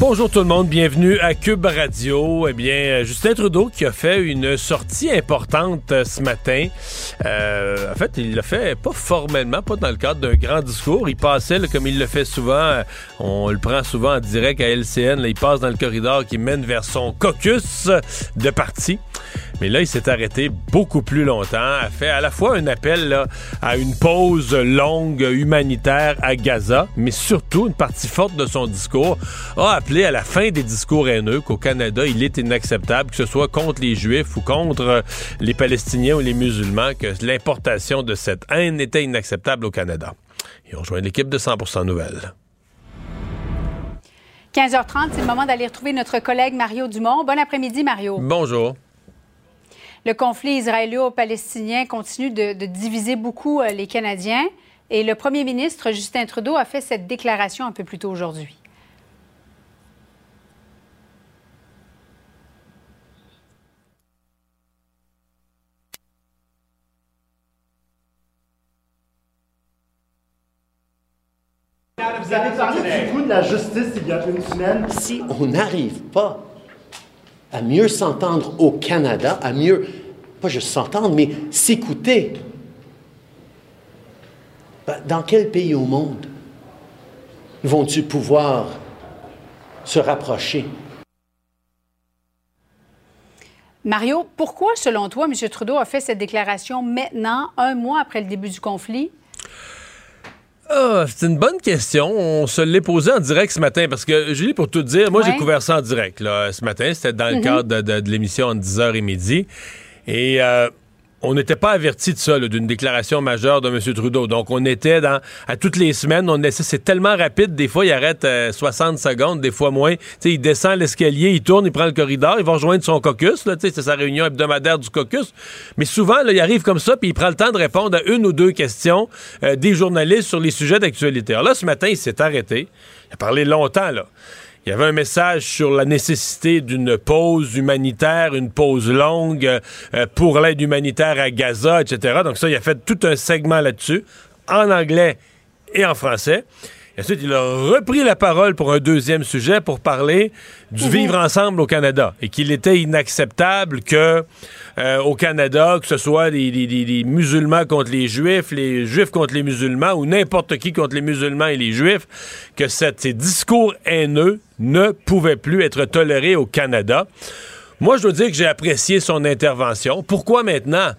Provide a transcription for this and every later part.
Bonjour tout le monde, bienvenue à Cube Radio. Eh bien, euh, Justin Trudeau qui a fait une sortie importante euh, ce matin. Euh, en fait, il l'a fait pas formellement, pas dans le cadre d'un grand discours. Il passait, là, comme il le fait souvent, on le prend souvent en direct à LCN, là, il passe dans le corridor qui mène vers son caucus de parti. Mais là, il s'est arrêté beaucoup plus longtemps, a fait à la fois un appel là, à une pause longue humanitaire à Gaza, mais surtout une partie forte de son discours a appelé à la fin des discours haineux qu'au Canada, il est inacceptable, que ce soit contre les Juifs ou contre les Palestiniens ou les musulmans, que l'importation de cette haine était inacceptable au Canada. Et on rejoint l'équipe de 100% Nouvelles. 15h30, c'est le moment d'aller retrouver notre collègue Mario Dumont. Bon après-midi, Mario. Bonjour. Le conflit israélo-palestinien continue de, de, diviser beaucoup euh, les Canadiens et le premier ministre Justin Trudeau a fait cette déclaration un peu plus tôt aujourd'hui. Vous avez parlé du coup de la justice il y a une semaine. Si on n'arrive pas à mieux s'entendre au Canada, à mieux, pas juste s'entendre, mais s'écouter, ben, dans quel pays au monde vont-ils pouvoir se rapprocher? Mario, pourquoi, selon toi, M. Trudeau a fait cette déclaration maintenant, un mois après le début du conflit? Ah, c'est une bonne question. On se l'est posé en direct ce matin parce que, Julie, pour tout dire, moi, Ouais. j'ai couvert ça en direct là, ce matin. C'était dans le cadre de, de- de l'émission entre 10h et midi. Et euh, on n'était pas averti de ça, d'une déclaration majeure de M. Trudeau. Donc, on était dans. À toutes les semaines, on. C'est tellement rapide. Des fois, il arrête euh, 60 secondes, des fois moins. Il descend l'escalier, il tourne, il prend le corridor, il va rejoindre son caucus. C'est sa réunion hebdomadaire du caucus. Mais souvent, il arrive comme ça, puis il prend le temps de répondre à une ou deux questions euh, des journalistes sur les sujets d'actualité. Alors là, ce matin, il s'est arrêté. Il a parlé longtemps, là. Il y avait un message sur la nécessité d'une pause humanitaire, une pause longue euh, pour l'aide humanitaire à Gaza, etc. Donc ça, il a fait tout un segment là-dessus, en anglais et en français. Et ensuite, il a repris la parole pour un deuxième sujet pour parler du vivre ensemble au Canada et qu'il était inacceptable que euh, au Canada, que ce soit les, les- les- les musulmans contre les juifs, les juifs contre les musulmans ou n'importe qui contre les musulmans et les juifs, que cette- ces discours haineux ne pouvaient plus être tolérés au Canada. Moi, je dois dire que j'ai apprécié son intervention. Pourquoi maintenant?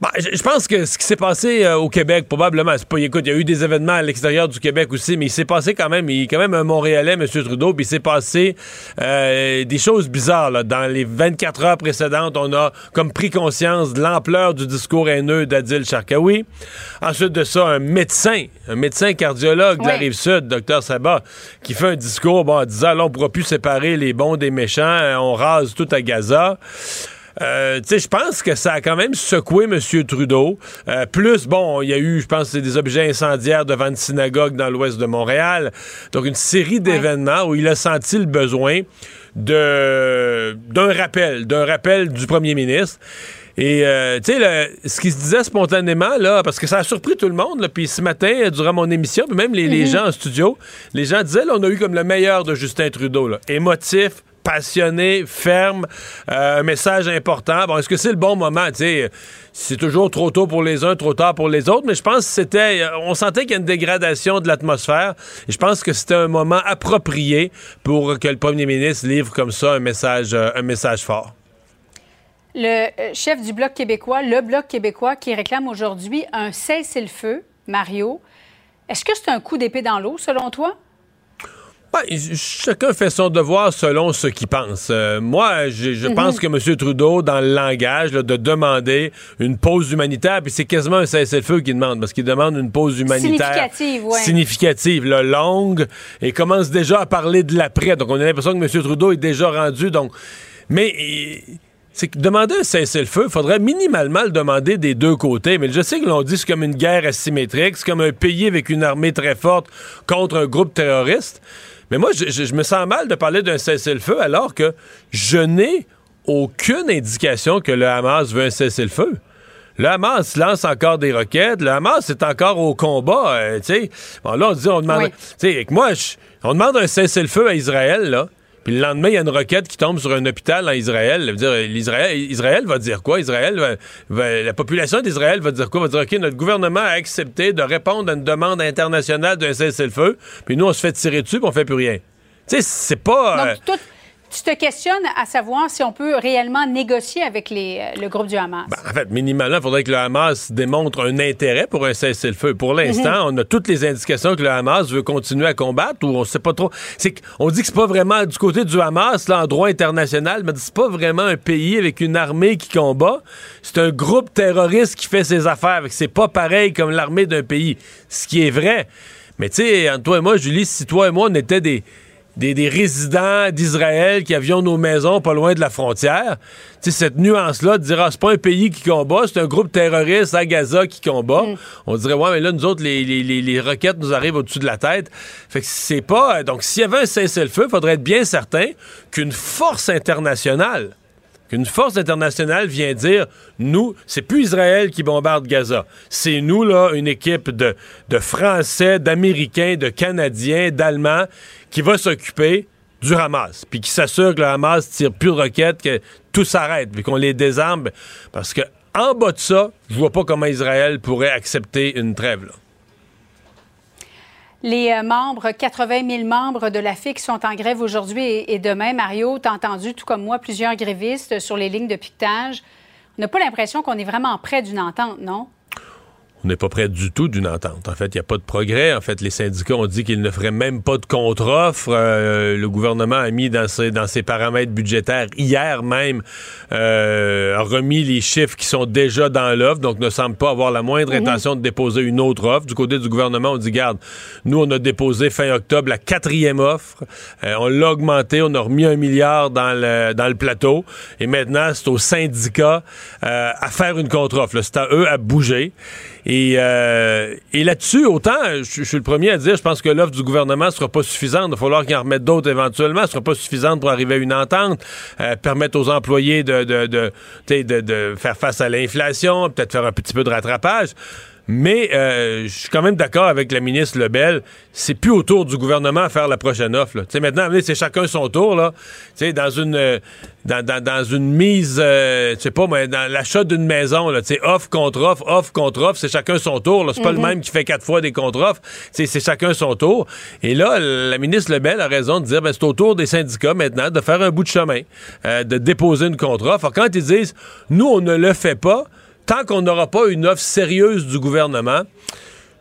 Ben, je pense que ce qui s'est passé euh, au Québec, probablement, c'est pas. Écoute, il y a eu des événements à l'extérieur du Québec aussi, mais il s'est passé quand même. Il est quand même un Montréalais, M. Trudeau, puis il s'est passé euh, des choses bizarres. Là. Dans les 24 heures précédentes, on a comme pris conscience de l'ampleur du discours haineux d'Adil Sharkawi. Ensuite de ça, un médecin, un médecin cardiologue de la Ouais. rive sud, Dr Sabat, qui fait un discours bon, en disant là, on pourra plus séparer les bons des méchants, euh, on rase tout à Gaza. Euh, tu sais, je pense que ça a quand même secoué M. Trudeau. Euh, plus, bon, il y a eu, je pense, des objets incendiaires devant une synagogue dans l'ouest de Montréal. Donc, une série d'événements où il a senti le besoin de d'un rappel, d'un rappel du premier ministre. Et, euh, tu sais, ce qui se disait spontanément, là, parce que ça a surpris tout le monde, puis ce matin, durant mon émission, puis même les, les gens en studio, les gens disaient, là, on a eu comme le meilleur de Justin Trudeau, là. Émotif, passionné, ferme, euh, un message important. Bon, est-ce que c'est le bon moment? C'est toujours trop tôt pour les uns, trop tard pour les autres, mais je pense que c'était. euh, On sentait qu'il y a une dégradation de l'atmosphère et je pense que c'était un moment approprié pour que le premier ministre livre comme ça un message, euh, un message fort. Le chef du Bloc québécois, le Bloc québécois, qui réclame aujourd'hui un cessez-le-feu, Mario, est-ce que c'est un coup d'épée dans l'eau, selon toi? Ben, chacun fait son devoir selon ce qu'il pense. Euh, moi, je, je pense que M. Trudeau, dans le langage, là, de demander une pause humanitaire, puis c'est quasiment un cessez-le-feu qu'il demande, parce qu'il demande une pause humanitaire Significative, ouais. significative, là, longue, et commence déjà à parler de l'après. Donc, on a l'impression que M. Trudeau est déjà rendu. Donc, mais c'est que demander un cessez-le-feu, il faudrait minimalement le demander des deux côtés. Mais je sais que l'on dit c'est comme une guerre asymétrique, c'est comme un pays avec une armée très forte contre un groupe terroriste. Mais moi, je, je me sens mal de parler d'un cessez-le-feu alors que je n'ai aucune indication que le Hamas veut un cessez-le-feu. Le Hamas lance encore des roquettes. Le Hamas est encore au combat. Euh, bon, là, on dit, on demande. Moi, on demande un cessez-le-feu à Israël, là. Puis le lendemain, il y a une roquette qui tombe sur un hôpital en Israël. Ça veut dire, Israël va dire quoi? Israël la population d'Israël va dire quoi? Va dire, OK, notre gouvernement a accepté de répondre à une demande internationale d'un cessez-le-feu, puis nous, on se fait tirer dessus, puis on fait plus rien. Tu sais, c'est pas. Euh, tu te questionnes à savoir si on peut réellement négocier avec les, euh, le groupe du Hamas. Ben, en fait, minimalement, il faudrait que le Hamas démontre un intérêt pour un cessez-le-feu. Pour l'instant, mhm. on a toutes les indications que le Hamas veut continuer à combattre ou on sait pas trop. C'est on dit que c'est pas vraiment du côté du Hamas, là, en droit international, mais c'est pas vraiment un pays avec une armée qui combat. C'est un groupe terroriste qui fait ses affaires. C'est pas pareil comme l'armée d'un pays. Ce qui est vrai. Mais tu sais, toi et moi, Julie, si toi et moi, on était des des, résidents d'Israël qui avions nos maisons pas loin de la frontière. sais, cette nuance-là de dire, ah, c'est pas un pays qui combat, c'est un groupe terroriste à Gaza qui combat. Mm. On dirait, ouais, mais là, nous autres, les, les, les, roquettes nous arrivent au-dessus de la tête. Fait que c'est pas. Donc, s'il y avait un cessez-le-feu, il faudrait être bien certain qu'une force internationale qu'une force internationale vient dire nous, c'est plus Israël qui bombarde Gaza. C'est nous, là, une équipe de, de Français, d'Américains, de Canadiens, d'Allemands qui va s'occuper du Hamas, puis qui s'assure que le Hamas tire plus de roquettes, que tout s'arrête, puis qu'on les désarme. Parce que en bas de ça, je vois pas comment Israël pourrait accepter une trêve. Les euh, membres, 80 000 membres de la FIC sont en grève aujourd'hui et, demain. Mario, tu as entendu, tout comme moi, plusieurs grévistes sur les lignes de piquetage. On n'a pas l'impression qu'on est vraiment près d'une entente, non? On n'est pas près du tout d'une entente. En fait, il n'y a pas de progrès. En fait, les syndicats ont dit qu'ils ne feraient même pas de contre-offre. Euh, le gouvernement a mis dans ses, dans ses paramètres budgétaires hier même, euh, a remis les chiffres qui sont déjà dans l'offre, donc ne semble pas avoir la moindre mhm. intention de déposer une autre offre. Du côté du gouvernement, on dit, garde, nous, on a déposé fin octobre la quatrième offre. Euh, on l'a augmenté, on a remis un milliard dans le, dans le plateau. Et maintenant, c'est aux syndicats à faire une contre-offre. C'est à eux à bouger. Et, euh, et là-dessus, autant, je, suis le premier à dire, je pense que l'offre du gouvernement ne sera pas suffisante. Il va falloir qu'il en remette d'autres éventuellement. Ne sera pas suffisante pour arriver à une entente, euh, permettre aux employés de, de, de faire face à l'inflation, peut-être faire un petit peu de rattrapage. Mais euh, je suis quand même d'accord avec la ministre Lebel. C'est plus au tour du gouvernement à faire la prochaine offre. sais Maintenant, c'est chacun son tour. Là. dans une euh, dans, dans, dans, une mise, euh, je sais pas, mais dans l'achat d'une maison, là, offre contre offre, offre contre offre, c'est chacun son tour. C'est pas le mhm. même qui fait quatre fois des contre-offres. C'est chacun son tour. Et là, la ministre Lebel a raison de dire ben, c'est au tour des syndicats maintenant de faire un bout de chemin, de déposer une contre-offre. Quand ils disent nous, on ne le fait pas, tant qu'on n'aura pas une offre sérieuse du gouvernement,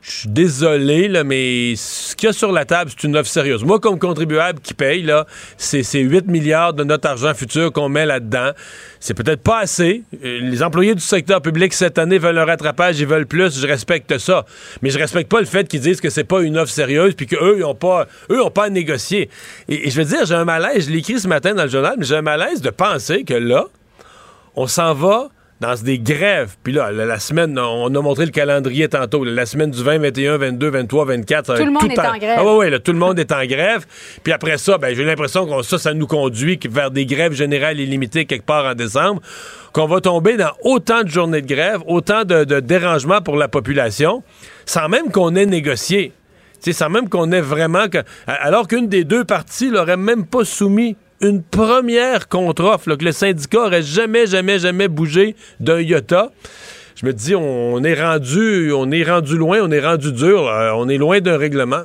je suis désolé, là, mais ce qu'il y a sur la table, c'est une offre sérieuse. Moi, comme contribuable qui paye, là, c'est 8 milliards de notre argent futur qu'on met là-dedans. C'est peut-être pas assez. Euh, les employés du secteur public cette année veulent un rattrapage, ils veulent plus. Je respecte ça. Mais je respecte pas le fait qu'ils disent que c'est pas une offre sérieuse puis qu'eux, ils ont pas, eux, ont pas à négocier. Et, et je veux dire, j'ai un malaise. Je l'ai écrit ce matin dans le journal, mais j'ai un malaise de penser que là, on s'en va dans des grèves. Puis là, la, semaine, on a montré le calendrier tantôt. la semaine du 20, 21, 22, 23, 24. Tout le monde est en, grève. Ah oui, oui, tout le monde est en grève. Puis après ça, ben, j'ai l'impression que ça, ça nous conduit vers des grèves générales illimitées quelque part en décembre, qu'on va tomber dans autant de journées de grève, autant de, de dérangements pour la population, sans même qu'on ait négocié. sais, sans même qu'on ait vraiment... alors qu'une des deux parties l'aurait même pas soumis une première contre-offre que le syndicat aurait jamais, jamais, jamais bougé d'un iota. Je me dis, on est rendu, on est rendu loin, on est rendu dur, on est loin d'un règlement.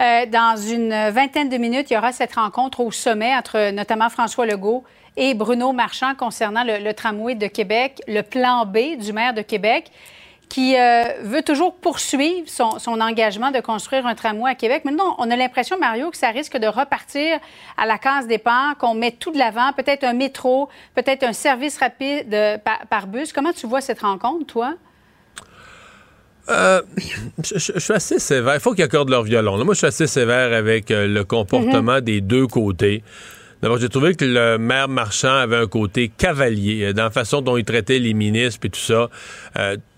Euh, dans une vingtaine de minutes, il y aura cette rencontre au sommet entre notamment François Legault et Bruno Marchand concernant le tramway de Québec, le plan B du maire de Québec qui euh, veut toujours poursuivre son, engagement de construire un tramway à Québec. Maintenant, on a l'impression, Mario, que ça risque de repartir à la case départ, qu'on met tout de l'avant, peut-être un métro, peut-être un service rapide euh, par, bus. Comment tu vois cette rencontre, toi? Euh, je, suis assez sévère. Il faut qu'ils accordent leur violon. moi, je suis assez sévère avec le comportement mhm. des deux côtés D'abord, j'ai trouvé que le maire Marchand avait un côté cavalier dans la façon dont il traitait les ministres et tout ça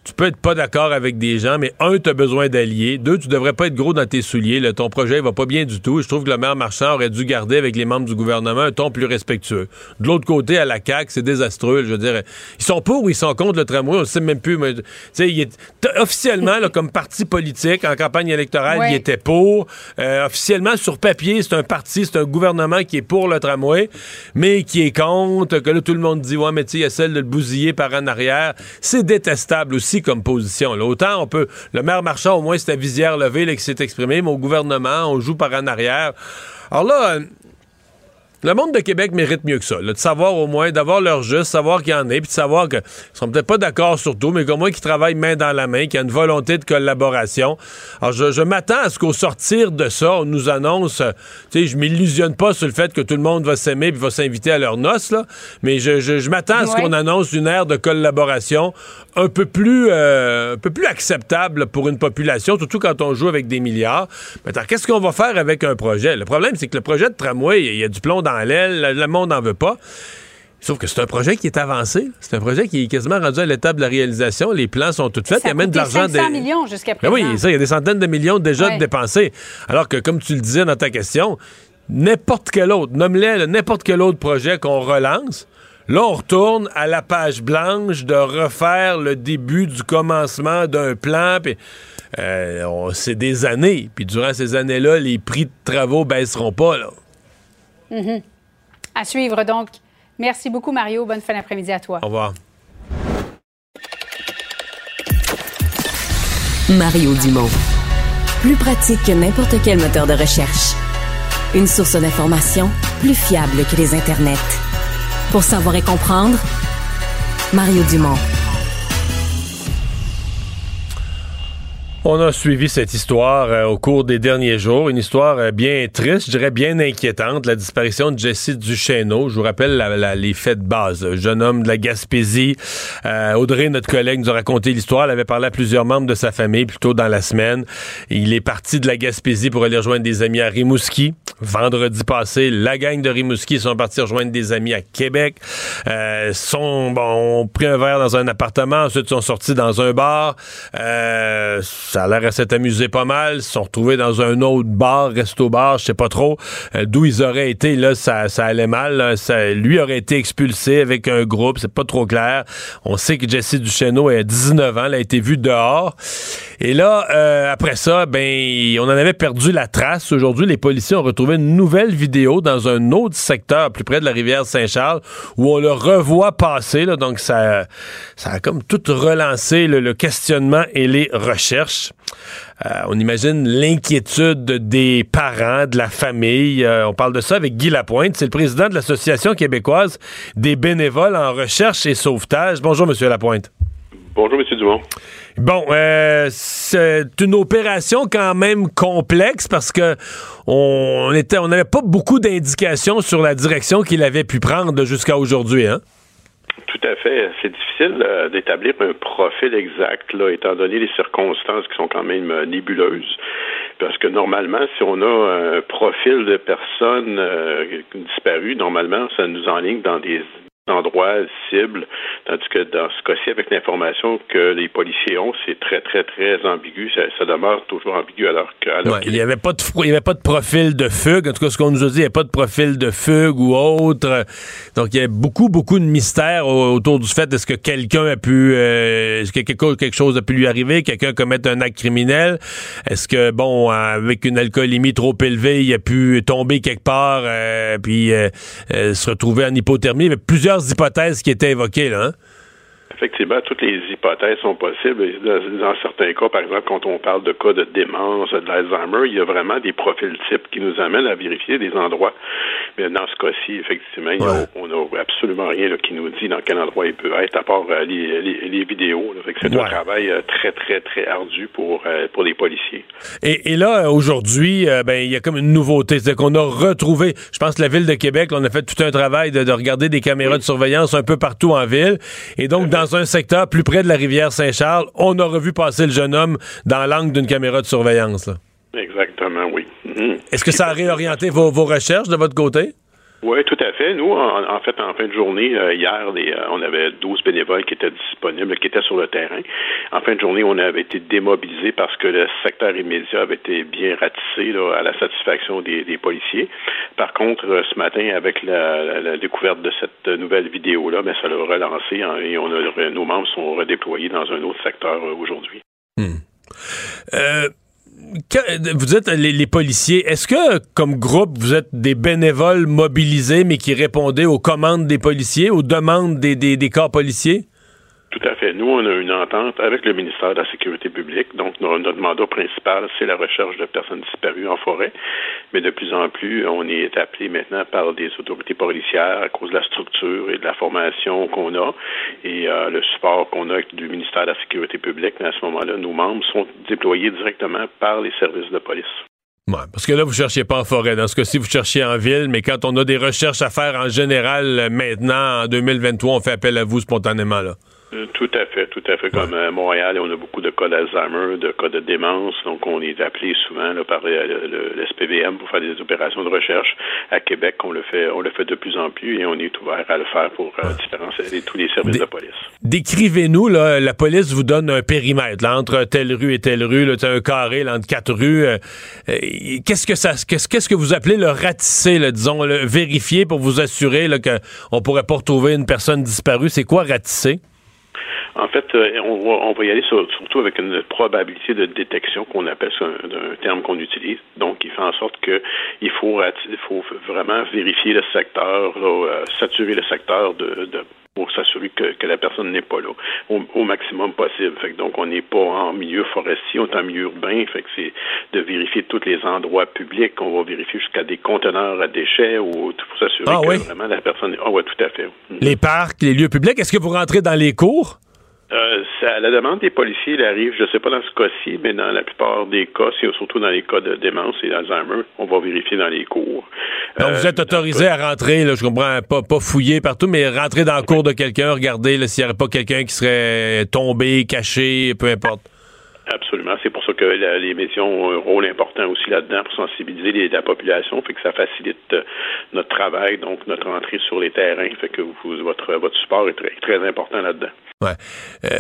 tu peux être pas d'accord avec des gens, mais un, tu as besoin d'alliés. Deux, tu devrais pas être gros dans tes souliers. ton projet va pas bien du tout. Je trouve que le maire Marchand aurait dû garder avec les membres du gouvernement un ton plus respectueux. De l'autre côté, à la CAQ, c'est désastreux. Je veux dire, ils sont pour ou ils sont contre le tramway, on ne sait même plus. Mais, il est, officiellement, là, comme parti politique, en campagne électorale, il était pour. Euh, officiellement, sur papier, c'est un parti, c'est un gouvernement qui est pour le tramway, mais qui est contre, que là, tout le monde dit, ouais, mais tu sais, il y a celle de le bousiller par en arrière. C'est détestable aussi comme position. Autant on peut. Le maire Marchand, au moins, c'est à visière levée là, qui s'est exprimé, mais au gouvernement, on joue par en arrière. Alors là, le monde de Québec mérite mieux que ça, de savoir au moins, d'avoir leur juste, savoir qu'il y en a, puis de savoir qu'ils sont peut-être pas d'accord sur tout, mais qu'au moins qu'ils travaillent main dans la main, qu'il y a une volonté de collaboration. Alors, je, m'attends à ce qu'au sortir de ça, on nous annonce, euh, tu sais, je m'illusionne pas sur le fait que tout le monde va s'aimer puis va s'inviter à leur noces, là, mais je, m'attends à ce qu'on annonce une ère de collaboration un peu plus, euh, un peu plus acceptable pour une population, surtout quand on joue avec des milliards. Maintenant, qu'est-ce qu'on va faire avec un projet? Le problème, c'est que le projet de tramway, il y a du plomb dans l'aile, le monde n'en veut pas. Sauf que c'est un projet qui est avancé. C'est un projet qui est quasiment rendu à l'étape de la réalisation. Les plans sont tout faits. il y a même de l'argent. 500 millions jusqu'à ben présent. oui, ça, il y a des centaines de millions déjà dépensés. Alors que, comme tu le disais dans ta question, n'importe quel autre, nomme-les, n'importe quel autre projet qu'on relance, là, on retourne à la page blanche de refaire le début du commencement d'un plan. Puis, euh, c'est des années. Puis durant ces années-là, les prix de travaux baisseront pas. Là. Mhm. À suivre donc. Merci beaucoup, Mario. Bonne fin d'après-midi à toi. Au revoir. Mario Dumont. Plus pratique que n'importe quel moteur de recherche. Une source d'information plus fiable que les internets. Pour savoir et comprendre, Mario Dumont. On a suivi cette histoire euh, au cours des derniers jours, une histoire euh, bien triste, je dirais bien inquiétante, la disparition de Jesse Duchesneau. Je vous rappelle les faits de base. jeune homme de la Gaspésie. Euh, Audrey, notre collègue, nous a raconté l'histoire. Elle avait parlé à plusieurs membres de sa famille plus tôt dans la semaine. Il est parti de la Gaspésie pour aller rejoindre des amis à Rimouski. Vendredi passé, la gang de Rimouski sont partis rejoindre des amis à Québec. sont, bon, ont pris un verre dans un appartement, ensuite sont sortis dans un bar. Ça a l'air à s'être amusé pas mal. Ils se sont retrouvés dans un autre bar, resto-bar, je sais pas trop. Euh, d'où ils auraient été, là, ça, ça allait mal. Ça, lui aurait été expulsé avec un groupe, c'est pas trop clair. On sait que Jesse Duchesneau a 19 ans, elle a été vue dehors. Et là, euh, après ça, ben, on en avait perdu la trace. Aujourd'hui, les policiers ont retrouvé une nouvelle vidéo dans un autre secteur, plus près de la rivière Saint-Charles, où on le revoit passer. Donc, ça, ça a comme tout relancé le questionnement et les recherches. Euh, on imagine l'inquiétude des parents, de la famille. Euh, on parle de ça avec Guy Lapointe. C'est le président de l'Association québécoise des bénévoles en recherche et sauvetage. Bonjour, Monsieur Lapointe. Bonjour, M. Dumont. Bon, euh, c'est une opération quand même complexe parce que on était, on n'avait pas beaucoup d'indications sur la direction qu'il avait pu prendre jusqu'à aujourd'hui, hein? Tout à fait. C'est euh, d'établir un profil exact, là, étant donné les circonstances qui sont quand même euh, nébuleuses. Parce que normalement, si on a un profil de personnes euh, disparues, normalement, ça nous enligne dans des endroits cibles, tandis que dans ce cas-ci, avec l'information que les policiers ont, c'est très, très, très ambigu. Ça, demeure toujours ambigu alors que... il n'y avait, pas de, il y avait pas de profil de fugue. En tout cas, ce qu'on nous a dit, il n'y avait pas de profil de fugue ou autre. Donc, il y a beaucoup, beaucoup de mystères autour du fait est-ce que quelqu'un a pu... Euh, est-ce que quelque, chose a pu lui arriver? Quelqu'un commettre un acte criminel? Est-ce que, bon, avec une alcoolémie trop élevée, il a pu tomber quelque part euh, puis euh, se retrouver en hypothermie? Il y avait plusieurs hypothèses qui étaient évoquées. Hein? Effectivement, toutes les hypothèses sont possibles. Dans, certains cas, par exemple, quand on parle de cas de démence, de il y a vraiment des profils types qui nous amènent à vérifier des endroits. Mais dans ce cas-ci, effectivement, on n'a absolument rien qui nous dit dans quel endroit il peut être, à part euh, les, vidéos. C'est un travail euh, très, très, très ardu pour, euh, pour les policiers. Et, là, aujourd'hui, ben, il y a comme une nouveauté. C'est qu'on a retrouvé, je pense que la Ville de Québec, on a fait tout un travail de, regarder des caméras de surveillance un peu partout en ville. Et donc, dans un secteur plus près de la rivière Saint-Charles, on a revu passer le jeune homme dans l'angle d'une caméra de surveillance. Exactement, Mhm. Est-ce que ça a réorienté vos, recherches de votre côté? Oui, tout à fait. Nous, en, fait, en fin de journée, euh, hier, euh, on avait 12 bénévoles qui étaient disponibles, qui étaient sur le terrain. En fin de journée, on avait été démobilisés parce que le secteur immédiat avait été bien ratissé à la satisfaction des, policiers. Par contre, euh, ce matin, avec la, découverte de cette nouvelle vidéo-là, mais ben, ça l'a relancé hein, et on a, nos membres sont redéployés dans un autre secteur aujourd'hui. Vous êtes les, policiers, est-ce que, comme groupe, vous êtes des bénévoles mobilisés, mais qui répondaient aux commandes des policiers, aux demandes des, des corps policiers? Tout à fait. Nous, on a une entente avec le ministère de la Sécurité publique. Donc, notre mandat principal, c'est la recherche de personnes disparues en forêt. Mais de plus en plus, on est appelé maintenant par des autorités policières à cause de la structure et de la formation qu'on a et euh, le support qu'on a du ministère de la Sécurité publique. Mais à ce moment-là, nos membres sont déployés directement par les services de police. Parce que là, vous cherchez pas en forêt. Dans ce cas-ci, vous cherchez en ville, mais quand on a des recherches à faire en général, maintenant, en 2023, on fait appel à vous spontanément. Là. Euh, tout à fait, tout à fait. Comme à Montréal, on a beaucoup de cas d'Alzheimer, de cas de démence, donc on est appelé souvent par le, SPVM pour faire des opérations de recherche. À Québec, on le fait, on le fait de plus en plus et on est ouvert à le faire pour euh, différencier tous les services de police. Décrivez-nous, la police vous donne un périmètre entre telle rue et telle rue, là, un carré entre quatre rues. Euh, qu'est-ce que ça, qu'est-ce, que vous appelez le ratisser, disons, le vérifier pour vous assurer qu'on pourrait pas retrouver une personne disparue? C'est quoi ratisser? En fait, euh, on va, y aller surtout avec une probabilité de détection qu'on appelle ça un, terme qu'on utilise. Donc, il fait en sorte que il faut, il faut vraiment vérifier le secteur, euh, saturer le secteur de, pour s'assurer que, la personne n'est pas là au, maximum possible. donc, on n'est pas en milieu forestier, on est en milieu urbain. Fait que c'est de vérifier tous les endroits publics. On va vérifier jusqu'à des conteneurs à déchets ou pour s'assurer ah que vraiment la personne. Ah oui, tout à fait. Les parcs, les lieux publics. Est-ce que vous rentrez dans les cours? Euh, la demande des policiers, il arrive, je ne sais pas dans ce cas-ci, mais dans la plupart des cas, surtout dans les cas de démence et d'Alzheimer, on va vérifier dans les cours. Donc, vous êtes euh, autorisé à rentrer, là, je comprends, pas, pas fouiller partout, mais rentrer dans le cours de quelqu'un, regarder s'il n'y aurait pas quelqu'un qui serait tombé, caché, peu importe. Absolument. C'est pour ça que les médias ont un rôle important aussi là-dedans pour sensibiliser la population, fait que ça facilite euh, notre travail, donc notre entrée sur les terrains, fait que votre, votre support est très, très important là-dedans. Ouais. Euh,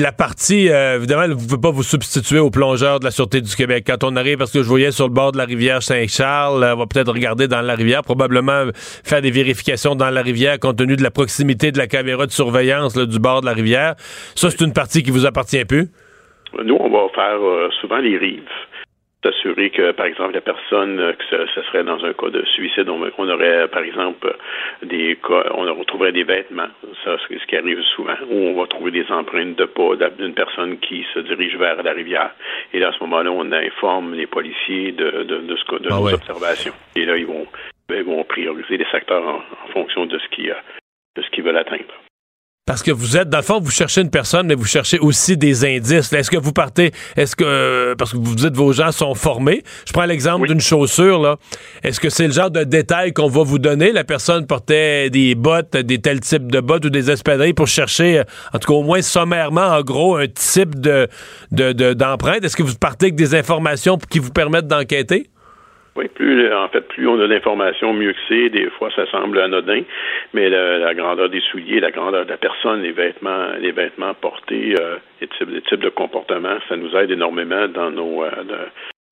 la partie, euh, évidemment, vous ne pouvez pas vous substituer aux plongeurs de la Sûreté du Québec. Quand on arrive, parce que je voyais sur le bord de la rivière Saint-Charles, on va peut-être regarder dans la rivière, probablement faire des vérifications dans la rivière compte tenu de la proximité de la caméra de surveillance du bord de la rivière. Ça, c'est une partie qui vous appartient plus? Nous, on va faire euh, souvent les rives s'assurer que, par exemple, la personne, euh, que ce, serait dans un cas de suicide, on, aurait, par exemple, des cas, on retrouverait des vêtements, ça, c'est ce qui arrive souvent, ou on va trouver des empreintes de pas d'une personne qui se dirige vers la rivière. Et là, à ce moment-là, on informe les policiers de, de, ce, de ah nos observations. Et là, ils vont, ils vont prioriser les secteurs en, fonction de ce qui, de ce qu'ils veulent atteindre. Parce que vous êtes, dans le fond, vous cherchez une personne, mais vous cherchez aussi des indices. Est-ce que vous partez, est-ce que, parce que vous dites vos gens sont formés, je prends l'exemple d'une chaussure, là. Est-ce que c'est le genre de détail qu'on va vous donner? La personne portait des bottes, des tels types de bottes ou des espadrilles pour chercher, en tout cas au moins sommairement, en gros, un type de, d'empreinte. Est-ce que vous partez avec des informations qui vous permettent d'enquêter? Oui, plus en fait, plus on a d'informations, mieux que c'est. Des fois, ça semble anodin, mais la, grandeur des souliers, la grandeur de la personne, les vêtements, les vêtements portés, euh, les, types, de comportements, ça nous aide énormément dans nos euh,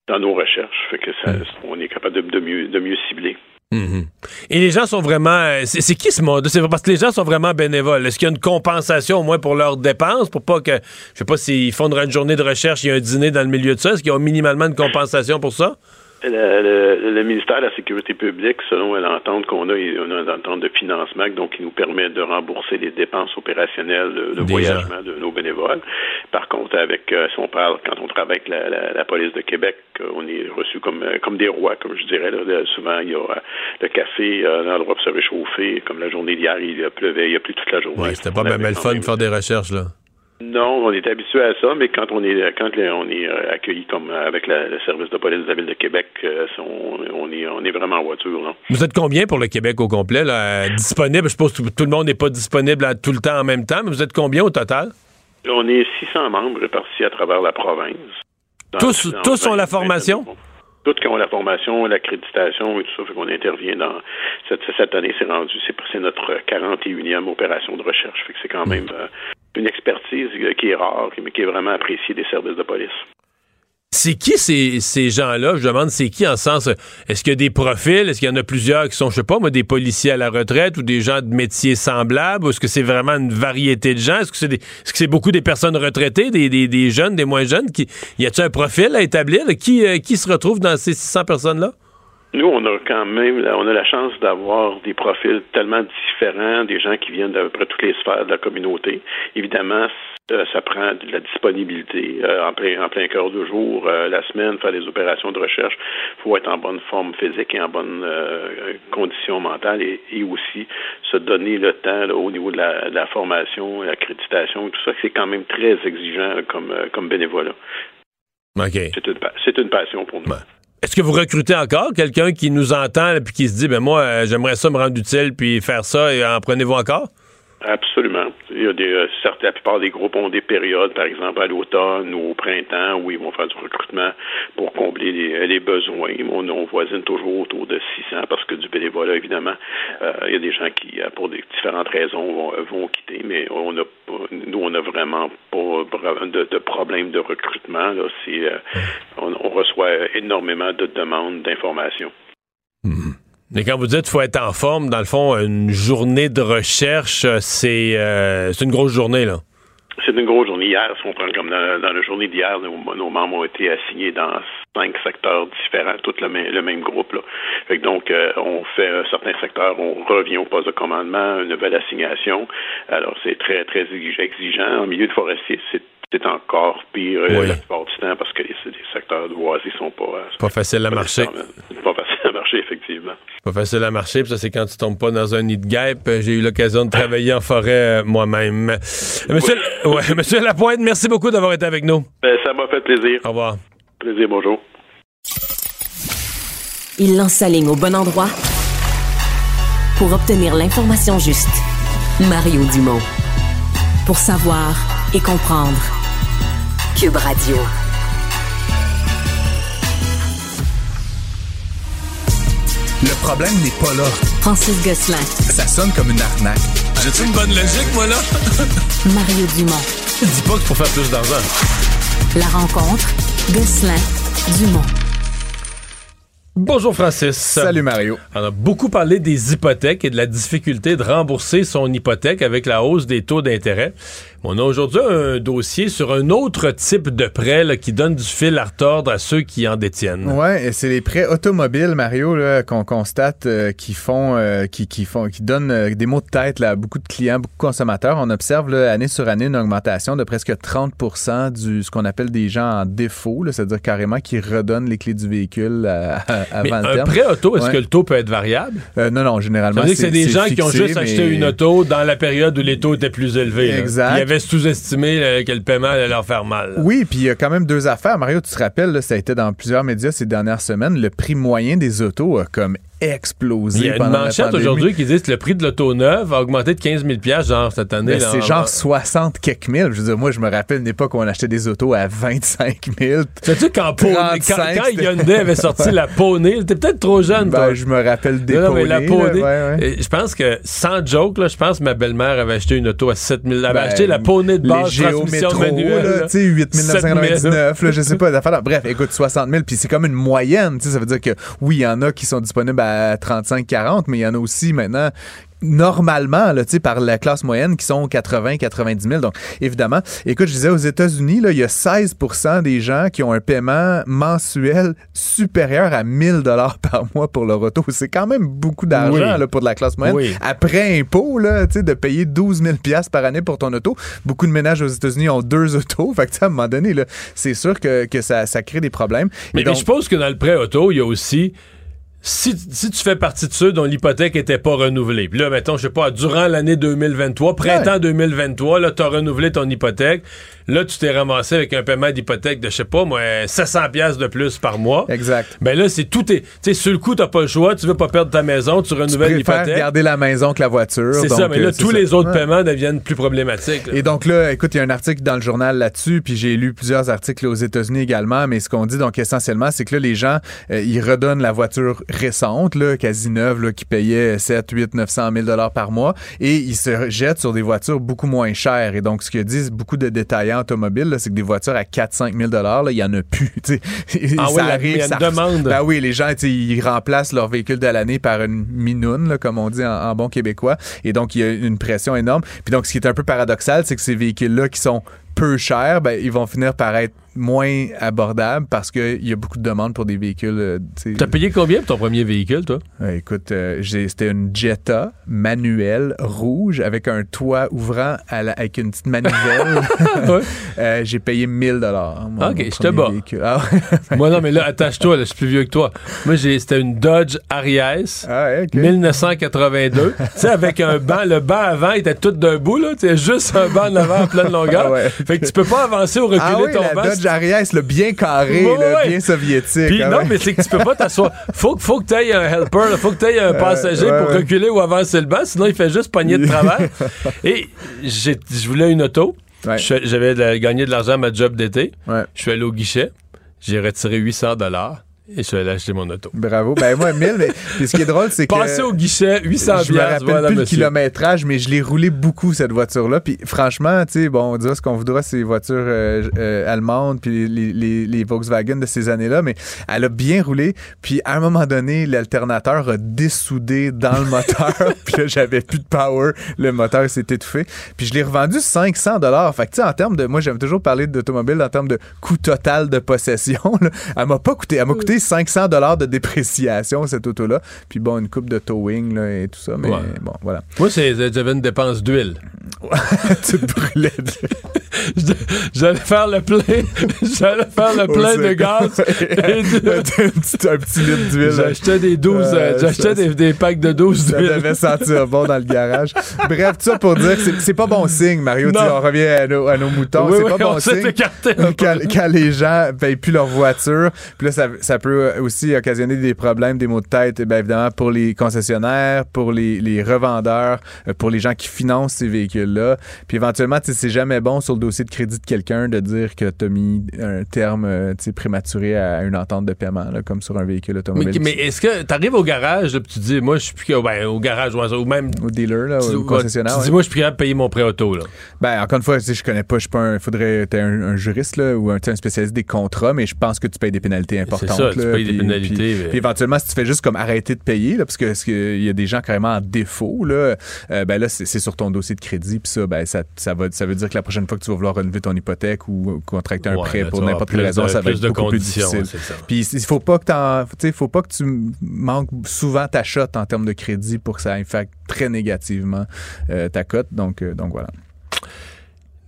dans nos recherches. Fait que ça, mm. on est capable de, mieux de mieux cibler. Mm-hmm. Et les gens sont vraiment. Euh, c'est qui ce monde? C'est parce que les gens sont vraiment bénévoles. Est-ce qu'il y a une compensation au moins pour leurs dépenses pour pas que. Je sais pas s'ils font une journée de recherche, il y a un dîner dans le milieu de ça. Est-ce qu'ils ont minimalement une compensation pour ça? Le, ministère de la Sécurité publique, selon l'entente qu'on a, on a une entente de financement, donc qui nous permet de rembourser les dépenses opérationnelles de, voyagement de nos bénévoles. Par contre, avec euh, si on parle, quand on travaille avec la, police de Québec, euh, on est reçu comme euh, comme des rois, comme je dirais. souvent, il y a le café, l'endroit pour se réchauffer. Comme la journée d'hier, il pleuvait, il y a plus toute la journée. Oui, c'était pas mal fun de faire des recherches, là. Non, on est habitué à ça, mais quand on est quand on est euh, accueilli comme euh, avec le service de police de la ville de Québec, euh, on, est on est vraiment en voiture. Vous êtes combien pour le Québec au complet là, disponible? Je suppose que tout le monde n'est pas disponible tout le temps en même temps, mais vous êtes combien au total? On est 600 membres répartis à travers la province. Tous tous ont la formation? toutes qui ont la formation, l'accréditation et tout ça, fait qu'on intervient dans cette, cette année, c'est rendu, c'est notre 41e opération de recherche, fait que c'est quand même euh, une expertise euh, qui est rare, mais qui est vraiment appréciée des services de police. C'est qui ces, ces gens-là? Je demande, c'est qui en sens. Est-ce qu'il y a des profils? Est-ce qu'il y en a plusieurs qui sont, je sais pas, moi, des policiers à la retraite ou des gens de métiers semblables? Est-ce que c'est vraiment une variété de gens? Est-ce que c'est est -ce c'est beaucoup des personnes retraitées, des, des, des, jeunes, des moins jeunes? Y a-t-il un profil à établir? Qui, euh, qui se retrouve dans ces 600 personnes-là? Nous, on a quand même, on a la chance d'avoir des profils tellement différents, des gens qui viennent d'à peu près toutes les sphères de la communauté. Évidemment, euh, ça prend de la disponibilité euh, en plein en plein cœur de jour, euh, la semaine, faire des opérations de recherche. Il faut être en bonne forme physique et en bonne condition mentale et, aussi se donner le temps au niveau de la, de la formation, l'accréditation, tout ça. C'est quand même très exigeant comme comme bénévolat. C'est une, une passion pour nous. Est-ce que vous recrutez encore quelqu'un qui nous entend et qui se dit, ben moi, euh, j'aimerais ça me rendre utile puis faire ça et en prenez-vous encore? Absolument. Il y a des, euh, la plupart des groupes ont des périodes, par exemple à l'automne ou au printemps, où ils vont faire du recrutement pour combler les, les besoins. On, on, voisine toujours autour de 600 parce que du bénévolat, évidemment, euh, il y a des gens qui, euh, pour des différentes raisons, vont, quitter, mais on a, nous, on n'a vraiment pas de, de problème de recrutement. On, reçoit énormément de demandes d'informations. Mmh. Mais quand vous dites qu'il faut être en forme, dans le fond, une journée de recherche, euh, euh, c'est une grosse journée, là. C'est une grosse journée. Hier, si on prend comme dans, la journée d'hier, nos, membres ont été assignés dans cinq secteurs différents, tout le, même, le même groupe. Là. Fait donc, euh, on fait un certain secteur, on revient au poste de commandement, une nouvelle assignation. Alors, c'est très, très exigeant. En milieu de forestier, c'est c'est encore pire euh, la plupart du temps parce que les, secteurs de boisés sont pas. Euh, pas facile à marcher. Pas facile à marcher, effectivement. Pas facile à marcher, puis ça, c'est quand tu tombes pas dans un nid de guêpe. J'ai eu l'occasion de travailler en forêt euh, moi-même. Monsieur, ouais, monsieur Lapointe, merci beaucoup d'avoir été avec nous. Ben, ça m'a fait plaisir. Au revoir. Plaisir, bonjour. Il lance sa ligne au bon endroit pour obtenir l'information juste. Mario Dumont. Pour savoir et comprendre. Cube Radio. Le problème n'est pas là. Francis Gosselin. Ça sonne comme une arnaque. J'ai-tu une bonne logique, moi, là? Mario Dumont. Dis pas que pour faire plus d'argent. La rencontre. Gosselin. Dumont. Bonjour Francis. Salut Mario. On a beaucoup parlé des hypothèques et de la difficulté de rembourser son hypothèque avec la hausse des taux d'intérêt. On a aujourd'hui un dossier sur un autre type de prêt qui donne du fil à retordre à ceux qui en détiennent. Ouais, c'est les prêts automobiles, Mario, qu'on constate euh, qui font, euh, qui, qui, font, qui donnent euh, des mots de tête à beaucoup de clients, beaucoup de consommateurs. On observe année sur année une augmentation de presque 30% du ce qu'on appelle des gens en défaut, c'est-à-dire carrément qui redonnent les clés du véhicule à, à, Mais un prêt auto, est-ce que le taux peut être variable? Non, non, généralement. c'est des gens qui ont juste acheté une auto dans la période où les taux étaient plus élevés. Exact sous-estimé euh, que le paiement allait leur faire mal. Oui, puis il y a quand même deux affaires. Mario, tu te rappelles, ça a été dans plusieurs médias ces dernières semaines, le prix moyen des autos a comme explosé. Il y a une manchette aujourd'hui qui dit que le prix de l'auto neuve a augmenté de 15 000 genre cette année. c'est genre 60 quelques mille. Je veux dire, moi, je me rappelle une époque où on achetait des autos à 25 000. Sais-tu quand, quand, Hyundai avait sorti la Poney, t'es peut-être trop jeune, ben, je me rappelle des non, la Poney. Je pense que, sans joke, là, je pense que ma belle-mère avait acheté une auto à 7 000. Elle avait ben, acheté la Poney de base, transmission manuelle. Tu sais, 8 999, là, je sais pas. Bref, écoute, 60 000, puis c'est comme une moyenne. Ça veut dire que, oui, il y en a qui sont disponibles à 35-40, mais il y en a aussi maintenant normalement là, par la classe moyenne qui sont 80-90 000. Donc, évidemment, écoute, je disais aux États-Unis, il y a 16% des gens qui ont un paiement mensuel supérieur à 1000 dollars par mois pour leur auto. C'est quand même beaucoup d'argent pour de la classe moyenne. Après impôt, là, de payer 12 000 par année pour ton auto. Beaucoup de ménages aux États-Unis ont deux autos. Fait que, à un moment donné, c'est sûr que, ça, crée des problèmes. Mais, je suppose que dans le prêt auto, il y a aussi si, si tu fais partie de ceux dont l'hypothèque était pas renouvelée, puis là, mettons, je sais pas, durant l'année 2023, printemps 2023, là, t'as renouvelé ton hypothèque, là, tu t'es ramassé avec un paiement d'hypothèque de, je sais pas, moi, 700 pièces de plus par mois. Exact. Ben là, c'est tout est, tu sais, sur le coup, t'as pas le choix, tu veux pas perdre ta maison, tu Tu renouvelles l'hypothèque. garder la maison que la voiture. C'est ça, mais là, euh, tous ça. les autres Ouais. paiements deviennent plus problématiques. là. Et donc là, écoute, il y a un article dans le journal là-dessus, puis j'ai lu plusieurs articles aux États-Unis également, mais ce qu'on dit donc essentiellement, c'est que là, les gens, euh, ils redonnent la voiture récente, là, quasi neuve, là, qui payait 7, 8, 900 000 dollars par mois, et ils se jettent sur des voitures beaucoup moins chères. Et donc, ce que disent beaucoup de détaillants automobiles, là, c'est que des voitures à 4, 5 000 dollars, là, il y en a plus. Ah ça oui, arrive, il y a une ça- demande. Ben oui, les gens, ils remplacent leur véhicule de l'année par une minoune, là, comme on dit en, en bon québécois. Et donc, il y a une pression énorme. Puis donc, ce qui est un peu paradoxal, c'est que ces véhicules-là qui sont peu chers, ben, ils vont finir par être moins abordables parce qu'il y a beaucoup de demandes pour des véhicules. euh. T'as payé combien pour ton premier véhicule, toi? Ouais, écoute, euh, c'était une Jetta manuelle rouge avec un toit ouvrant à la- avec une petite manivelle. Ouais. Euh, j'ai payé 1000 dollars. Ok, je te bats. Ah, ouais. Moi, non, mais là, attache-toi, je suis plus vieux que toi. Moi, c'était une Dodge Arias. Ah, ouais, ok. 1982. tu sais, avec un banc, le banc avant était tout d'un bout, là. Tu sais, juste un banc de l'avant à pleine longueur. Ah. Fait que tu peux pas avancer ou reculer Ah oui, ton banc. Dodge Arias, le bien carré, Ouais, ouais. bien soviétique. Puis ah non, mais c'est que tu peux pas t'asseoir. Faut, faut que tu aies un helper, là. faut que tu aies un passager ouais, pour reculer ou avancer le banc, sinon il fait juste pogner de travers. Et je voulais une auto. J'avais gagné de l'argent à ma job d'été. Je suis allé au guichet. J'ai retiré 800 dollars et je suis allé acheter mon auto. Bravo. Ben moi, 1000, mais puis ce qui est drôle, c'est que... Passé au guichet, 800 je me rappelle voilà, plus le kilométrage, mais je l'ai roulé beaucoup, cette voiture-là. Puis franchement, tu sais, bon, on dira ce qu'on voudra, ces voitures euh, euh, allemandes, puis les, les- les Volkswagen de ces années-là, mais elle a bien roulé. Puis à un moment donné, l'alternateur a dessoudé dans le moteur. puis là, j'avais plus de power. Le moteur s'est étouffé. Puis je l'ai revendu 500 dollars. Fait que tu sais, en termes de... Moi, j'aime toujours parler d'automobile en termes de coût total de possession. là. Elle m'a pas coûté... Elle m'a coûté 500 dollars de dépréciation, cette auto-là. Puis bon, une coupe de towing là, et tout ça. Mais Ouais. bon, voilà. Moi, c'est- j'avais une dépense d'huile. tu te brûlais. de- J'allais faire le plein. J'allais faire le plein de gaz. et de- un, petit, un petit litre d'huile. J'achetais des 12, euh, Euh, j'achetais ça- des, des packs de 12 Ça d'huile. devait sentir bon dans le garage. Bref, tout ça pour dire que c'est- pas bon signe, Mario. Tu. On revient à nos, à nos moutons. Oui, c'est oui, pas on bon signe. Quand, les gens payent plus leur voiture, puis là, ça, ça peut aussi occasionner des problèmes, des maux de tête, bien évidemment, pour les concessionnaires, pour les, les revendeurs, euh, pour les gens qui financent ces véhicules-là. Puis éventuellement, tu c'est jamais bon sur le dossier de crédit de quelqu'un de dire que tu as mis un terme euh, tu sais, prématuré à une entente de paiement, là, comme sur un véhicule automobile. mais est-ce que t'arrives au garage, là, puis tu dis, moi, je suis plus ben, au garage, ou même. Au dealer, là, tu, au concessionnaire. tu ouais. dis, moi, je suis plus capable de payer mon prêt auto, là. Ben, encore une fois, tu je connais pas, je suis pas un, faudrait un, un juriste, là, ou un, tu un spécialiste des contrats, mais je pense que tu payes des pénalités importantes. ça, tu là, payes des puis- pénalités, Puis, mais- puis éventuellement, si tu fais juste comme arrêter de payer, là, parce que, parce que y a des gens carrément en défaut, là, euh, ben là, c'est sur ton dossier de crédit, puis ça, ben, ça, ça, va, ça veut dire que la prochaine fois que tu vas vouloir relever ton hypothèque ou contracter un Ouais, prêt pour n'importe quelle raison, de- ça va être de beaucoup plus difficile. Puis il faut pas que faut pas que tu manques souvent ta shot en termes de crédit pour que ça impacte très négativement euh, ta cote. Donc, euh, donc voilà.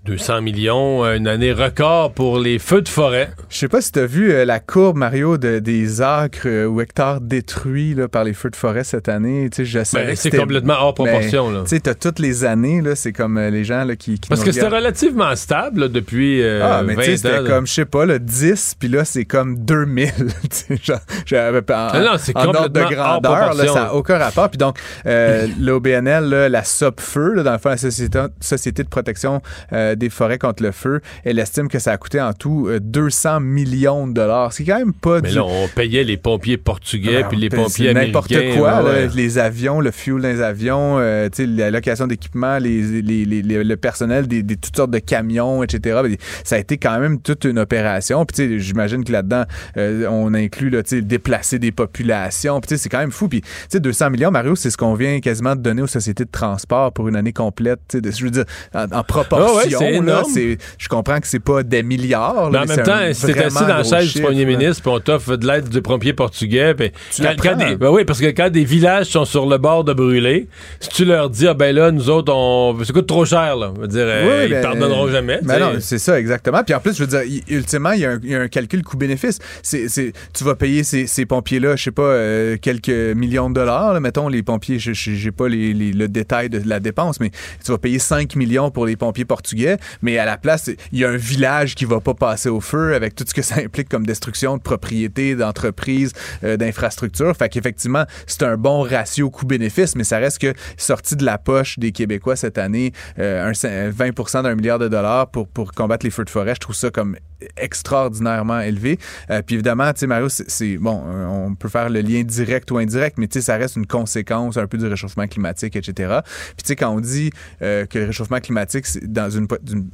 200 millions, euh, une année record pour les feux de forêt. Je sais pas si tu as vu euh, la courbe, Mario, de- des acres euh, ou hectares détruits là, par les feux de forêt cette année. Ben, c'est complètement hors mais, proportion. Tu toutes les années, c'est comme euh, les gens là, qui, qui Parce que c'était relativement stable là, depuis Ah, mais tu 20 sais, ans. c'était comme, je sais pas, le 10, puis là, c'est comme 2000. tu sais, genre, j'avais pas- en, non, c'est ordre de grandeur, là, ça n'a aucun rapport. Puis donc, l'OBNL, la SOPFEU, dans le fond, la Société, Société de protection euh, des forêts contre le feu, elle estime que ça a coûté en tout euh, 200 millions de dollars. C'est quand même pas Mais du... là, on payait les pompiers portugais Ah, puis les pompiers n'importe américains. quoi, ouais, là, les avions, le fuel dans les avions, euh, tu sais, la location d'équipement, les, les- les- le personnel, des, des- toutes sortes de camions, etc. Ben, Ça a été quand même toute une opération. Puis tu sais, j'imagine que là-dedans, euh, on inclut là, déplacer des populations. Puis tu sais, c'est quand même fou. Puis tu sais, 200 millions, Mario, c'est ce qu'on vient quasiment de donner aux sociétés de transport pour une année complète. tu sais, de- Je veux dire, en, en proportion. Ah ouais, millions. c'est je comprends que c'est pas des milliards. Mais en même temps, si t'es assis dans la chaise du premier ministre, puis on t'offre de l'aide du premier portugais, Tu quand, quand des, ben oui, parce que quand des villages sont sur le bord de brûler, si tu leur dis, ah ben là, nous autres, on, ça coûte trop cher, là. Je veux dire, Oui, ils ben, pardonneront jamais. Ben non, c'est ça, exactement. Puis en plus, je veux dire, ultimement, il y, a un- il y a un calcul coût-bénéfice. Tu vas payer ces, ces pompiers-là, je sais pas, euh, quelques millions de dollars. là. mettons, les pompiers, j'ai pas les- les- le détail de la dépense, mais tu vas payer 5 millions pour les pompiers portugais. Mais à la place, il y a un village qui va pas passer au feu avec tout ce que ça implique comme destruction de propriété, d'entreprise, euh, d'infrastructures. Fait qu'effectivement, c'est un bon ratio coût-bénéfice, mais ça reste que sorti de la poche des Québécois cette année, euh, un cin- 20% d'un milliard de dollars pour, pour combattre les feux de forêt, je trouve ça comme extraordinairement élevé. Euh, puis évidemment, tu sais, Mario, c'est- bon, euh, on peut faire le lien direct ou indirect, mais tu sais, ça reste une conséquence un peu du réchauffement climatique, etc. Puis tu sais, quand on dit euh, que le réchauffement climatique, dans une,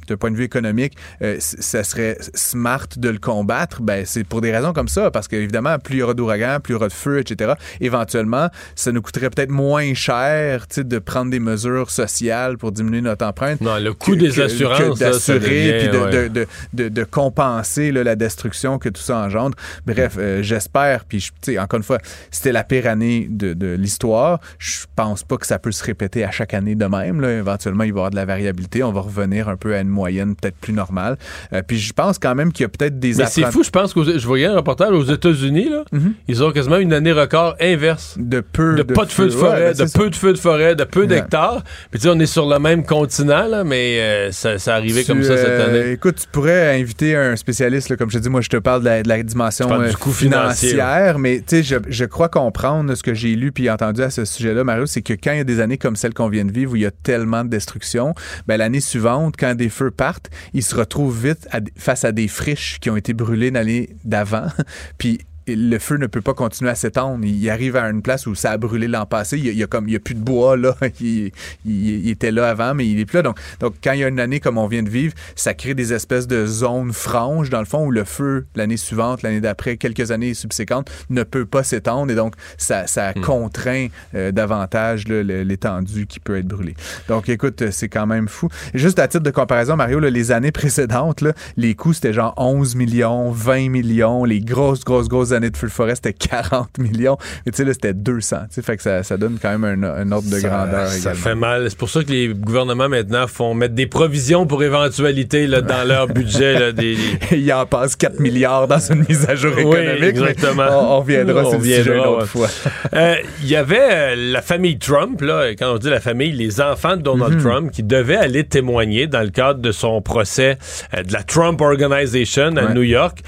d'un point de vue économique, euh, ça serait smart de le combattre, ben c'est pour des raisons comme ça, parce qu'évidemment, plus il y aura d'ouragans, plus il y aura de feux, etc. Éventuellement, ça nous coûterait peut-être moins cher, tu sais, de prendre des mesures sociales pour diminuer notre empreinte. Non, le coût que- des que- assurances, d'assurer puis de, ouais. de, de, de, de compenser là, la destruction que tout ça engendre. Bref, euh, j'espère, puis je- tu sais, encore une fois, c'était la pire année de, de l'histoire. Je pense pas que ça peut se répéter à chaque année de même. Là. Éventuellement, il va y avoir de la variabilité. On va revenir un peu à une moyenne peut-être plus normale. Euh, puis je pense quand même qu'il y a peut-être des Mais c'est fou, je pense que je voyais un reportage aux États-Unis, là, Mhm. ils ont quasiment une année record inverse. de peu De, pas de feu de ouais, forêt, ben, de c'est ça. peu de feu de forêt, de peu Ouais. d'hectares. Puis tu sais, on est sur le même continent, là, mais euh, ça, ça arrivait Tu, comme ça cette année. Écoute, tu pourrais inviter un spécialiste, là, comme je te dis, moi je te parle de la, de la dimension euh, du coût financier, financière, mais tu sais, je, je crois comprendre ce que j'ai lu puis entendu à ce sujet-là, Mario, c'est que quand il y a des années comme celle qu'on vient de vivre où il y a tellement de destruction, ben, l'année suivante, quand des feux partent, ils se retrouvent vite à- face à des friches qui ont été brûlées l'année d'avant, puis le feu ne peut pas continuer à s'étendre. Il arrive à une place où ça a brûlé l'an passé. Il y a, il y a comme il y a plus de bois là. Il, il- il était là avant, mais il est plus là. Donc, donc quand il y a une année comme on vient de vivre, ça crée des espèces de zones franches dans le fond où le feu l'année suivante, l'année d'après, quelques années subséquentes ne peut pas s'étendre et donc ça, ça contraint euh, davantage l'étendue qui peut être brûlée. Donc écoute, euh, c'est quand même fou. Juste à titre de comparaison, Mario, là, les années précédentes, là, les coûts c'était genre 11 millions, 20 millions, les grosses, grosses, grosses années de feu de forêt c'était 40 millions. Mais tu sais, là, c'était 200. Tu sais, fait que ça, ça donne quand même un, un ordre de Ça- grandeur Ça également. fait mal. C'est pour ça que les gouvernements maintenant font mettre des provisions pour éventualité là, dans leur budget. là, des, Il en passe 4 milliards dans une mise à jour Oui, économique. mais exactement. On, on reviendra On sur le sujet une autre ouais. fois. Euh, Il y avait euh, la famille Trump, là, quand on dit la famille, les enfants de Donald Trump, qui devaient aller témoigner dans le cadre de son procès euh, de la Trump Organization à Ouais. New York.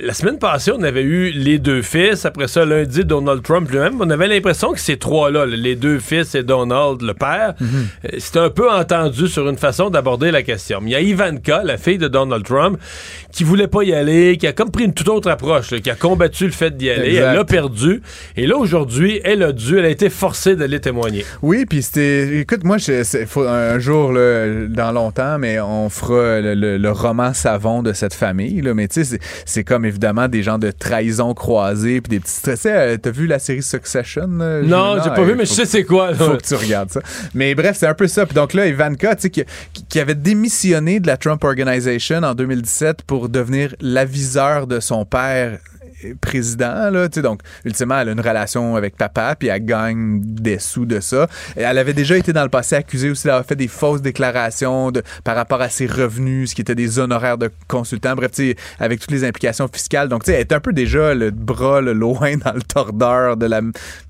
La semaine passée, on avait eu les deux fils. Après ça, lundi, Donald Trump lui-même. On avait l'impression que ces trois-là, là, les deux fils et Donald, le père, euh, c'était un peu entendu sur une façon d'aborder la question. Mais il y a Ivanka, la fille de Donald Trump, qui voulait pas y aller, qui a comme pris une toute autre approche, là, qui a combattu le fait d'y aller. Exact. Elle l'a perdu. Et là, aujourd'hui, elle a dû, elle a été forcée d'aller témoigner. Oui, puis c'était. Écoute, moi, je- c'est- faut un jour, là, dans longtemps, mais on fera le, le- le roman savon de cette famille. Là, mais tu sais, c'est- c'est comme évidemment des gens de trahison croisée, puis des petits. Tu sais, euh, t'as vu la série Succession? là? Non, j'ai pas euh, vu, mais je sais c'est quoi. là. faut que tu regardes ça. Mais bref, c'est un peu ça. Puis donc là, Ivanka, tu sais, qui, qui- avait démissionné de la Trump Organization en 2017 pour devenir l'aviseur de son père euh, président là, donc ultimement elle a une relation avec papa puis elle gagne des sous de ça. Et elle avait déjà été dans le passé accusée aussi d'avoir fait des fausses déclarations de, par rapport à ses revenus, ce qui était des honoraires de consultant. Bref, tu sais avec toutes les implications fiscales. Donc tu sais elle est un peu déjà le bras le loin dans le tordeur de la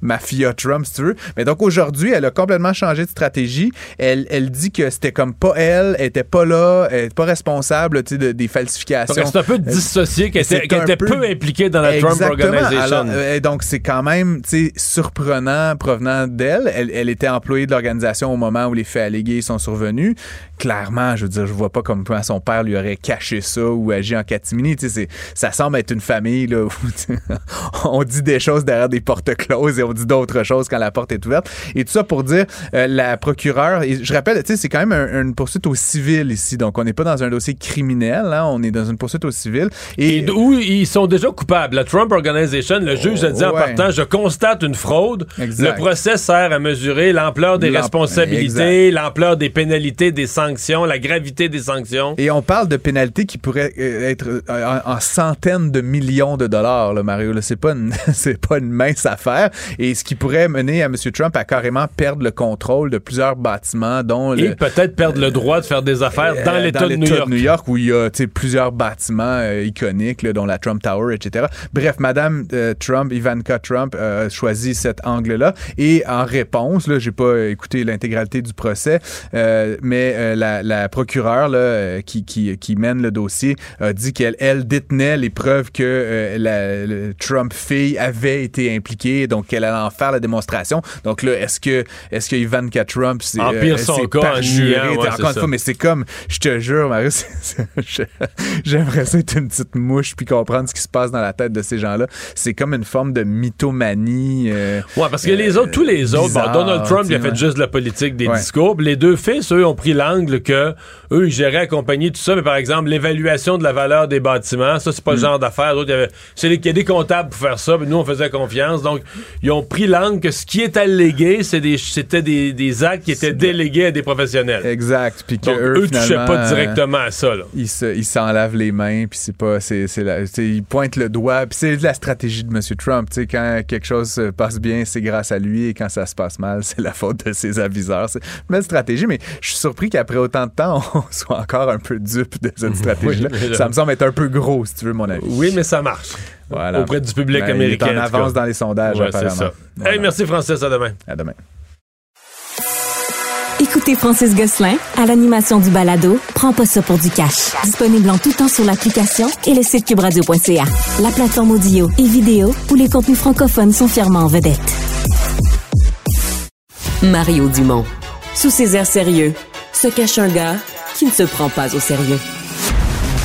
mafia Trump si tu veux. Mais donc aujourd'hui, elle a complètement changé de stratégie. Elle, elle dit que c'était comme pas elle, elle était pas là, elle était pas responsable tu sais, de- des falsifications. Donc, c'est un peu dissocié, qu'elle était, peu impliquée dans la Trump Exactement. Organization. Alors, euh, donc, c'est quand même tu sais, surprenant provenant d'elle. Elle, elle était employée de l'organisation au moment où les faits allégués sont survenus. Clairement, je veux dire, je vois pas comme comment son père lui aurait caché ça ou agi en catimini. Tu sais, c'est- ça semble être une famille là, où on dit des choses derrière des portes closes et on dit d'autres choses quand la porte est ouverte. Et tout ça pour dire, euh, la procureure, et je rappelle, tu sais, c'est quand même un- une poursuite au civil ici. Donc, on n'est pas dans un dossier criminel, hein, on est dans une poursuite au civil. Et où ils sont déjà coupables. La Trump Organization, le juge a dit en partant, je constate une fraude. Le procès sert à mesurer l'ampleur des responsabilités, l'ampleur des pénalités, des sanctions, la gravité des sanctions. Et on parle de pénalités qui pourraient euh, être euh, en, centaines de millions de dollars, là, Mario. C'est pas une, c'est pas une mince affaire. Et ce qui pourrait mener à M. Trump à carrément perdre le contrôle de plusieurs bâtiments, dont et peut-être perdre le droit de faire des affaires dans euh, l'État de New York. New York, où il y a plusieurs bâtiments iconiques, dont la Trump Tower, etc. Bref, Madame Trump, Ivanka Trump, a choisi cet angle-là. Et en réponse, là, j'ai pas écouté l'intégralité du procès, mais la, la, procureure là, qui, qui, qui mène le dossier a dit qu'elle elle détenait les preuves que euh, la Trump fille avait été impliquée, donc qu'elle allait en faire la démonstration. Donc là, est-ce que est-ce que Ivanka Trump c'est empire son cas en encore une fois, mais c'est comme je te jure, Marius, j'aimerais ça être une petite mouche puis comprendre ce qui se passe dans la tête de ces gens-là. C'est comme une forme de mythomanie. Euh, ouais, parce que les autres, tous les autres, Donald Trump, il a fait juste de la politique, des discours. Les deux fils, eux, ont pris l'angle que eux, ils géraient accompagner tout ça, mais par exemple, l'évaluation de la valeur des bâtiments, ça, c'est pas le mm. genre d'affaires. Il y, a des comptables pour faire ça, mais nous, on faisait confiance. Donc, ils ont pris l'angle que ce qui est allégué, c'était des, des, actes qui étaient délégués à des professionnels. Exact. Puis Donc, eux, touchaient pas directement à ça. Là. Ils s'en lavent les mains, puis c'est pas. c'est ils pointent le doigt, puis c'est la stratégie de M. Trump. quand quelque chose se passe bien, c'est grâce à lui, et quand ça se passe mal, c'est la faute de ses aviseurs. C'est une stratégie, mais je suis surpris qu'après autant de temps, on soit encore un peu dupe de cette stratégie-là. ça me semble être un peu gros, si tu veux, mon avis. Oui, mais ça marche. Voilà. Auprès du public ben, américain. Il avance dans les sondages, c'est ça. merci, Francis. À demain. À demain. Écoutez Francis Gosselin à l'animation du balado Prends pas ça pour du cash. Disponible en tout temps sur l'application et le site cubradio.ca. La plateforme audio et vidéo où les contenus francophones sont fièrement en vedette. Mario Dumont. Sous ses airs sérieux, se cache un gars qui ne se prend pas au sérieux.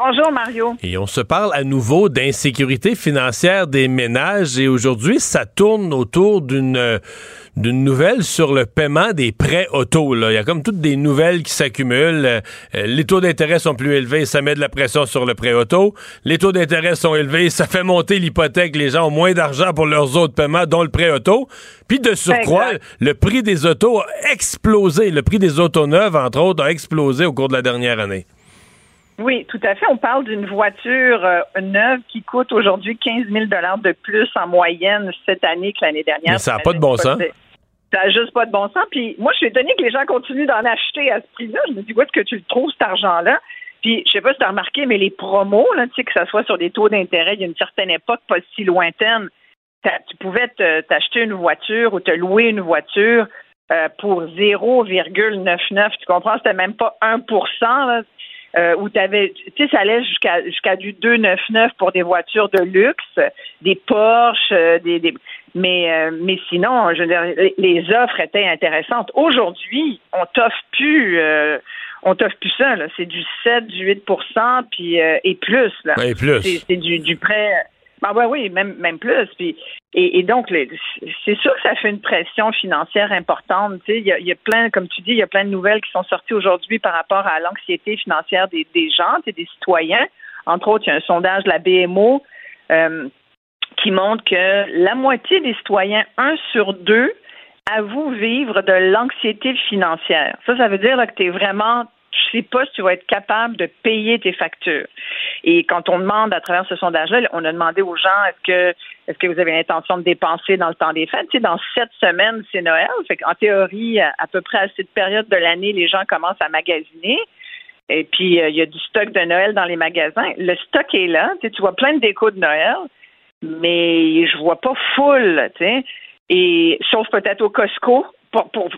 Bonjour Mario. Et on se parle à nouveau d'insécurité financière des ménages et aujourd'hui ça tourne autour d'une d'une nouvelle sur le paiement des prêts auto. Là. Il y a comme toutes des nouvelles qui s'accumulent. Euh, les taux d'intérêt sont plus élevés, ça met de la pression sur le prêt auto. Les taux d'intérêt sont élevés, ça fait monter l'hypothèque. Les gens ont moins d'argent pour leurs autres paiements, dont le prêt auto. Puis de surcroît, le prix des autos a explosé. Le prix des autos neuves, entre autres, a explosé au cours de la dernière année. Oui, tout à fait. On parle d'une voiture euh, neuve qui coûte aujourd'hui 15 000 de plus en moyenne cette année que l'année dernière. Mais ça n'a pas de bon sens. Ça n'a juste pas de bon sens. Puis moi, je suis étonnée que les gens continuent d'en acheter à ce prix-là. Je me dis, où est-ce que tu le trouves, cet argent-là? Puis, je sais pas si tu as remarqué, mais les promos, là, tu sais, que ce soit sur des taux d'intérêt, il y a une certaine époque pas si lointaine, tu pouvais t'acheter une voiture ou te louer une voiture euh, pour 0,99. Tu comprends? C'était même pas 1 là. Euh, où tu avais, tu sais, ça allait jusqu'à jusqu'à du 2,99 pour des voitures de luxe, des Porsche, euh, des, des mais euh, mais sinon, je veux dire, les, offres étaient intéressantes. Aujourd'hui, on t'offre plus. on t'offre plus ça, là. C'est du 7, du 8 puis et plus, là. Et plus. C'est du, du prêt ben oui, même, même plus. Puis, et, donc, c'est sûr que ça fait une pression financière importante. Il y a, y a, plein, comme tu dis, il y a plein de nouvelles qui sont sorties aujourd'hui par rapport à l'anxiété financière des, des gens, des citoyens. Entre autres, il y a un sondage de la BMO euh, qui montre que la moitié des citoyens, un sur deux, avouent vivre de l'anxiété financière. Ça, ça veut dire que tu es vraiment je sais pas si tu vas être capable de payer tes factures. Et quand on demande à travers ce sondage-là, on a demandé aux gens est-ce que est-ce que vous avez l'intention de dépenser dans le temps des fêtes? Tu sais, dans sept semaines, c'est Noël. Fait en théorie, à, peu près à cette période de l'année, les gens commencent à magasiner. Et puis, euh, il y a du stock de Noël dans les magasins. Le stock est là. Tu, vois plein de décos de Noël, mais je vois pas full, tu. Et sauf peut-être au Costco pour, pour,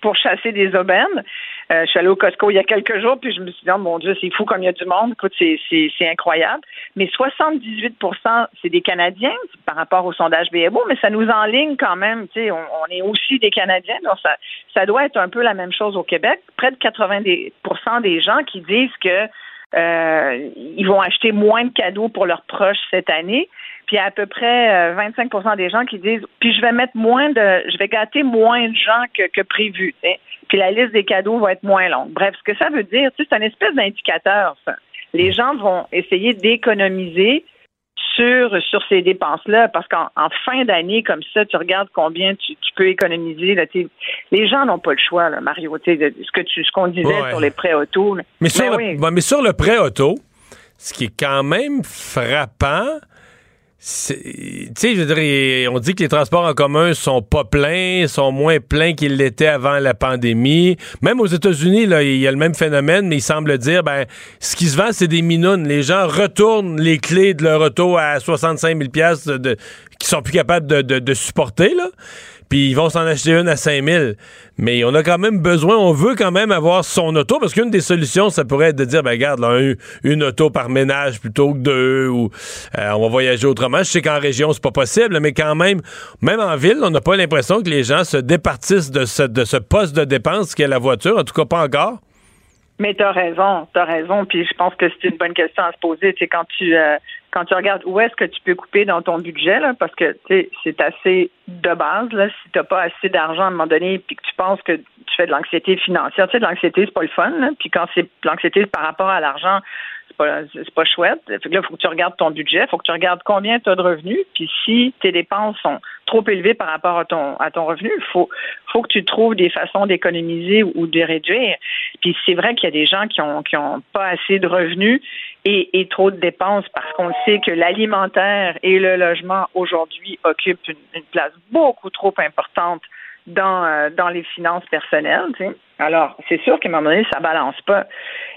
pour chasser des aubaines. Euh, je suis allée au Costco il y a quelques jours, puis je me suis dit, oh, mon Dieu, c'est fou comme il y a du monde. Écoute, c'est incroyable. Mais 78% c'est des Canadiens par rapport au sondage BMO, mais ça nous enligne quand même. Tu sais, on, est aussi des Canadiens, donc ça, ça doit être un peu la même chose au Québec. Près de 80% des gens qui disent que Euh, ils vont acheter moins de cadeaux pour leurs proches cette année. Puis il y a à peu près 25% euh, des gens qui disent puis je vais mettre moins de je vais gâter moins de gens que, que prévu. Puis la liste des cadeaux va être moins longue. Bref, ce que ça veut dire, c'est un espèce d'indicateur, ça. Les gens vont essayer d'économiser sur, sur ces dépenses-là, parce qu'en fin d'année, comme ça, tu regardes combien tu, peux économiser. Là, les gens n'ont pas le choix, là, Mario. Ce que tu, ce qu'on disait sur les prêts auto. Mais, sur ben le, mais sur le prêt auto, ce qui est quand même frappant, tu sais, je on dit que les transports en commun sont pas pleins, sont moins pleins qu'ils l'étaient avant la pandémie. Même aux États-Unis, là, il y a le même phénomène, mais il semble dire, ben, ce qui se vend, c'est des minounes. Les gens retournent les clés de leur auto à 65 000 pièces qui sont plus capables de, de supporter, là puis ils vont s'en acheter une à 5000. Mais on a quand même besoin, on veut quand même avoir son auto, parce qu'une des solutions, ça pourrait être de dire, ben regarde, là, une auto par ménage plutôt que deux, ou euh, on va voyager autrement. Je sais qu'en région, c'est pas possible, mais quand même, même en ville, on n'a pas l'impression que les gens se départissent de ce, de ce poste de dépense qu'est la voiture, en tout cas pas encore. Mais tu as raison, tu as raison. Puis je pense que c'est une bonne question à se poser. C'est quand tu euh, quand tu regardes où est-ce que tu peux couper dans ton budget, là, parce que c'est assez de base. Là, si tu n'as pas assez d'argent à un moment donné, puis que tu penses que tu fais de l'anxiété financière, tu sais, de l'anxiété, c'est pas le fun. Puis quand c'est l'anxiété par rapport à l'argent, c'est pas, pas chouette. Fait que là, il faut que tu regardes ton budget, il faut que tu regardes combien tu as de revenus, puis si tes dépenses sont trop élevées par rapport à ton à ton revenu, il faut, faut que tu trouves des façons d'économiser ou de réduire. Puis c'est vrai qu'il y a des gens qui ont qui ont pas assez de revenus et, et trop de dépenses parce qu'on sait que l'alimentaire et le logement aujourd'hui occupent une, une place beaucoup trop importante dans, euh, dans les finances personnelles. Tu sais. Alors, c'est sûr qu'à un moment donné, ça balance pas.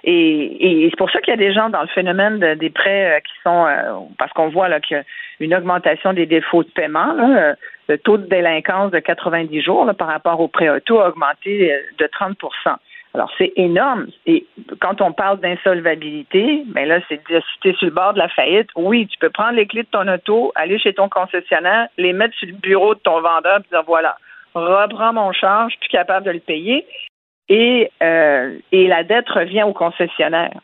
Et, et c'est pour ça qu'il y a des gens dans le phénomène des prêts euh, qui sont, euh, parce qu'on voit là qu'il y a une augmentation des défauts de paiement. Là, le taux de délinquance de 90 jours là, par rapport au prêt auto a augmenté de 30% alors, c'est énorme. Et quand on parle d'insolvabilité, mais ben là, c'est de si tu es sur le bord de la faillite, oui, tu peux prendre les clés de ton auto, aller chez ton concessionnaire, les mettre sur le bureau de ton vendeur et dire voilà, reprends mon char, je suis plus capable de le payer. Et, euh, et la dette revient au concessionnaire.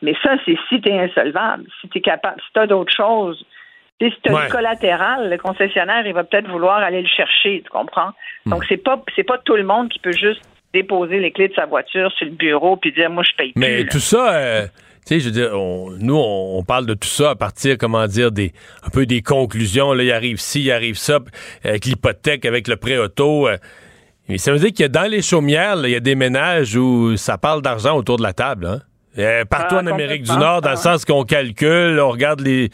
Mais ça, c'est si tu es insolvable, si tu es capable, si tu as d'autres choses. Si tu as du collatéral, le concessionnaire, il va peut-être vouloir aller le chercher, tu comprends? Hmm. Donc, c'est pas c'est pas tout le monde qui peut juste déposer les clés de sa voiture sur le bureau puis dire moi je paye plus. Mais tout ça euh, tu sais, je veux dire, nous, on, parle de tout ça à partir, comment dire, des un peu des conclusions. Là, il arrive ci, il arrive ça, avec l'hypothèque, avec le prêt auto. Euh. mais ça veut dire que dans les chaumières, il y a des ménages où ça parle d'argent autour de la table. Hein? Euh, partout ah, en Amérique du Nord, dans le sens qu'on calcule, on regarde les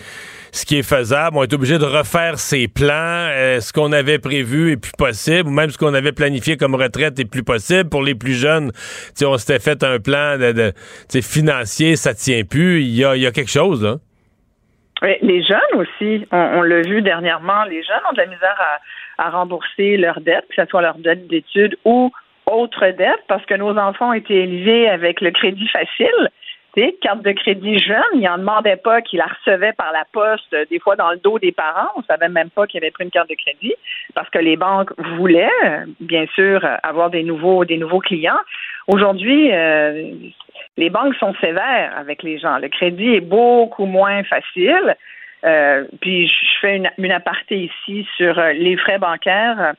ce qui est faisable. On est obligé de refaire ses plans. Euh, ce qu'on avait prévu est plus possible, ou même ce qu'on avait planifié comme retraite est plus possible. Pour les plus jeunes, on s'était fait un plan de, financier, ça tient plus. Il y a, y a quelque chose, là. Les jeunes aussi, on, l'a vu dernièrement, les jeunes ont de la misère à, à rembourser leurs dettes, que ce soit leur dette d'études ou autre dette, parce que nos enfants ont été élevés avec le crédit facile carte de crédit jeune, il n'en demandait pas qu'il la recevait par la poste, euh, des fois dans le dos des parents. On savait même pas qu'il avait pris une carte de crédit parce que les banques voulaient, euh, bien sûr, euh, avoir des nouveaux, des nouveaux clients. Aujourd'hui, les banques sont sévères avec les gens. Le crédit est beaucoup moins facile. puis je fais une, une aparté ici sur les frais bancaires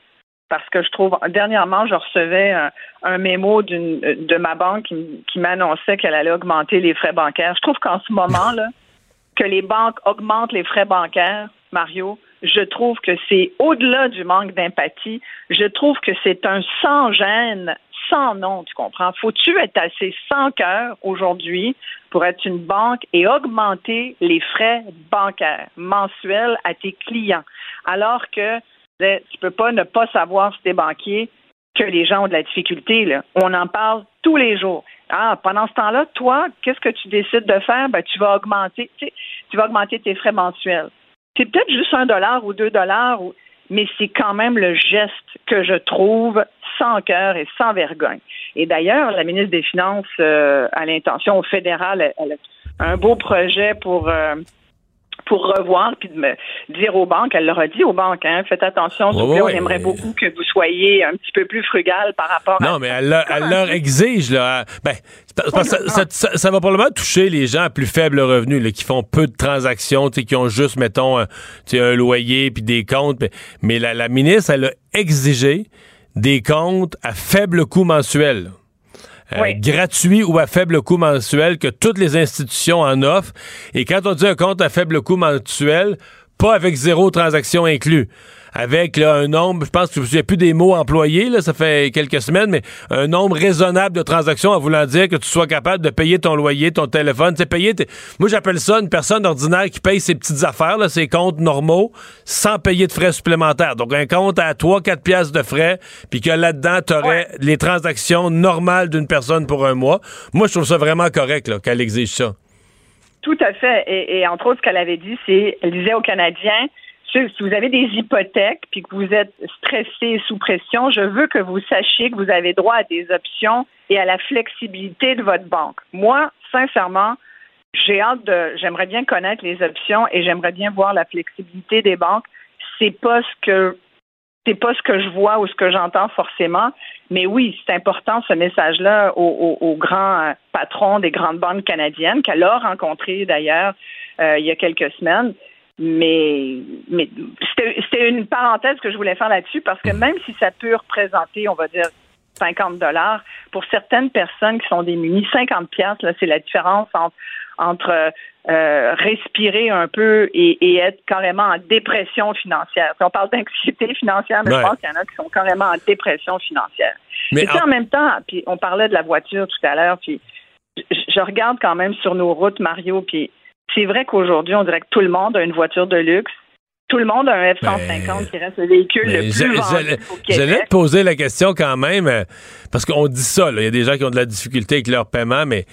parce que je trouve dernièrement je recevais un, mémo de ma banque qui, m'annonçait qu'elle allait augmenter les frais bancaires. Je trouve qu'en ce moment là que les banques augmentent les frais bancaires, Mario, je trouve que c'est au-delà du manque d'empathie. Je trouve que c'est un sans gêne, sans nom, tu comprends? Faut-tu être assez sans cœur aujourd'hui pour être une banque et augmenter les frais bancaires mensuels à tes clients? Alors que tu peux pas ne pas savoir si t'es banquier que les gens ont de la difficulté. Là. On en parle tous les jours. Ah, pendant ce temps-là, toi, qu'est-ce que tu décides de faire? Ben, tu vas augmenter, tu, vas augmenter tes frais mensuels. C'est peut-être juste un dollar ou deux dollars, mais c'est quand même le geste que je trouve sans cœur et sans vergogne. Et d'ailleurs, la ministre des Finances euh, a l'intention au fédéral, elle, a un beau projet pour euh, pour revoir puis de me dire aux banques, elle leur a dit aux banques, hein, faites attention, s'il vous plaît, on aimerait beaucoup que vous soyez un petit peu plus frugal par rapport non, à. Non, mais elle, leur, exige, là. Ben, ça, ça, va probablement toucher les gens à plus faible revenu, là, qui font peu de transactions, qui ont juste, mettons, un, un loyer puis des comptes. Mais, la, la ministre, elle a exigé des comptes à faible coût mensuel. Euh, gratuit ou à faible coût mensuel que toutes les institutions en offrent. Et quand on dit un compte à faible coût mensuel, pas avec zéro transaction inclus avec un nombre, je pense que je ne plus des mots employés, là, ça fait quelques semaines, mais un nombre raisonnable de transactions en voulant dire que tu sois capable de payer ton loyer, ton téléphone. Tu payer Moi, j'appelle ça une personne ordinaire qui paye ses petites affaires, là, ses comptes normaux, sans payer de frais supplémentaires. Donc, un compte à 3-4 piastres de frais, puis que là-dedans, tu aurais les transactions normales d'une personne pour un mois. Moi, je trouve ça vraiment correct qu'elle exige ça. Tout à fait. Et, et entre autres, ce qu'elle avait dit, c'est, elle disait aux Canadiens, si vous avez des hypothèques puis que vous êtes stressé sous pression, je veux que vous sachiez que vous avez droit à des options et à la flexibilité de votre banque. Moi, sincèrement, j'ai hâte de, j'aimerais bien connaître les options et j'aimerais bien voir la flexibilité des banques. C'est pas ce que, c'est pas ce que je vois ou ce que j'entends forcément. Mais oui, c'est important ce message-là aux, grands patrons des grandes banques canadiennes qu'elle a rencontré d'ailleurs euh, il y a quelques semaines mais, mais c'était une parenthèse que je voulais faire là-dessus parce que même si ça peut représenter, on va dire, 50 dollars, pour certaines personnes qui sont démunies, 50 pièces là, c'est la différence entre, entre euh, respirer un peu et, être carrément en dépression financière. Si on parle d'anxiété financière, mais je pense qu'il y en a qui sont carrément en dépression financière. Mais en... en même temps, puis on parlait de la voiture tout à l'heure, puis je regarde quand même sur nos routes, Mario, puis c'est vrai qu'aujourd'hui, on dirait que tout le monde a une voiture de luxe. Tout le monde a un F-150 ben, qui reste le véhicule le plus vendu au J'allais te poser la question quand même, euh, parce qu'on dit ça, il y a des gens qui ont de la difficulté avec leur paiement, mais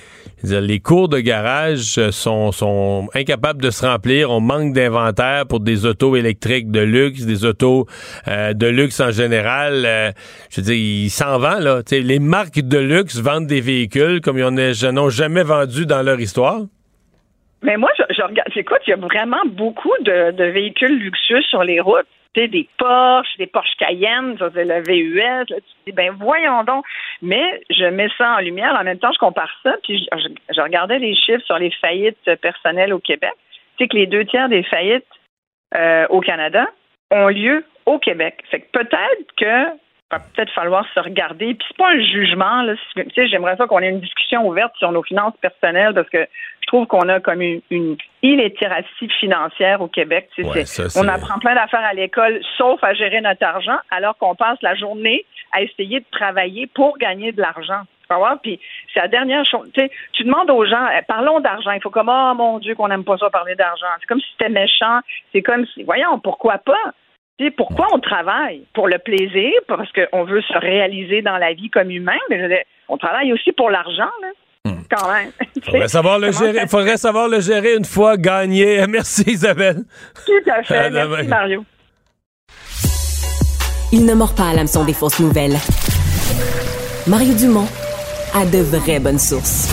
les cours de garage euh, sont, sont incapables de se remplir. On manque d'inventaire pour des autos électriques de luxe, des autos euh, de luxe en général. je veux dire, ils s'en vendent, là. les marques de luxe vendent des véhicules comme ils n'ont jamais vendu dans leur histoire. Mais moi, je, je regarde, j'écoute, il y a vraiment beaucoup de, véhicules luxueux sur les routes. Tu des Porsche, des Porsche Cayenne, ça c'est le VUS. Là, tu dis, ben voyons donc. Mais je mets ça en lumière. En même temps, je compare ça. Puis je, je regardais les chiffres sur les faillites personnelles au Québec. Tu sais que les deux tiers des faillites euh, au Canada ont lieu au Québec. Fait que peut-être que va peut-être falloir se regarder. Puis c'est pas un jugement. Là. Tu sais, j'aimerais ça qu'on ait une discussion ouverte sur nos finances personnelles parce que je trouve qu'on a comme une, une illitératie financière au Québec. on apprend plein d'affaires à l'école, sauf à gérer notre argent, alors qu'on passe la journée à essayer de travailler pour gagner de l'argent. Puis c'est la dernière chose. Tu demandes aux gens, eh, parlons d'argent. Il faut comme, oh mon Dieu, qu'on n'aime pas ça parler d'argent. C'est comme si c'était méchant. C'est comme si, voyons, pourquoi pas? Pourquoi on travaille? Pour le plaisir, parce qu'on veut se réaliser dans la vie comme humain, mais on travaille aussi pour l'argent, là. Hmm. Quand même. Faudrait savoir, le gérer, faudrait savoir le gérer une fois gagné. Merci Isabelle. Tout à fait. Merci Mario. Il ne mord pas à l'hameçon des fausses nouvelles. Mario Dumont a de vraies bonnes sources.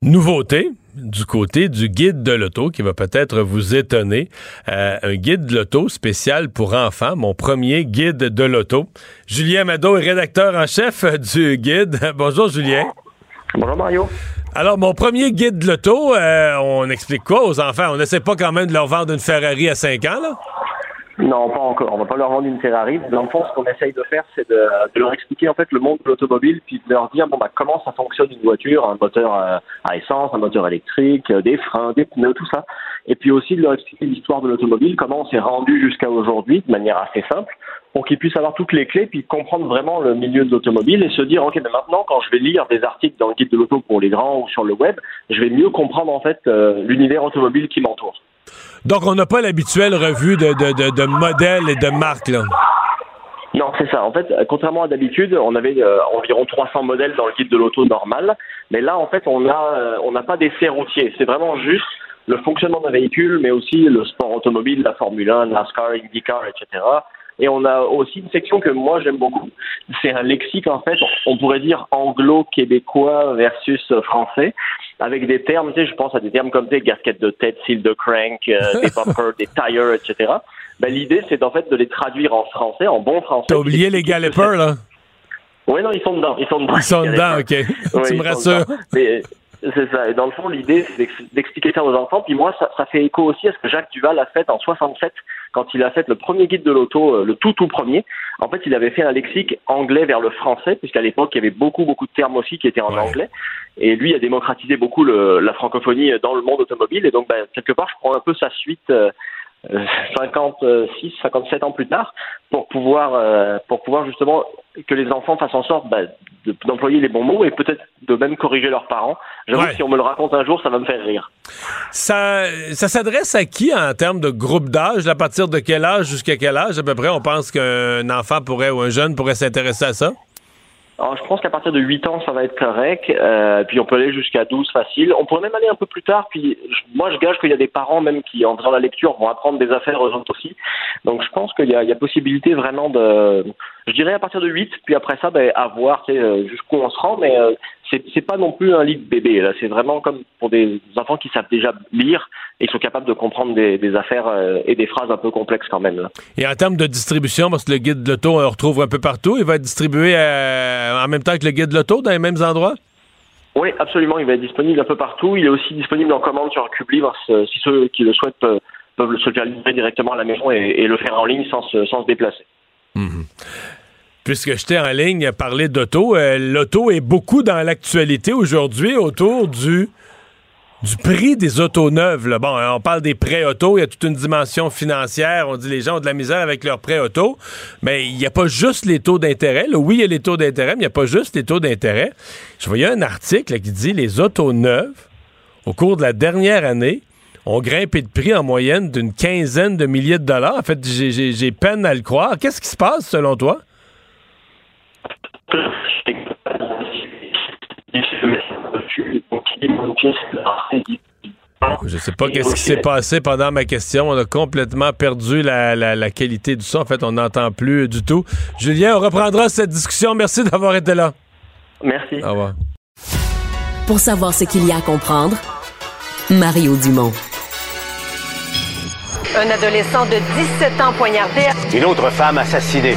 Nouveauté, du côté du guide de l'auto qui va peut-être vous étonner. Euh, un guide de l'auto spécial pour enfants, mon premier guide de l'auto. Julien Mado est rédacteur en chef du guide. Bonjour Julien. Bonjour Mario. Alors, mon premier guide de l'auto, euh, on explique quoi aux enfants? On n'essaie pas quand même de leur vendre une Ferrari à 5 ans, là? Non, pas encore. On va pas leur vendre une Ferrari. Dans le fond, ce qu'on essaye de faire, c'est de, leur expliquer en fait le monde de l'automobile, puis de leur dire bon bah comment ça fonctionne une voiture, un moteur euh, à essence, un moteur électrique, euh, des freins, des pneus, tout ça. Et puis aussi de leur expliquer l'histoire de l'automobile, comment on s'est rendu jusqu'à aujourd'hui de manière assez simple, pour qu'ils puissent avoir toutes les clés, puis comprendre vraiment le milieu de l'automobile et se dire ok, mais maintenant quand je vais lire des articles dans le guide de l'auto pour les grands ou sur le web, je vais mieux comprendre en fait euh, l'univers automobile qui m'entoure. Donc, on n'a pas l'habituelle revue de, de, de, modèles et de marques. Non, c'est ça. En fait, contrairement à d'habitude, on avait euh, environ 300 modèles dans le guide de l'auto normal, mais là, en fait, on a, euh, n'a pas d'essai routier. C'est vraiment juste le fonctionnement d'un véhicule, mais aussi le sport automobile, la Formule 1, NASCAR, IndyCar, etc. Et on a aussi une section que moi j'aime beaucoup. C'est un lexique en fait, on pourrait dire anglo-québécois versus français, avec des termes, tu sais, je pense à des termes comme des gasquettes de tête, seal de crank, euh, des bumpers, des tires, etc. Ben, l'idée c'est en fait de les traduire en français, en bon français. T'as oublié les galipers là? Oui, non, ils sont dedans. Ils sont dedans. Ils sont dedans, ok. tu me rassures. C'est ça. Et dans le fond, l'idée, c'est d'expliquer ça aux enfants. Puis moi, ça, ça, fait écho aussi à ce que Jacques Duval a fait en 67, quand il a fait le premier guide de l'auto, euh, le tout tout premier. En fait, il avait fait un lexique anglais vers le français, puisqu'à l'époque, il y avait beaucoup, beaucoup de termes aussi qui étaient en anglais. Et lui a démocratisé beaucoup le, la francophonie dans le monde automobile. Et donc, ben, quelque part, je prends un peu sa suite. Euh, 56, 57 ans plus tard, pour pouvoir, euh, pour pouvoir justement que les enfants fassent en sorte bah, d'employer les bons mots et peut-être de même corriger leurs parents. J'avoue que si on me le raconte un jour, ça va me faire rire. Ça, ça s'adresse à qui en termes de groupe d'âge? À partir de quel âge jusqu'à quel âge à peu près on pense qu'un enfant pourrait ou un jeune pourrait s'intéresser à ça? Alors, je pense qu'à partir de 8 ans, ça va être correct. Euh, puis on peut aller jusqu'à 12 facile. On pourrait même aller un peu plus tard. Puis moi, je gage qu'il y a des parents même qui, en faisant la lecture, vont apprendre des affaires aux autres aussi. Donc je pense qu'il y, y a, possibilité vraiment de... Je dirais à partir de 8, puis après ça, ben, à voir euh, jusqu'où on se rend. Mais euh, c'est pas non plus un livre bébé. Là, c'est vraiment comme pour des enfants qui savent déjà lire et qui sont capables de comprendre des, des affaires euh, et des phrases un peu complexes quand même. Là. Et en termes de distribution, parce que le guide de l'auto, on le retrouve un peu partout, il va être distribué en même temps que le guide de l'auto dans les mêmes endroits? Oui, absolument. Il va être disponible un peu partout. Il est aussi disponible en commande sur Cube Livre si ceux qui le souhaitent peuvent, peuvent se faire livrer directement à la maison et, et le faire en ligne sans se, sans se déplacer. Mmh puisque j'étais en ligne à parler d'auto, euh, l'auto est beaucoup dans l'actualité aujourd'hui autour du du prix des autos neuves. Bon, hein, on parle des prêts auto, il y a toute une dimension financière. On dit les gens ont de la misère avec leurs prêts auto, mais il n'y a pas juste les taux d'intérêt. Oui, il y a les taux d'intérêt, mais il n'y a pas juste les taux d'intérêt. Je voyais un article qui dit les autos neuves, au cours de la dernière année, ont grimpé de prix en moyenne d'une quinzaine de milliers de dollars. En fait, j'ai peine à le croire. Qu'est-ce qui se passe selon toi? Je sais pas qu'est-ce qui s'est passé pendant ma question. On a complètement perdu la, la, qualité du son. En fait, on n'entend plus du tout. Julien, on reprendra cette discussion. Merci d'avoir été là. Merci. Au revoir. Pour savoir ce qu'il y a à comprendre, Mario Dumont. Un adolescent de 17 ans poignardé. Une autre femme assassinée.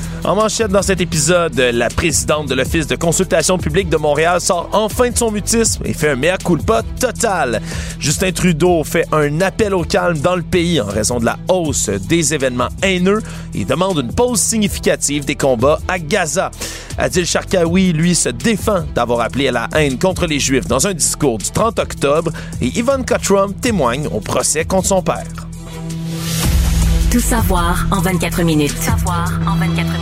En manchette dans cet épisode, la présidente de l'Office de consultation publique de Montréal sort enfin de son mutisme et fait un mea culpa total. Justin Trudeau fait un appel au calme dans le pays en raison de la hausse des événements haineux et demande une pause significative des combats à Gaza. Adil Sharkawi, lui, se défend d'avoir appelé à la haine contre les Juifs dans un discours du 30 octobre et Ivanka Trump témoigne au procès contre son père. Tout savoir en 24 minutes. Tout savoir en 24 minutes.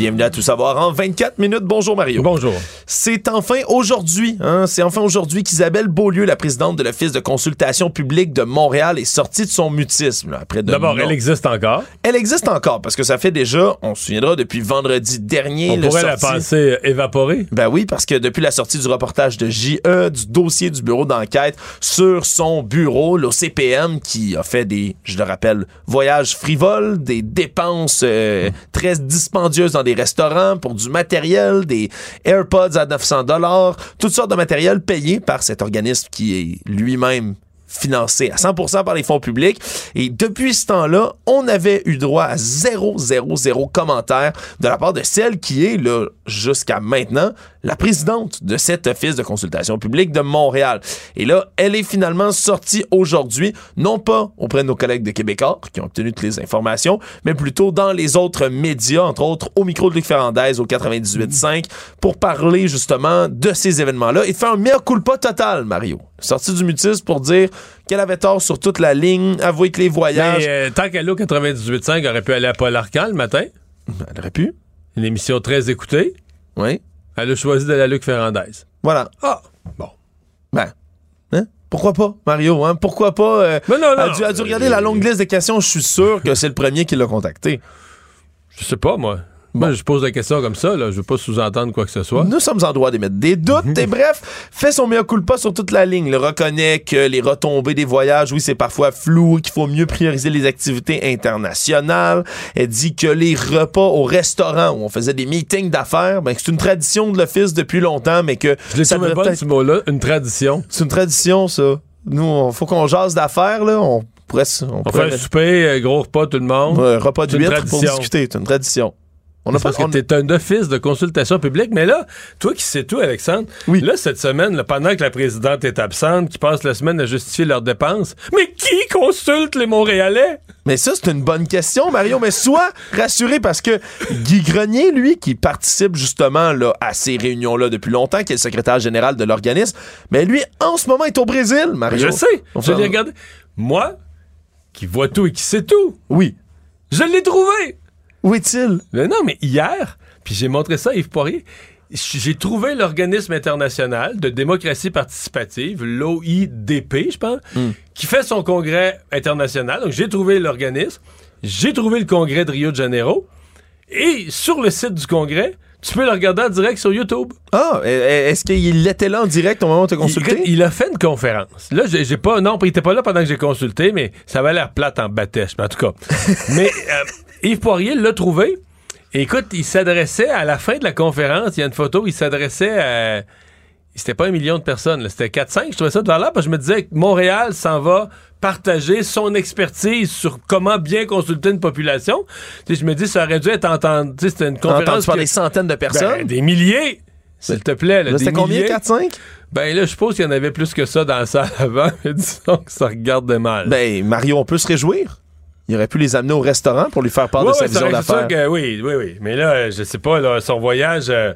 Bienvenue à Tout savoir en 24 minutes. Bonjour Mario. Bonjour. C'est enfin aujourd'hui, hein, c'est enfin aujourd'hui qu'Isabelle Beaulieu, la présidente de l'Office de consultation publique de Montréal, est sortie de son mutisme. après D'abord, elle existe encore. Elle existe encore parce que ça fait déjà, on se souviendra, depuis vendredi dernier. On pourrait la penser évaporée. Ben oui, parce que depuis la sortie du reportage de JE, du dossier du bureau d'enquête sur son bureau, l'OCPM, qui a fait des, je le rappelle, voyages frivoles, des dépenses euh, très dispendieuses dans des restaurants pour du matériel, des AirPods à 900 dollars, toutes sortes de matériel payé par cet organisme qui est lui-même financé à 100% par les fonds publics. Et depuis ce temps-là, on avait eu droit à 0, 0, 0 commentaires de la part de celle qui est, là, jusqu'à maintenant, la présidente de cet office de consultation publique de Montréal. Et là, elle est finalement sortie aujourd'hui, non pas auprès de nos collègues de Québécois qui ont obtenu toutes les informations, mais plutôt dans les autres médias, entre autres au micro de Luc Ferrandez au 98.5, pour parler justement de ces événements-là et faire un mea culpa total, Mario. Sortie du mutisme pour dire qu'elle avait tort sur toute la ligne, avouer que les voyages... Mais euh, tant qu'elle est au 98.5, elle aurait pu aller à Paul Arcan le matin. Elle aurait pu. Une émission très écoutée. Oui. Elle a choisi d'aller à Luc Ferrandez. Voilà. Ah, bon. Ben, hein? Pourquoi pas, Mario? Hein? Pourquoi pas? euh, Mais non, non, a dû, a dû regarder la longue liste de questions? Je suis sûr que c'est le premier qui l'a contacté. Je sais pas, moi. Moi, je pose la question comme ça, là. Je veux pas sous-entendre quoi que ce soit. Nous sommes en droit d'émettre des doutes et bref, fait son meilleur culpa sur toute la ligne. Le reconnaît que les retombées des voyages, oui, c'est parfois flou, qu'il faut mieux prioriser les activités internationales. Elle dit que les repas au restaurant où on faisait des meetings d'affaires, ben, c'est une tradition de l'office depuis longtemps, mais que Je ça pas peut-être- ce mot-là, une tradition. C'est une tradition, ça. Nous, on, faut qu'on jase d'affaires, là. On pourrait, on On pourrait fait un souper, euh, gros repas, tout le monde. Ouais, repas d'huîtres pour discuter. C'est une tradition. On a C'est parce pas, on- que t'es un office de consultation publique, mais là, toi qui sais tout, Alexandre, là, cette semaine, là, pendant que la présidente est absente, qui passe la semaine à justifier leurs dépenses, mais qui consulte les Montréalais? Mais ça, c'est une bonne question, Mario. Mais sois rassuré parce que Guy Grenier, lui, qui participe justement là, à ces réunions-là depuis longtemps, qui est le secrétaire général de l'organisme, mais lui, en ce moment, est au Brésil, Mario. Je sais, On je l'ai regardé. Moi, qui vois tout et qui sais tout, Oui. je l'ai trouvé. Où est-il? Mais non, mais hier, puis j'ai montré ça à Yves Poirier, j'ai trouvé l'organisme international de démocratie participative, l'OIDP, je pense, Hmm. qui fait son congrès international. Donc j'ai trouvé l'organisme, j'ai trouvé le congrès de Rio de Janeiro, et sur le site du congrès, tu peux le regarder en direct sur YouTube. Ah, est-ce qu'il était là en direct au moment où tu as consulté? Il, il a fait une conférence. Là, j'ai pas. Non, il était pas là pendant que j'ai consulté, mais ça avait l'air plate en bâtèche, mais en tout cas. mais euh, Yves Poirier l'a trouvé. Et écoute, il s'adressait à la fin de la conférence, il y a une photo, il s'adressait à. C'était pas un million de personnes, c'était 4-5. Je trouvais ça de valeur parce que je me disais que Montréal s'en va partager son expertise sur comment bien consulter une population. Je me dis, ça aurait dû être entendu. C'était une conférence. Entendu par que- des centaines de personnes? Ben, des milliers! S'il te plaît. Là, Là, des c'était combien, milliers. 4-5? Ben là, je suppose qu'il y en avait plus que ça dans la salle avant, mais disons que ça regarde mal. Ben, Mario, on peut se réjouir. Il aurait pu les amener au restaurant pour lui faire part de sa vision d'affaires. oui, oui, oui. Mais là, je sais pas, là, son voyage, euh,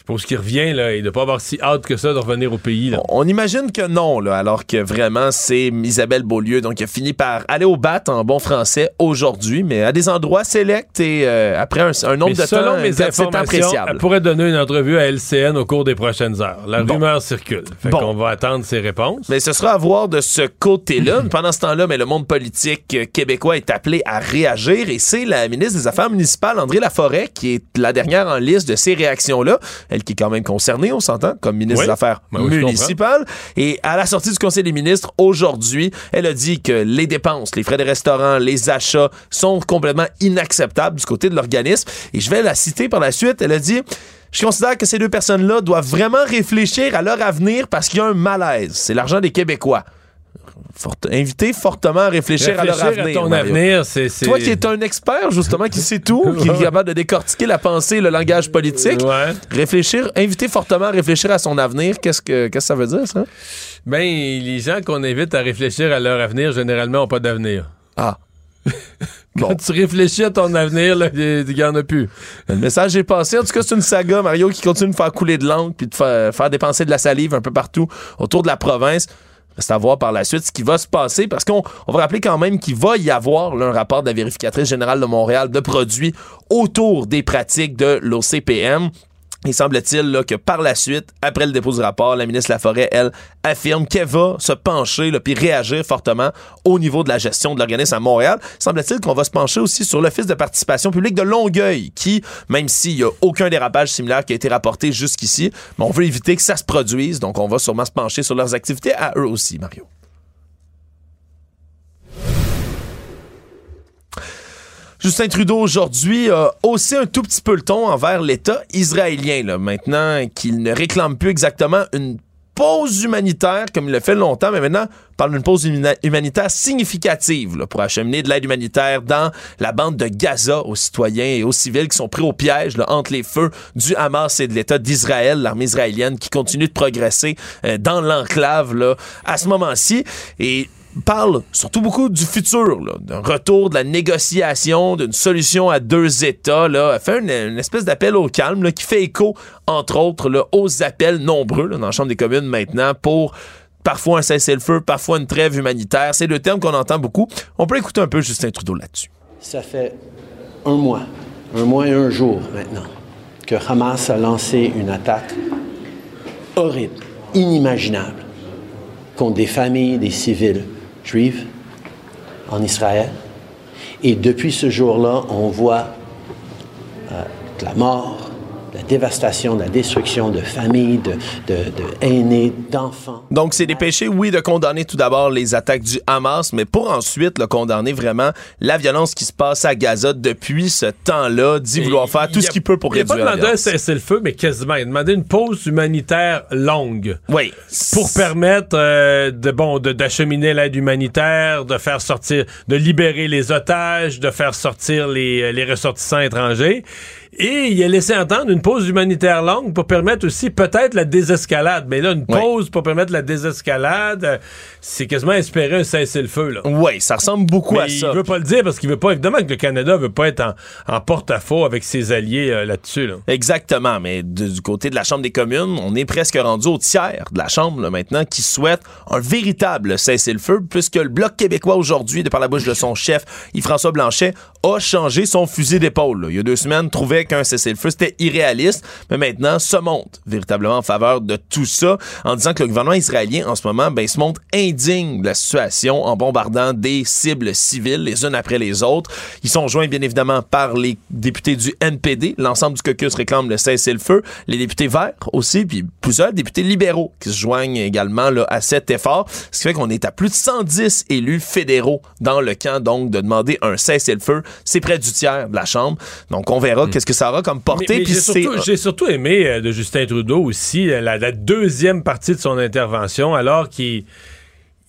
suppose qu'il revient, là, il doit pas avoir si hâte que ça de revenir au pays. Là. On imagine que non, là, alors que vraiment, c'est Isabelle Beaulieu, donc qui a fini par aller au bat en bon français aujourd'hui, mais à des endroits sélects et euh, après un, un nombre Mais de selon temps, mes de informations, appréciable. elle pourrait donner une entrevue à LCN au cours des prochaines heures. La Bon. rumeur circule. Fait Bon. qu'on va attendre ses réponses. Mais ce sera à voir de ce côté-là. Pendant ce temps-là, mais le monde politique québécois est appelé à réagir et c'est la ministre des Affaires municipales, André Laforêt, qui est la dernière en liste de ces réactions-là. Elle qui est quand même concernée, on s'entend, comme ministre Oui. des Affaires Ben oui, municipales. Et à la sortie du Conseil des ministres aujourd'hui, elle a dit que les dépenses, les frais de restaurant, les achats sont complètement inacceptables du côté de l'organisme. Et je vais la citer par la suite. Elle a dit je considère que ces deux personnes-là doivent vraiment réfléchir à leur avenir parce qu'il y a un malaise. C'est l'argent des Québécois. Fort- inviter fortement à réfléchir, à leur Réfléchir à avenir. ton avenir, c'est- c'est- Toi qui es un expert, justement, qui sait tout, qui est capable de décortiquer la pensée, le langage politique, réfléchir, inviter fortement à réfléchir à son avenir, qu'est-ce que, qu'est-ce que ça veut dire, ça? Ben, les gens qu'on invite à réfléchir à leur avenir, généralement, n'ont pas d'avenir. Ah. Quand tu réfléchis à ton avenir, il n'y en a plus. Le message est passé. En tout cas, c'est une saga, Mario, qui continue de faire couler de l'encre puis de fa- faire dépenser de la salive un peu partout autour de la province. Reste à voir par la suite ce qui va se passer parce qu'on on va rappeler quand même qu'il va y avoir un rapport de la vérificatrice générale de Montréal de produits autour des pratiques de l'OCPM. Il semble-t-il que par la suite, après le dépôt du rapport, la ministre Laforêt, elle, affirme qu'elle va se pencher puis réagir fortement au niveau de la gestion de l'organisme à Montréal. Semble-t-il qu'on va se pencher aussi sur l'Office de participation publique de Longueuil, qui, même s'il n'y a aucun dérapage similaire qui a été rapporté jusqu'ici, on veut éviter que ça se produise, donc on va sûrement se pencher sur leurs activités à eux aussi, Mario. Justin Trudeau aujourd'hui a haussé un tout petit peu le ton envers l'État israélien, là, maintenant qu'il ne réclame plus exactement une pause humanitaire comme il l'a fait longtemps, mais maintenant parle d'une pause humanitaire significative là, pour acheminer de l'aide humanitaire dans la bande de Gaza aux citoyens et aux civils qui sont pris au piège là, entre les feux du Hamas et de l'État d'Israël, l'armée israélienne qui continue de progresser euh, dans l'enclave à ce moment-ci. Et parle surtout beaucoup du futur, d'un retour de la négociation, d'une solution à deux États, là, fait une, espèce d'appel au calme qui fait écho, entre autres, aux appels nombreux dans la Chambre des communes maintenant pour parfois un cessez-le-feu, parfois une trêve humanitaire. C'est le terme qu'on entend beaucoup. On peut écouter un peu Justin Trudeau là-dessus. Ça fait un mois, un mois et un jour maintenant, que Hamas a lancé une attaque horrible, inimaginable, contre des familles, des civils en Israël. Et depuis ce jour-là, on voit euh, la mort, la dévastation, de la destruction de familles, de, de, de aînés, d'enfants. Donc, c'est des péchés, oui, de condamner tout d'abord les attaques du Hamas, mais pour ensuite le condamner vraiment la violence qui se passe à Gaza depuis ce temps-là, d'y vouloir faire tout Il ce qu'il peut pour il a réduire pas demandé un cessez-le-feu, mais quasiment. Il a demandé une pause humanitaire longue. Oui. Pour permettre euh, de bon de- d'acheminer l'aide humanitaire, de faire sortir, de libérer les otages, de faire sortir les, les ressortissants étrangers. Et il a laissé entendre une pause humanitaire longue pour permettre aussi peut-être la désescalade. Mais là, une pause pour permettre la désescalade, euh, c'est quasiment espérer un cessez-le-feu. Oui, ça ressemble beaucoup Mais à ça. il veut pas le dire parce qu'il veut pas, évidemment que le Canada veut pas être en, en porte-à-faux avec ses alliés euh, là-dessus. Là. Exactement, mais de- du côté de la Chambre des communes, on est presque rendu au tiers de la Chambre là, maintenant qui souhaite un véritable cessez-le-feu, puisque le Bloc québécois aujourd'hui, de par la bouche de son chef, Yves-François Blanchet, a changé son fusil d'épaule. là. Il y a deux semaines, trouvait qu'un cessez-le-feu, c'était irréaliste, mais maintenant se montre véritablement en faveur de tout ça, en disant que le gouvernement israélien, en ce moment, ben, se montre indigne de la situation en bombardant des cibles civiles les unes après les autres. Ils sont joints, bien évidemment, par les députés du NPD. L'ensemble du caucus réclame le cessez-le-feu. Les députés verts aussi, puis plusieurs députés libéraux qui se joignent également là, à cet effort. Ce qui fait qu'on est à plus de 110 élus fédéraux dans le camp, donc, de demander un cessez-le-feu. C'est près du tiers de la Chambre. Donc, on verra qu'est-ce que ça aura comme portée. j'ai surtout, surtout aimé euh, de Justin Trudeau aussi euh, la, la deuxième partie de son intervention, alors qu'il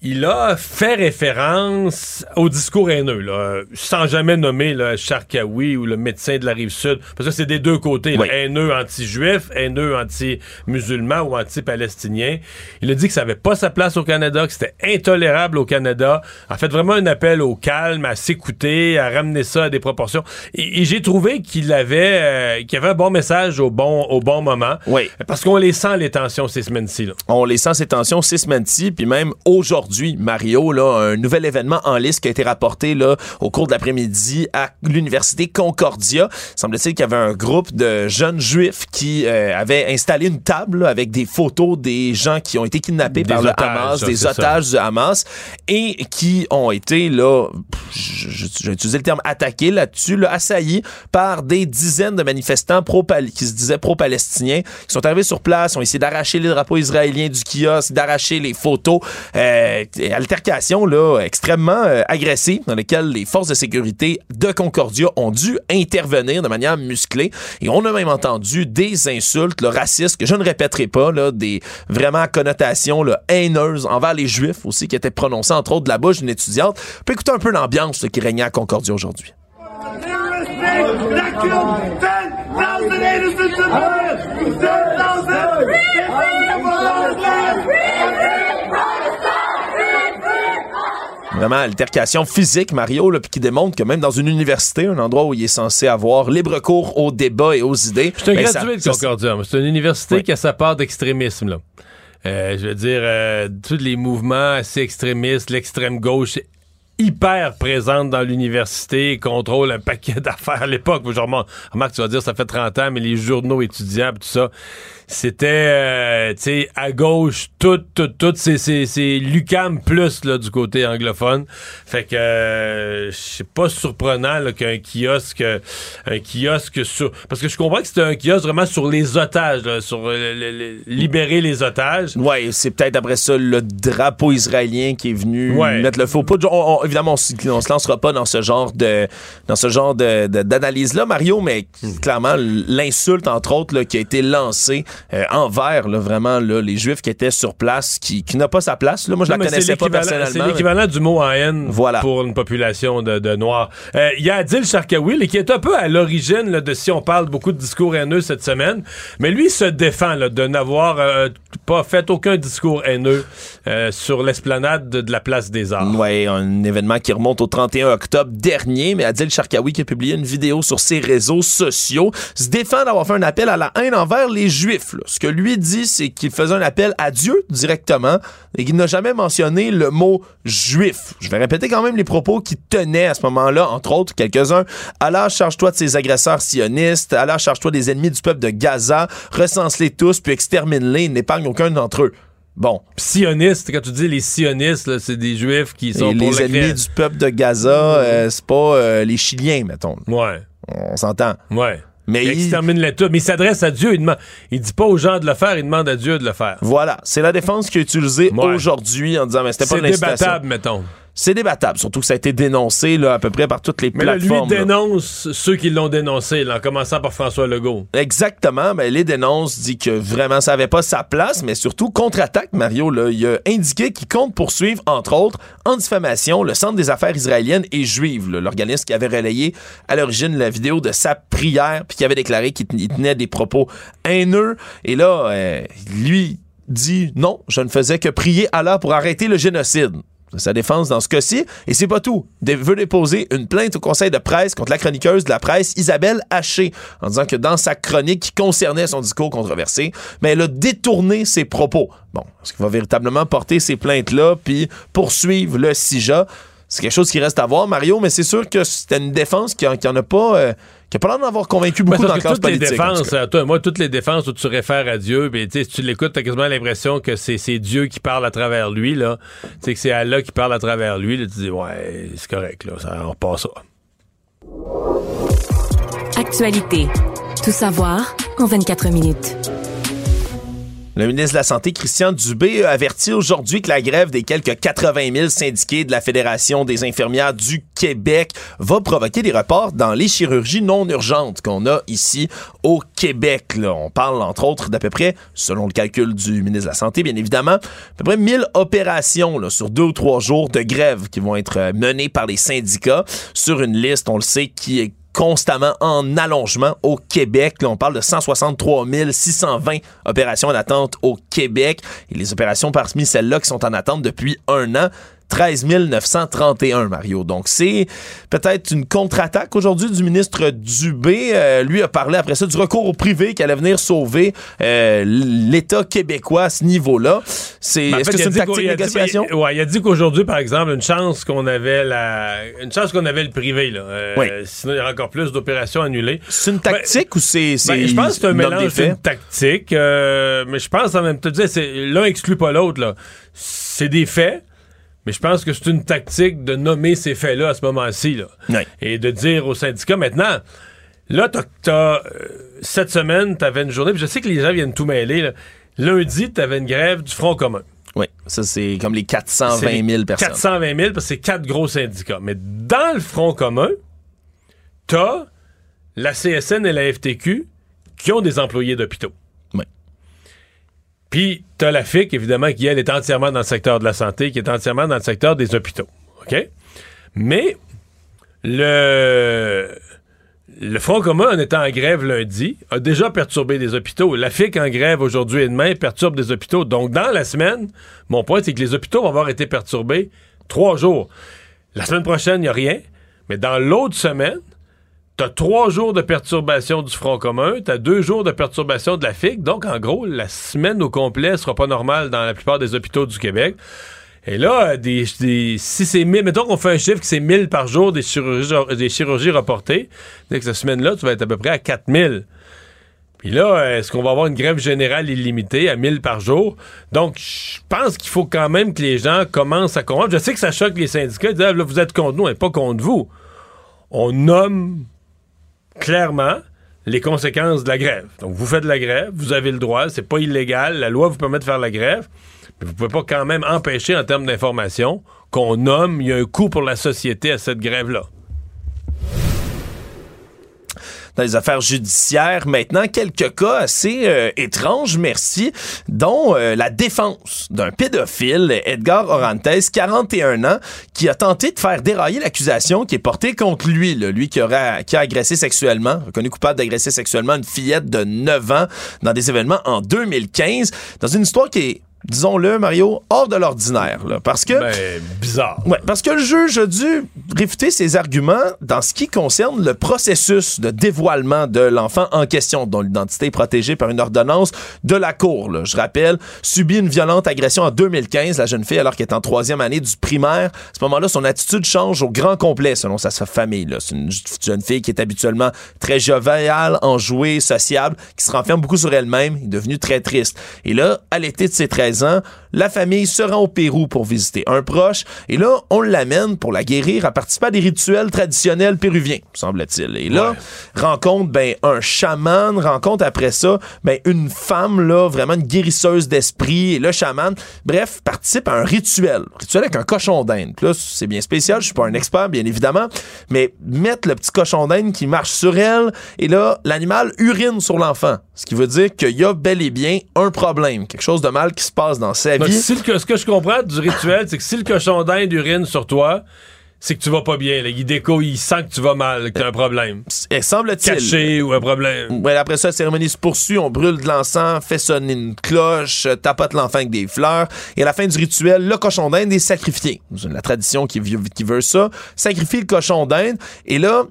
il a fait référence au discours haineux, là, sans jamais nommer le Charkaoui ou le médecin de la rive sud, parce que c'est des deux côtés, là, haineux anti-juif, haineux anti-musulman ou anti-palestinien. Il a dit que ça n'avait pas sa place au Canada, que c'était intolérable au Canada. En fait, vraiment un appel au calme, à s'écouter, à ramener ça à des proportions. Et, et j'ai trouvé qu'il avait, euh, qu'il avait un bon message au bon, au bon moment. Oui. Parce qu'on les sent, les tensions, ces semaines-ci. là. On les sent ces tensions ces semaines-ci, puis même aujourd'hui, Mario, là, un nouvel événement en liste qui a été rapporté là, au cours de l'après-midi à l'université Concordia. Semble-t-il qu'il y avait un groupe de jeunes juifs qui euh, avaient installé une table là, avec des photos des gens qui ont été kidnappés Des par le Hamas, ça, des ça. otages du Hamas, et qui ont été là, vais utiliser le terme attaqués là-dessus, là, assaillis par des dizaines de manifestants pro qui se disaient pro-palestiniens, qui sont arrivés sur place, ont essayé d'arracher les drapeaux israéliens du kiosque, d'arracher les photos. Euh, altercation là, extrêmement euh, agressive dans lesquelles les forces de sécurité de Concordia ont dû intervenir de manière musclée. Et on a même entendu des insultes racistes que je ne répéterai pas, des vraiment connotations haineuses envers les Juifs aussi qui étaient prononcées entre autres de la bouche d'une étudiante. On peut écouter un peu l'ambiance qui régnait à Concordia aujourd'hui. Vraiment, altercation physique, Mario, puis qui démontre que même dans une université, un endroit où il est censé avoir libre cours aux débats et aux idées. Suis un ben, gradué ça- de Concordia. C'est une université qui a sa part d'extrémisme. là. Euh, je veux dire, euh, tous les mouvements assez extrémistes, l'extrême gauche hyper présente dans l'université, contrôle un paquet d'affaires à l'époque. Je remarque, tu vas dire, ça fait 30 ans, mais les journaux étudiants, tout ça, c'était, euh, tu sais, à gauche, tout, tout, tout, c'est, c'est, c'est Lucam plus, là, du côté anglophone. Fait que, euh, c'est pas surprenant, là, qu'un kiosque, un kiosque sur, parce que je comprends que c'était un kiosque vraiment sur les otages, là, sur euh, le- le- libérer les otages. Ouais, c'est peut-être après ça le drapeau israélien qui est venu Ouais. mettre le faux pas. On- on- évidemment, on, se lancera pas dans ce genre de dans ce genre de, de- d'analyse là, Mario, mais Hmm. clairement l'insulte entre autres là, qui a été lancée euh, envers là, vraiment là, les Juifs qui étaient sur place, qui, qui n'a pas sa place. Là, moi, je Non, la connaissais pas l'équivalent- personnellement. C'est l'équivalent du mot en haine Voilà. pour une population de, de Noirs. Euh, Il y a Adil Sharkawi, qui est un peu à l'origine de si on parle beaucoup de discours haineux cette semaine, mais lui se défend là, de n'avoir euh, pas fait aucun discours haineux euh, sur l'esplanade de, de la place des Arts. Ouais, un événement qui remonte au 31 octobre dernier, mais Adil Sharkawi qui a publié une vidéo sur ses réseaux sociaux se défend d'avoir fait un appel à la haine envers les Juifs. Là. Ce que lui dit, c'est qu'il faisait un appel à Dieu directement et qu'il n'a jamais mentionné le mot juif. Je vais répéter quand même les propos qu'il tenait à ce moment-là, entre autres quelques-uns. Allah, charge-toi de ces agresseurs sionistes. Allah, charge-toi des ennemis du peuple de Gaza. Recense-les tous, puis extermine-les. N'épargne aucun d'entre eux. Bon. Sionistes, quand tu dis les sionistes, c'est des juifs qui sont Et pour les ennemis du peuple de Gaza, euh, c'est pas euh, les Chiliens, mettons. Ouais. On s'entend. Ouais. Mais il. Mais il s'adresse à Dieu. Il demande. Il dit pas aux gens de le faire, il demande à Dieu de le faire. Voilà, c'est la défense qui est utilisée Ouais. aujourd'hui en disant mais c'était pas l'incitation. débattable, mettons. C'est débattable, surtout que ça a été dénoncé là, à peu près par toutes les Mais lui plateformes. là. dénonce ceux qui l'ont dénoncé, là, en commençant par François Legault. Exactement, ben, les dénonce dit que vraiment ça avait pas sa place, mais surtout contre-attaque, Mario, là, il a indiqué qu'il compte poursuivre, entre autres, en diffamation, le Centre des affaires israéliennes et juives, l'organisme qui avait relayé à l'origine la vidéo de sa prière, puis qui avait déclaré qu'il ten- il tenait des propos haineux. Et là, euh, lui dit non, je ne faisais que prier Allah pour arrêter le génocide. Sa défense dans ce cas-ci. Et c'est pas tout. Il veut déposer une plainte au conseil de presse contre la chroniqueuse de la presse Isabelle Haché en disant que dans sa chronique qui concernait son discours controversé, mais elle a détourné ses propos. Bon, est-ce qu'il va véritablement porter ces plaintes-là puis poursuivre le CIJA? C'est quelque chose qui reste à voir, Mario, mais c'est sûr que c'était une défense qui en, a pas... euh, qui a pas l'air d'en avoir convaincu beaucoup Ben, dans parce la classe toutes les politique. défenses, toi, moi, toutes les défenses où tu réfères à Dieu, ben, tu sais, si tu l'écoutes, t'as quasiment l'impression que c'est c'est Dieu qui parle à travers lui, là. Tu sais, que c'est Allah qui parle à travers lui, là. Tu dis, ouais, c'est correct, là. Ça, on repasse ça. Actualité. Tout savoir en 24 minutes. Le ministre de la Santé, Christian Dubé, a averti aujourd'hui que la grève des quelques 80 000 syndiqués de la Fédération des infirmières du Québec va provoquer des reports dans les chirurgies non urgentes qu'on a ici au Québec. On parle, entre autres, d'à peu près, selon le calcul du ministre de la Santé, bien évidemment, à peu près 1000 opérations sur deux ou trois jours de grève qui vont être euh, menées par les syndicats sur une liste, on le sait, qui est constamment en allongement au Québec. Là, on parle de 163 620 opérations en attente au Québec. Et les opérations parmi celles-là qui sont en attente depuis un an, 13 931, Mario. Donc, c'est peut-être une contre-attaque aujourd'hui du ministre Dubé. Euh, lui a parlé après ça du recours au privé qui allait venir sauver euh, l'État québécois à ce niveau-là. C'est, Ben, en est-ce que c'est une tactique de dit- négociation? ben, ouais, il a dit qu'aujourd'hui, par exemple, une chance qu'on avait la, une chance qu'on avait le privé, là. Euh, Oui. Sinon, il y aurait encore plus d'opérations annulées. C'est une tactique ou c'est, c'est Ben, je pense que c'est un une mélange des faits? d'une tactique, mais je pense en même temps, c'est- l'un exclut pas l'autre. là. C'est des faits, mais je pense que c'est une tactique de nommer ces faits-là à ce moment-ci. là. Et de dire aux syndicats, maintenant, là, t'as, t'as, euh, cette semaine, t'avais une journée, puis je sais que les gens viennent tout mêler. là. Lundi, t'avais une grève du Front commun. Oui, ça c'est comme les 420 C'est 000 personnes. 420 000, parce que c'est quatre gros syndicats. Mais dans le Front commun, t'as la CSN et la FTQ qui ont des employés d'hôpitaux. Puis t'as la FIC, évidemment, qui, elle, est entièrement dans le secteur de la santé, qui est entièrement dans le secteur des hôpitaux. OK? Mais le... Le Front commun, en étant en grève lundi, a déjà perturbé des hôpitaux. La FIC en grève aujourd'hui et demain perturbe des hôpitaux. Donc, dans la semaine, mon point, c'est que les hôpitaux vont avoir été perturbés trois jours. La semaine prochaine, il n'y a rien. Mais dans l'autre semaine, tu as trois jours de perturbation du Front commun, tu as deux jours de perturbation de la FIC. Donc, en gros, la semaine au complet sera pas normale dans la plupart des hôpitaux du Québec. Et là, des, des- si c'est 1000, mettons qu'on fait un chiffre que c'est 1000 par jour des chirurgies, des chirurgies reportées, que cette semaine-là, tu vas être à peu près à 4000. Puis là, est-ce qu'on va avoir une grève générale illimitée à 1000 par jour? Donc, je pense qu'il faut quand même que les gens commencent à comprendre. Je sais que ça choque les syndicats. Ils disent, Ah, là, vous êtes contre nous, et pas contre vous. On nomme clairement les conséquences de la grève. Donc, vous faites la grève, vous avez le droit, c'est pas illégal, la loi vous permet de faire la grève, mais vous pouvez pas quand même empêcher en termes d'information qu'on nomme, il y a un coût pour la société à cette grève-là. Dans les affaires judiciaires. Maintenant, quelques cas assez euh, étranges, merci, dont euh, la défense d'un pédophile, Edgar Orantes, 41 ans, qui a tenté de faire dérailler l'accusation qui est portée contre lui, là, lui qui, qui a agressé sexuellement, reconnu coupable d'agresser sexuellement une fillette de 9 ans dans des événements en 2015, dans une histoire qui est disons-le, Mario, hors de l'ordinaire. là, Parce que. Ben, bizarre. Ouais, parce que le juge a dû réfuter ses arguments dans ce qui concerne le processus de dévoilement de l'enfant en question, dont l'identité est protégée par une ordonnance de la Cour. là. Je rappelle, subit une violente agression en 2015, la jeune fille, alors qu'elle est en troisième année du primaire. À ce moment-là, son attitude change au grand complet, selon sa, sa famille. là. C'est une jeune fille qui est habituellement très joviale, enjouée, sociable, qui se renferme beaucoup sur elle-même, est devenue très triste. Et là, à l'été de ses 13 ans, la famille se rend au Pérou pour visiter un proche. Et là, on l'amène pour la guérir à participer à des rituels traditionnels péruviens, semble-t-il. Et là, rencontre ben un chaman, rencontre après ça ben une femme là, vraiment une guérisseuse d'esprit. Et le chaman, bref, participe à un rituel, rituel avec un cochon d'Inde. Là, c'est bien spécial, je suis pas un expert bien évidemment, mais mettre le petit cochon d'Inde qui marche sur elle. Et là, l'animal urine sur l'enfant, ce qui veut dire qu'il y a bel et bien un problème, quelque chose de mal qui se passe dans sa Donc, vie. si le- ce que je comprends du rituel, c'est que si le cochon d'Inde urine sur toi, c'est que tu vas pas bien. Là. Il déco, il sent que tu vas mal, que tu as un problème. Et semble-t-il. Caché ou un problème. Ouais, après ça, la cérémonie se poursuit, on brûle de l'encens, fait sonner une cloche, euh, tapote l'enfant avec des fleurs. Et à la fin du rituel, le cochon d'Inde est sacrifié. C'est la tradition qui, veut- qui veut ça. Sacrifie le cochon d'Inde. Et là,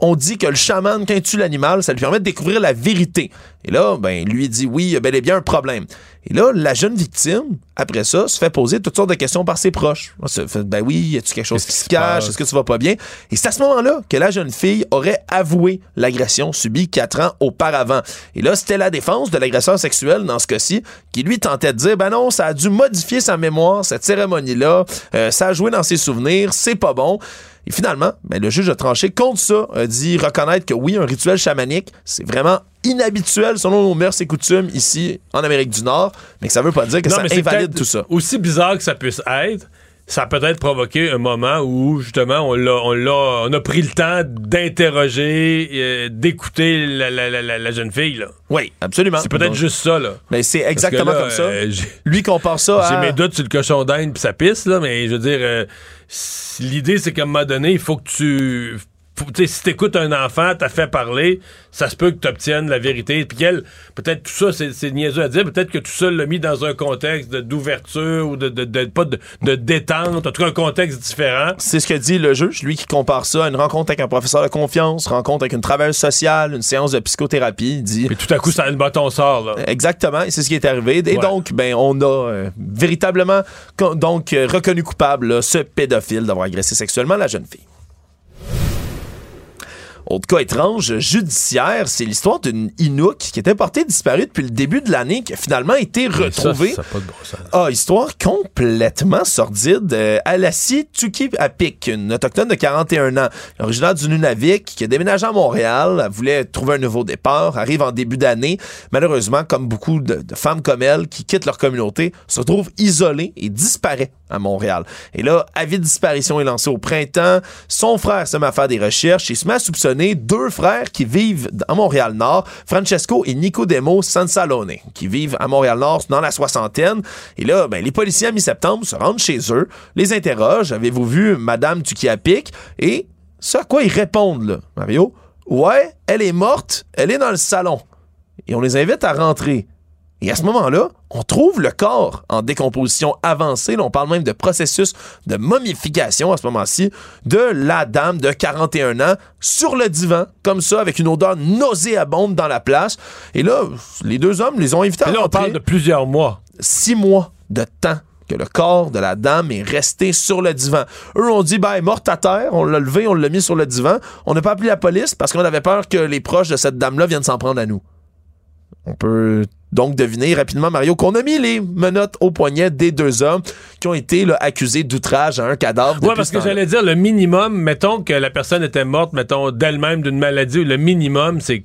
on dit que le chaman, quand il tue l'animal, ça lui permet de découvrir la vérité. Et là, ben, lui dit oui, il y a bel et bien un problème. Et là, la jeune victime, après ça, se fait poser toutes sortes de questions par ses proches. Elle se fait, ben oui, y a-tu quelque chose qui se cache? Est-ce que tu vas pas bien? Et c'est à ce moment-là que la jeune fille aurait avoué l'agression subie quatre ans auparavant. Et là, c'était la défense de l'agresseur sexuel dans ce cas-ci qui lui tentait de dire, ben non, ça a dû modifier sa mémoire, cette cérémonie-là, Euh, ça a joué dans ses souvenirs, c'est pas bon. Et finalement, ben, le juge a tranché contre ça, a dit reconnaître que oui, un rituel chamanique, c'est vraiment inhabituel selon nos mœurs et coutumes ici en Amérique du Nord, mais que ça veut pas dire que Non, ça c'est invalide tout ça. Aussi bizarre que ça puisse être, ça a peut-être provoqué un moment où, justement, on, l'a, on, l'a, on a pris le temps d'interroger, euh, d'écouter la, la- la- la- la jeune fille. Là. Oui, absolument. C'est peut-être Donc, juste ça. Là. Mais c'est Parce que exactement là, comme ça. euh, j'ai- Lui compare ça J'ai à... mes doutes sur le cochon d'Inde puis sa pisse, là, mais je veux dire, euh, l'idée, c'est qu'à un moment donné, il faut que tu. Si t'écoutes un enfant, t'as fait parler, ça se peut que tu obtiennes la vérité. Puis qu'elle, peut-être tout ça, c'est, niaiseux à dire, peut-être que tout ça l'a mis dans un contexte d'ouverture ou de, de, de- pas de, de détente, en tout cas un contexte différent. C'est ce que dit le juge, lui qui compare ça à une rencontre avec un professeur de confiance, rencontre avec une travailleuse sociale, une séance de psychothérapie. Il dit. Puis tout à coup, ça le bâton sort, là. Exactement, et c'est ce qui est arrivé. Et Ouais. donc, ben, on a euh, véritablement donc euh, reconnu coupable là, ce pédophile d'avoir agressé sexuellement la jeune fille. Autre cas étrange judiciaire, c'est l'histoire d'une Inuk qui était portée disparue depuis le début de l'année, qui a finalement été retrouvée. Ça, ça a pas de bon sens. Ah, histoire complètement sordide. Euh, Alassie Tuki-Apik, une autochtone de 41 ans, originaire du Nunavik, qui a déménagé à Montréal, elle voulait trouver un nouveau départ, arrive en début d'année. Malheureusement, comme beaucoup de, de femmes comme elle qui quittent leur communauté, se retrouvent isolées et disparaît à Montréal. Et là, avis de disparition est lancé au printemps. Son frère se met à faire des recherches et se met à soupçonner deux frères qui vivent à Montréal-Nord, Francesco et Nicodemo Sansalone, qui vivent à Montréal-Nord dans la soixantaine. Et là, ben, les policiers à mi-septembre se rendent chez eux, les interrogent. Avez-vous vu Madame Tukiapik? Et ce à quoi ils répondent, Mario? Ouais, elle est morte, elle est dans le salon. Et on les invite à rentrer. Et à ce moment-là, on trouve le corps en décomposition avancée. Là, on parle même de processus de momification à ce moment-ci de la dame de 41 ans sur le divan, comme ça, avec une odeur nauséabonde dans la place. Et là, les deux hommes les ont invités à là, on parle de plusieurs mois. Six mois de temps que le corps de la dame est resté sur le divan. Eux ont dit, ben, elle est morte à terre, on l'a levé, on l'a mis sur le divan. On n'a pas appelé la police parce qu'on avait peur que les proches de cette dame-là viennent s'en prendre à nous. On peut donc deviner rapidement, Mario, qu'on a mis les menottes au poignet des deux hommes qui ont été là, accusés d'outrage à un cadavre. Depuis parce ce que j'allais dire, le minimum, mettons que la personne était morte, mettons, d'elle-même d'une maladie, le minimum, c'est que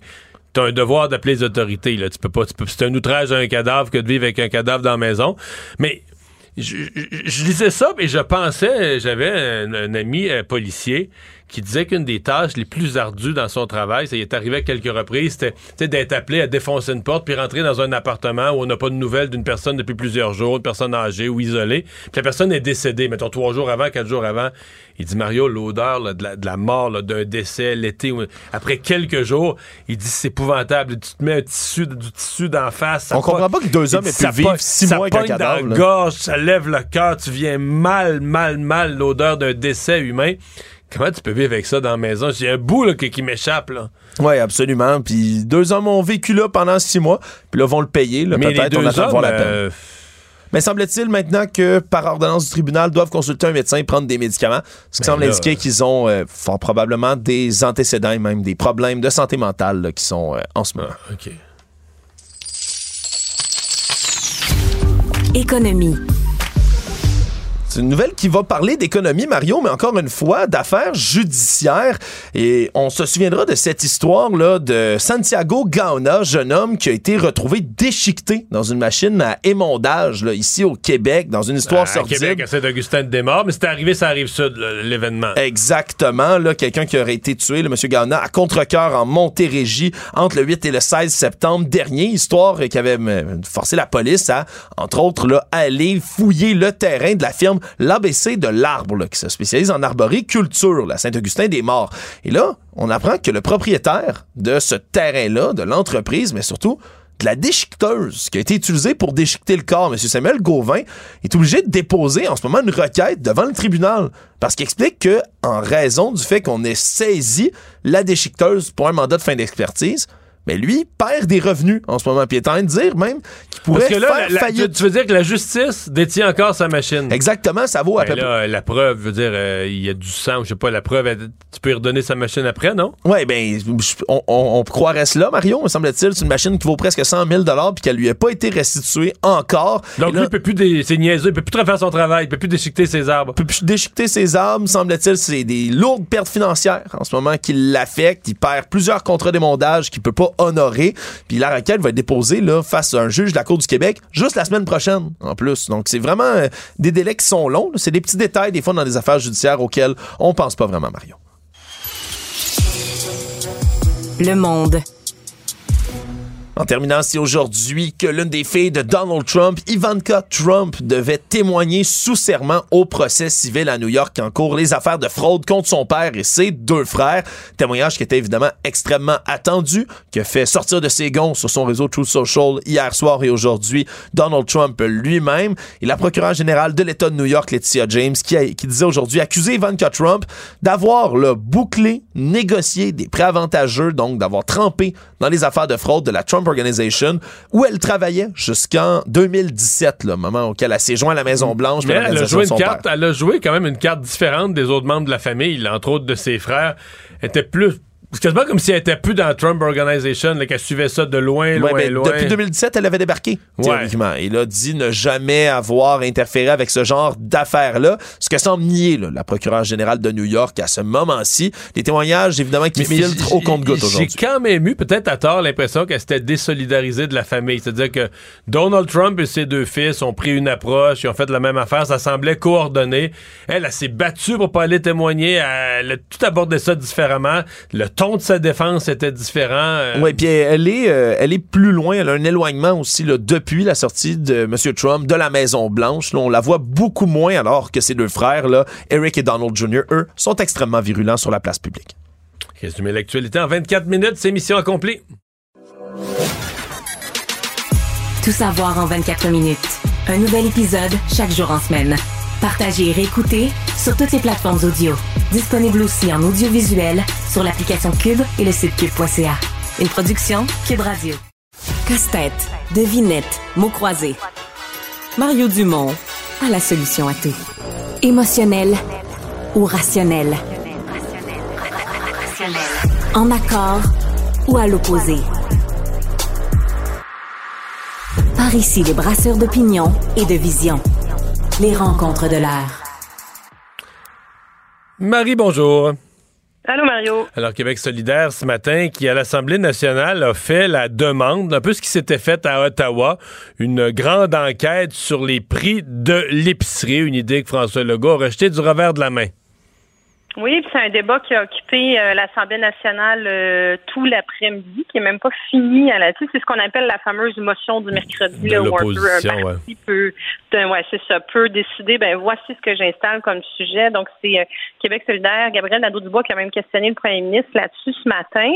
t'as un devoir d'appeler les autorités. Là. Tu peux pas, c'est un outrage à un cadavre que de vivre avec un cadavre dans la maison. Mais je, je- je lisais ça et je pensais, j'avais un, un ami euh, policier qui disait qu'une des tâches les plus ardues dans son travail, ça y est arrivé à quelques reprises, c'était d'être appelé à défoncer une porte puis rentrer dans un appartement où on n'a pas de nouvelles d'une personne depuis plusieurs jours, une personne âgée ou isolée. Puis la personne est décédée, mettons trois jours avant, quatre jours avant. Il dit Mario, l'odeur de, la, de la mort, d'un décès l'été, ou- après quelques jours, il dit c'est épouvantable. Tu te mets un tissu, du tissu d'en face. ça On comprend pas que deux hommes aient pu vivre six ça mois avec un pogne cadavre, Dans la gorge, ça lève le cœur, tu viens mal, mal, mal l'odeur d'un décès humain. Comment tu peux vivre avec ça dans la maison? J'ai un bout là, qui, qui m'échappe. là. Oui, absolument. Puis deux hommes ont vécu là pendant six mois, puis là vont le payer. Là, Mais les peut-être, on deux attend de voir la peine. euh, Mais semble-t-il maintenant que par ordonnance du tribunal doivent consulter un médecin et prendre des médicaments, ce qui Ben semble là, indiquer qu'ils ont euh, fort probablement des antécédents et même des problèmes de santé mentale là, qui sont euh, en ce moment. OK. Économie. C'est une nouvelle qui va parler d'économie, Mario, mais encore une fois, d'affaires judiciaires. Et on se souviendra de cette histoire-là de Santiago Gaona, jeune homme qui a été retrouvé déchiqueté dans une machine à émondage, là, ici au Québec, dans une histoire à sordide. Québec, à Saint-Augustin de Desmaures, mais c'était arrivé, ça arrive sud, l'événement. Exactement, là, quelqu'un qui aurait été tué, le monsieur Gaona, à contre-cœur en Montérégie entre le 8 et le 16 septembre dernier. Histoire qui avait euh, forcé la police à, entre autres, là, aller fouiller le terrain de la firme l'ABC de l'arbre, qui se spécialise en arboriculture, la Saint-Augustin-des-Morts. Et là, on apprend que le propriétaire de ce terrain-là, de l'entreprise, mais surtout de la déchiqueteuse qui a été utilisée pour déchiqueter le corps, M. Samuel Gauvin, est obligé de déposer en ce moment une requête devant le tribunal parce qu'il explique que, en raison du fait qu'on ait saisi la déchiqueteuse pour un mandat de fin d'expertise, mais lui perd des revenus en ce moment. Puis il est en train de dire même qu'il pourrait Parce que là, faire la- faillite. tu, tu veux dire que la justice détient encore sa machine. Exactement, ça vaut à Ben peu là, la preuve, je veux dire, euh, il y a du sang, je sais pas, la preuve, elle- tu peux y redonner sa machine après, non? Ouais, ben, on, on- on croirait cela, Mario, me semble-t-il. C'est une machine qui vaut presque 100 000 puis qu'elle lui a pas été restituée encore. Donc là, lui, il peut plus, dé- c'est niaiseux, il peut plus faire son travail, il peut plus déchiqueter ses arbres. peut plus déchiqueter ses armes, semble-t-il, c'est des lourdes pertes financières en ce moment qui l'affectent. Il perd plusieurs contrats d'émondage qu'il peut pas honorer. Puis la requête va être déposée là, face à un juge de la Cour du Québec juste la semaine prochaine, en plus. Donc c'est vraiment euh, des délais qui sont longs. C'est des petits détails, des fois, dans des affaires judiciaires auxquels on pense pas vraiment, Mario. Le monde. En terminant, c'est aujourd'hui que l'une des filles de Donald Trump, Ivanka Trump, devait témoigner sous serment au procès civil à New York en cours les affaires de fraude contre son père et ses deux frères. Témoignage qui était évidemment extrêmement attendu, qui a fait sortir de ses gonds sur son réseau Truth Social hier soir et aujourd'hui Donald Trump lui-même. Et la procureure générale de l'État de New York, Laetitia James, qui, a- qui disait aujourd'hui accuser Ivanka Trump d'avoir le bouclé, négocié des prêts avantageux, donc d'avoir trempé dans les affaires de fraude de la Trump Organization, où elle travaillait jusqu'en 2017, le moment auquel elle s'est jointe à la Maison-Blanche. Mais elle a joué de son une carte, père. elle a joué quand même une carte différente des autres membres de la famille, là, entre autres de ses frères. Elle était plus. C'est quasiment comme si elle était plus dans la Trump Organization, qu'elle suivait ça de loin, loin, Ouais, ben, loin. Depuis 2017, elle avait débarqué, Ouais. théoriquement. Il a dit ne jamais avoir interféré avec ce genre d'affaires-là, ce que semble nier là, la procureure générale de New York à ce moment-ci. Les témoignages, évidemment, qui Mais- filtrent j'ai- au compte-goutte J'ai aujourd'hui. quand même eu, peut-être à tort, l'impression qu'elle s'était désolidarisée de la famille. C'est-à-dire que Donald Trump et ses deux fils ont pris une approche, ils ont fait la même affaire, ça semblait coordonné. Elle, elle s'est battue pour pas aller témoigner, elle a tout abordé ça différemment. Le ton de sa défense était différent. euh, Oui, puis elle est, euh, elle est plus loin. Elle a un éloignement aussi là, depuis la sortie de M. Trump de la Maison Blanche. Là, on la voit beaucoup moins alors que ses deux frères, là, Eric et Donald Jr., eux, sont extrêmement virulents sur la place publique. Résumer l'actualité en 24 minutes, c'est mission accomplie. Tout savoir en 24 minutes. Un nouvel épisode chaque jour en semaine. Partagez et réécoutez sur toutes les plateformes audio. Disponible aussi en audiovisuel sur l'application Cube et le site cube.ca. Une production Cube Radio. Casse-tête, devinette, mots croisés. Mario Dumont a la solution à tout. Émotionnel ou rationnel? En accord ou à l'opposé? Par ici, les brasseurs d'opinion et de vision. Les rencontres de l'air. Marie, bonjour. Allô, Mario. Alors, Québec solidaire, ce matin, qui à l'Assemblée nationale a fait la demande, un peu ce qui s'était fait à Ottawa, une grande enquête sur les prix de l'épicerie, une idée que François Legault a rejetée du revers de la main. Oui, c'est un débat qui a occupé euh, l'Assemblée nationale euh, tout l'après-midi, qui est même pas fini à la. C'est ce qu'on appelle la fameuse motion du mercredi, De là, où un parti peut, ouais, c'est ça, peut décider. Ben voici ce que j'installe comme sujet. Donc c'est euh, Québec solidaire, Gabriel Nadeau-Dubois qui a même questionné le Premier ministre là-dessus ce matin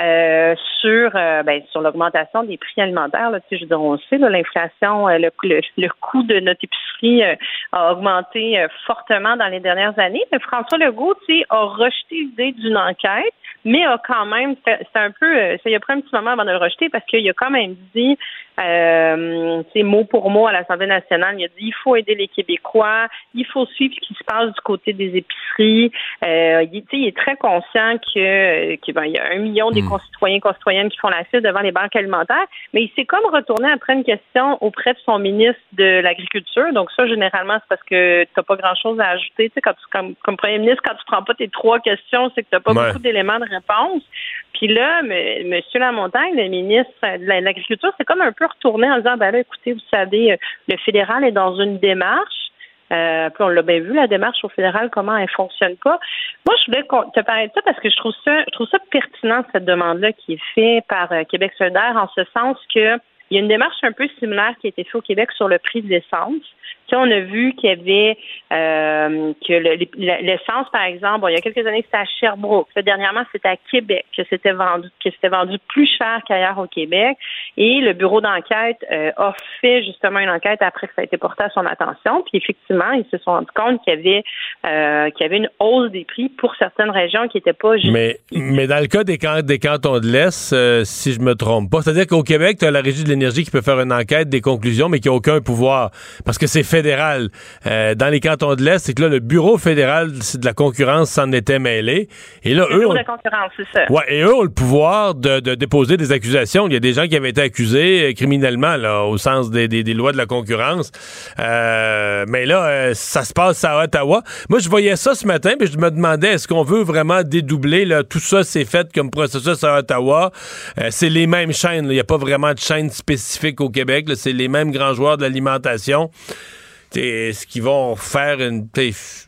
euh, sur euh, ben, sur l'augmentation des prix alimentaires. Là, je veux dire, on le sait, là, l'inflation, euh, le, le, le coût de notre épicerie euh, a augmenté euh, fortement dans les dernières années. Mais François Legault, sais, a rejeté l'idée d'une enquête mais a quand même, c'est un peu, euh, ça y a pris un petit moment avant de le rejeter parce qu'il a quand même dit, euh, mot pour mot à l'Assemblée nationale, il a dit il faut aider les Québécois, il faut suivre ce qui se passe du côté des épiceries. Euh, il, il, est très conscient que, que ben, il y a un million des hmm. concitoyens concitoyennes qui font la file devant les banques alimentaires, mais il s'est comme retourné après une question auprès de son ministre de l'Agriculture. Donc ça, généralement, c'est parce que tu n'as pas grand-chose à ajouter. Tu sais, quand tu, comme, comme premier ministre, quand tu prends pas tes trois questions, c'est que tu n'as pas beaucoup d'éléments de Puis là, M. Lamontagne, le ministre de l'Agriculture, c'est comme un peu retourné en disant, ben là, écoutez, vous savez, euh, le fédéral est dans une démarche. Euh, puis on l'a bien vu, la démarche au fédéral, comment elle fonctionne pas. Moi, je voulais te parler de ça parce que je trouve ça, je trouve ça pertinent, cette demande-là qui est faite par euh, Québec solidaire, en ce sens que il y a une démarche un peu similaire qui a été faite au Québec sur le prix de l'essence on a vu qu'il y avait euh, que l'essence, par exemple, il y a quelques années, c'était à Sherbrooke. dernièrement, c'était à Québec que c'était vendu, que c'était vendu plus cher qu'ailleurs au Québec. Et le bureau d'enquête euh, a fait justement une enquête après que ça a été porté à son attention. Puis effectivement, ils se sont rendus compte qu'il y avait euh, qu'il y avait une hausse des prix pour certaines régions qui n'étaient pas juste. Mais, mais dans le cas des, des cantons de l'Est, si je me trompe pas, c'est-à-dire qu'au Québec, tu as la Régie de l'énergie qui peut faire une enquête, des conclusions, mais qui n'a aucun pouvoir. Parce que c'est fédéral. Euh, dans les cantons de l'Est, c'est que là, le bureau fédéral de la concurrence s'en était mêlé. Et là, le eux. Ont, de concurrence, c'est ça. Ouais, et eux ont le pouvoir de, déposer des accusations. Il y a des gens qui avaient été accusés euh, criminellement, là, au sens des, lois de la concurrence. Euh, mais là, ça se passe à Ottawa. Moi, je voyais ça ce matin, puis je me demandais, est-ce qu'on veut vraiment dédoubler, là, tout ça, c'est fait comme processus à Ottawa? c'est les mêmes chaînes. Il n'y a pas vraiment de chaîne spécifique au Québec. C'est les mêmes grands joueurs de l'alimentation ce qu'ils vont faire une.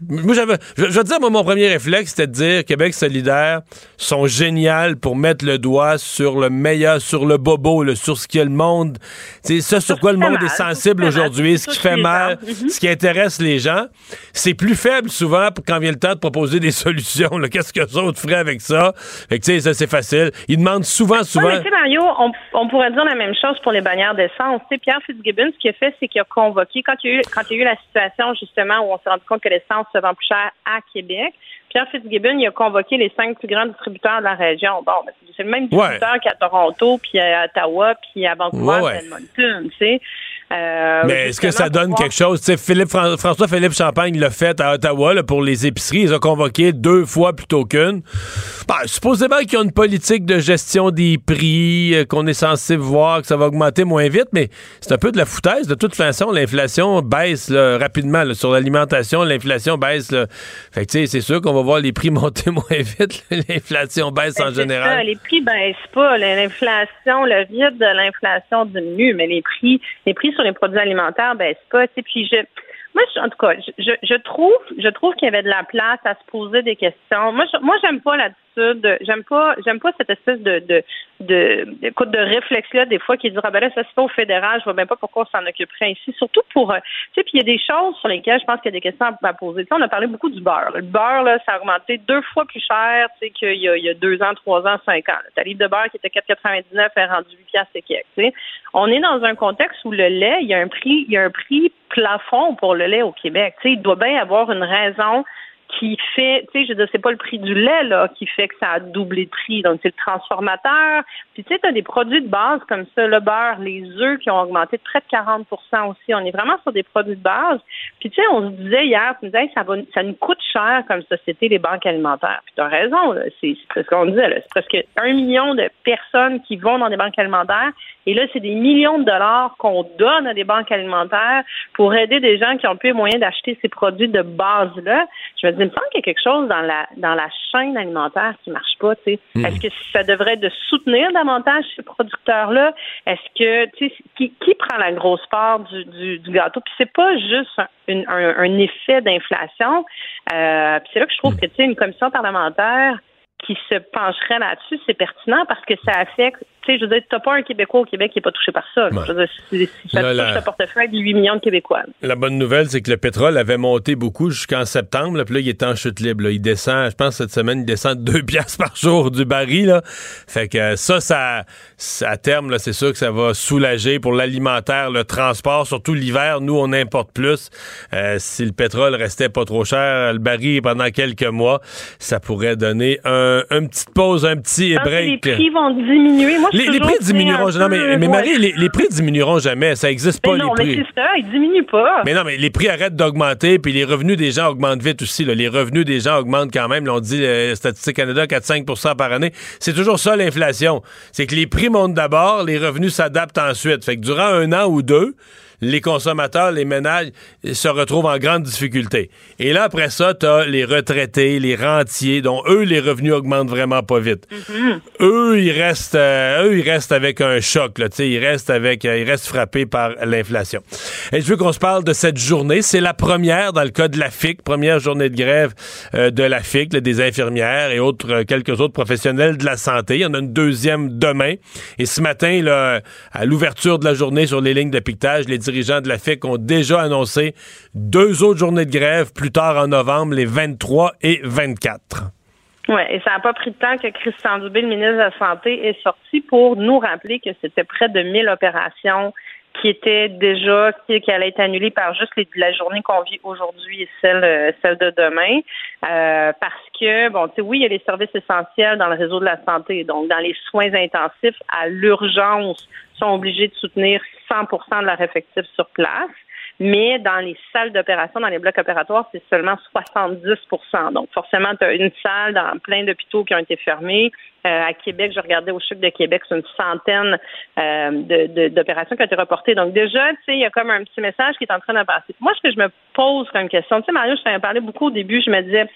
Moi, j'avais. Je, veux dire, moi, mon premier réflexe, c'était de dire Québec solidaire sont géniales pour mettre le doigt sur le meilleur, sur le bobo, sur ce que le monde. C'est ça sur quoi le monde est sensible aujourd'hui, ce qui fait mal, ce qui intéresse les gens. C'est plus faible souvent quand vient le temps de proposer des solutions. Qu'est-ce que les autres feraient avec ça? Fait que, tu sais, ça, c'est facile. Ils demandent souvent, souvent. mais Mario, on, pourrait dire la même chose pour les bannières d'essence. Pierre Fitzgibbon, ce qu'il a fait, c'est qu'il a convoqué, quand il y a eu, quand il y a eu la situation justement où on s'est rendu compte que l'essence se vend plus cher à Québec. Pierre Fitzgibbon, il a convoqué les cinq plus grands distributeurs de la région. Bon, ben, c'est le même distributeur qu'à Toronto, puis à Ottawa, puis à Vancouver, ouais, Edmonton, tu sais. Euh, mais est-ce que ça donne quelque chose? Philippe, François-Philippe Champagne l'a fait à Ottawa pour les épiceries. Ils ont convoqué deux fois plutôt qu'une. Bah, supposément qu'il y a une politique de gestion des prix, euh, qu'on est censé voir que ça va augmenter moins vite, mais c'est un peu de la foutaise. De toute façon, l'inflation baisse rapidement sur l'alimentation. L'inflation baisse. Fait que c'est sûr qu'on va voir les prix monter moins vite. l'inflation baisse en ben, général. Ça, les prix baissent pas. L'inflation, le vide de l'inflation diminue, mais les prix, les prix sur les produits alimentaires baissent pas. Puis je, moi, en tout cas, je, je trouve, je trouve qu'il y avait de la place à se poser des questions. Moi, je, moi, j'aime pas j'aime pas, j'aime pas cette espèce de, de, de, de, de réflexe là des fois qui dit ah ben là ça se fait au fédéral, je vois même pas pourquoi on s'en occuperait ici. Surtout pour, euh, tu sais, puis il y a des choses sur lesquelles je pense qu'il y a des questions à, poser. on a parlé beaucoup du beurre. Le beurre là, ça a augmenté deux fois plus cher, tu sais, qu'il y a, il y a deux ans, trois ans, cinq ans. Ta livre de beurre qui était 4,99 est rendu 8 piastres et quelques. Tu sais, on est dans un contexte où le lait, il y a un prix, il y a un prix plafond pour le lait au Québec. Tu sais, il doit bien avoir une raison qui fait, tu sais, je veux dire, c'est pas le prix du lait, là, qui fait que ça a doublé de prix. Donc, c'est le transformateur. Puis, tu sais, tu as des produits de base comme ça, le beurre, les œufs qui ont augmenté de près de 40% aussi. On est vraiment sur des produits de base. Puis, tu sais, on se disait hier, tu disais, ça, va, ça nous coûte cher comme société, les banques alimentaires. Puis, tu as raison, c'est ce qu'on disait, là. C'est presque un million de personnes qui vont dans des banques alimentaires. Et là, c'est des millions de dollars qu'on donne à des banques alimentaires pour aider des gens qui ont plus les moyens d'acheter ces produits de base-là. Je me dis, il me semble qu'il y a quelque chose dans la dans la chaîne alimentaire qui marche pas. Hmm. Est-ce que ça devrait de soutenir davantage ces producteurs-là? Est-ce que tu sais qui, qui prend la grosse part du, du, du gâteau? Puis c'est pas juste un, un, effet d'inflation. Euh, puis c'est là que je trouve hmm. que tu sais une commission parlementaire qui se pencherait là-dessus, c'est pertinent parce que ça affecte tu sais, je veux dire, t'as pas un Québécois au Québec qui est pas touché par ça. Je veux dire, si, si ça touche la- le portefeuille de 8 millions de Québécois. La bonne nouvelle, c'est que le pétrole avait monté beaucoup jusqu'en septembre, là, puis là, il est en chute libre. là. Il descend, je pense, cette semaine, il descend de 2 piastres par jour du baril. Là. Fait que euh, ça, ça, ça, à terme, c'est sûr que ça va soulager pour l'alimentaire, le transport, surtout l'hiver. Nous, on importe plus. Euh, si le pétrole restait pas trop cher, le baril pendant quelques mois, ça pourrait donner un, une petite pause, un petit break. les prix vont diminuer. Moi, Les, prix diminueront. Non, mais, mais. Marie, les, les prix diminueront jamais. Ça existe pas, Mais non, les mais prix. c'est ça, ils diminuent pas. Mais non, mais les prix arrêtent d'augmenter, puis les revenus des gens augmentent vite aussi. là. Les revenus des gens augmentent quand même. Là, on dit, euh, Statistique Canada, 4-5 par année. C'est toujours ça, l'inflation. C'est que les prix montent d'abord, les revenus s'adaptent ensuite. Fait que durant un an ou deux, les consommateurs, les ménages se retrouvent en grande difficulté. Et là, après ça, t'as les retraités, les rentiers, dont eux, les revenus augmentent vraiment pas vite. Eux, ils restent, euh, eux, ils restent avec un choc. Là, tu ils restent avec, euh, ils restent frappés par l'inflation. Et je veux qu'on se parle de cette journée. C'est la première dans le cas de la FIC, première journée de grève euh, de la FIC, là, des infirmières et autres, quelques autres professionnels de la santé. Il y en a une deuxième demain. Et ce matin, là, à l'ouverture de la journée sur les lignes de piquetage, les dirigeants de la FIC ont déjà annoncé deux autres journées de grève plus tard en novembre, les 23 et 24. Oui, et ça n'a pas pris de temps que Christian Dubé, le ministre de la Santé, est sorti pour nous rappeler que c'était près de 1000 opérations qui étaient déjà, qui, allaient être annulées par juste la journée qu'on vit aujourd'hui et celle, euh, celle de demain. Euh, parce que, bon, tu sais, oui, il y a les services essentiels dans le réseau de la santé. Donc, dans les soins intensifs, à l'urgence, sont obligés de soutenir 100% de leur effectif sur place. Mais dans les salles d'opération, dans les blocs opératoires, c'est seulement 70% Donc, forcément, tu as une salle dans plein d'hôpitaux qui ont été fermés. Euh, à Québec, je regardais au CHUC de Québec, c'est une centaine euh, d'opérations qui ont été reportées. Donc, déjà, tu sais, il y a comme un petit message qui est en train de passer. Moi, ce que je me pose comme question, tu sais, Mario, je t'en ai parlé beaucoup au début, je me disais,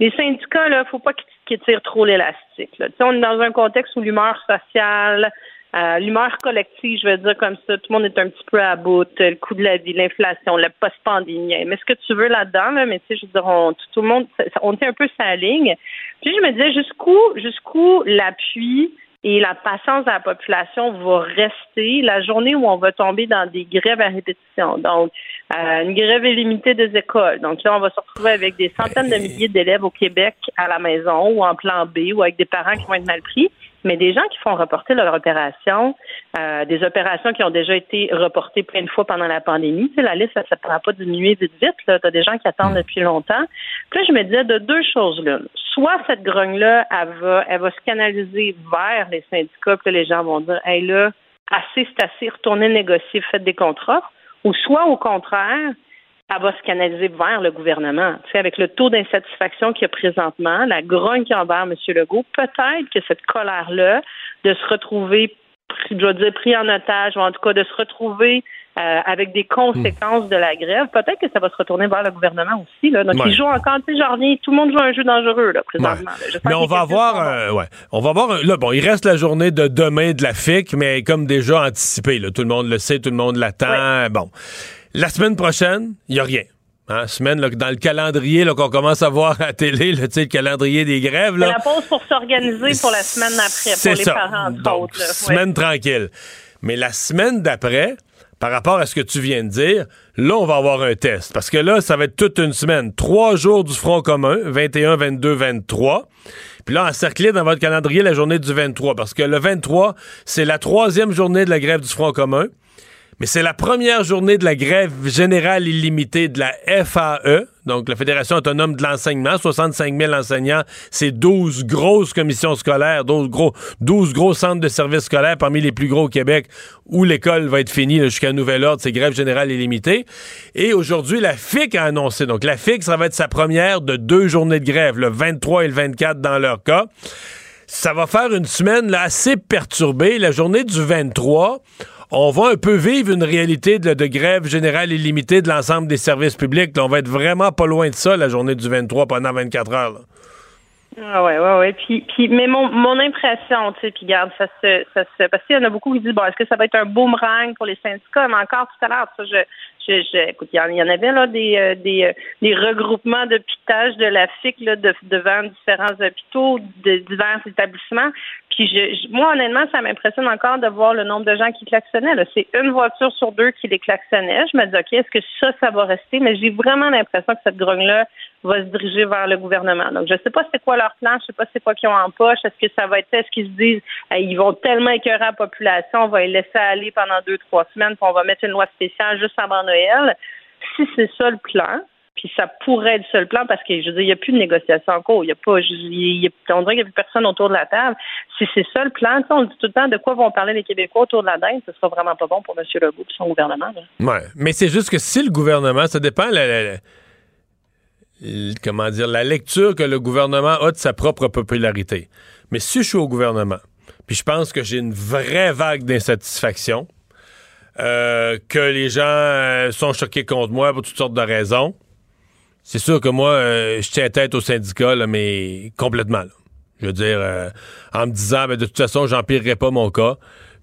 les syndicats, là, faut pas qu'ils tirent trop l'élastique. on est dans un contexte où l'humeur sociale, euh, l'humeur collective, je veux dire comme ça, tout le monde est un petit peu à bout, euh, le coût de la vie, l'inflation, le post-pandémie. Mais ce que tu veux là-dedans, là, mais tu sais, je veux dire, on, tout, le monde, on tient un peu sa ligne. Puis je me disais jusqu'où, jusqu'où l'appui et la patience de la population va rester la journée où on va tomber dans des grèves à répétition. Donc, euh, une grève illimitée des écoles. Donc là, on va se retrouver avec des centaines de milliers d'élèves au Québec à la maison ou en plan B ou avec des parents qui vont être mal pris. Mais des gens qui font reporter leur opération, euh, des opérations qui ont déjà été reportées plein de fois pendant la pandémie. Tu sais, la liste, ça ne pourra pas diminuer vite vite. Tu as des gens qui attendent depuis longtemps. Puis là, je me disais de deux choses là. Soit cette grogne-là, elle va, elle va se canaliser vers les syndicats, puis les gens vont dire Hey là, assez, c'est assez, retournez négocier, faites des contrats. Ou soit au contraire, elle va se canaliser vers le gouvernement. Tu sais, avec le taux d'insatisfaction qu'il y a présentement, la grogne qu'il y a envers M. Legault, peut-être que cette colère-là, de se retrouver, je dois dire, pris en otage, ou en tout cas de se retrouver euh, avec des conséquences de la grève, peut-être que ça va se retourner vers le gouvernement aussi. Là. Donc, Ouais. ils jouent encore, tu sais, j'en reviens, tout le monde joue un jeu dangereux, là, présentement. là. Mais on va avoir, euh, ouais, on va avoir, un- là, bon, il reste la journée de demain de la FIC, mais comme déjà anticipé, là, tout le monde le sait, tout le monde l'attend. Bon, la semaine prochaine, il y a rien. Hein, semaine là, dans le calendrier là, qu'on commence à voir à la télé, là, le calendrier des grèves. Là, la pause pour s'organiser pour la semaine après, c'est pour les ça. parents, entre Donc, autres. là. Ouais. semaine tranquille. Mais la semaine d'après, par rapport à ce que tu viens de dire, là, on va avoir un test. Parce que là, ça va être toute une semaine. Trois jours du Front commun, 21, 22, 23. Puis là, encerclé dans votre calendrier la journée du 23. Parce que le 23, c'est la troisième journée de la grève du Front commun. Mais c'est la première journée de la grève générale illimitée de la FAE, donc la Fédération autonome de l'enseignement. 65 000 enseignants, c'est 12 grosses commissions scolaires, 12 gros, 12 gros centres de services scolaires parmi les plus gros au Québec où l'école va être finie jusqu'à nouvel ordre, c'est grève générale illimitée. Et aujourd'hui, la FIC a annoncé, donc la FIC, ça va être sa première de deux journées de grève, le 23 et le 24 dans leur cas ça va faire une semaine assez perturbée. La journée du 23, on va un peu vivre une réalité de, grève générale illimitée de l'ensemble des services publics. On va être vraiment pas loin de ça, la journée du 23, pendant 24 heures. Ah ouais, ouais, ouais. Puis, mais mon, mon impression, tu sais, puis garde, ça se, ça se, parce qu'il y en a beaucoup qui disent, bon, est-ce que ça va être un boomerang pour les syndicats? Mais encore tout à l'heure, je, je, je- écoute, il y, en, avait là des, euh, des, euh, des regroupements de pitage de la FIC là, de, devant différents hôpitaux, de divers établissements. Puis je, moi, honnêtement, ça m'impressionne encore de voir le nombre de gens qui klaxonnaient. C'est une voiture sur deux qui les klaxonnait. Je me dis, OK, est-ce que ça, ça va rester? Mais j'ai vraiment l'impression que cette grogne-là va se diriger vers le gouvernement. Donc, je ne sais pas c'est quoi leur plan, je sais pas c'est quoi qu'ils ont en poche. Est-ce que ça va être, est-ce qu'ils se disent, ils vont tellement écœurer la population, on va les laisser aller pendant deux, trois semaines, puis on va mettre une loi spéciale juste avant Noël. Si c'est ça le plan, puis ça pourrait être ça le plan parce que je veux dire, il n'y a plus de négociation en cours. Il y a pas, on dirait qu'il n'y a plus personne autour de la table. Si c'est ça le plan, on dit tout le temps de quoi vont parler les Québécois autour de la dinde, ce sera vraiment pas bon pour M. Legault et son gouvernement. Oui, mais c'est juste que si le gouvernement, ça dépend la, comment dire, la lecture que le gouvernement a de sa propre popularité. Mais si je suis au gouvernement, puis je pense que j'ai une vraie vague d'insatisfaction, euh, que les gens euh, sont choqués contre moi pour toutes sortes de raisons, c'est sûr que moi, euh, je tiens tête au syndicat, mais complètement. Je veux dire, euh, en me disant, ben, de toute façon, j'empirerai pas mon cas.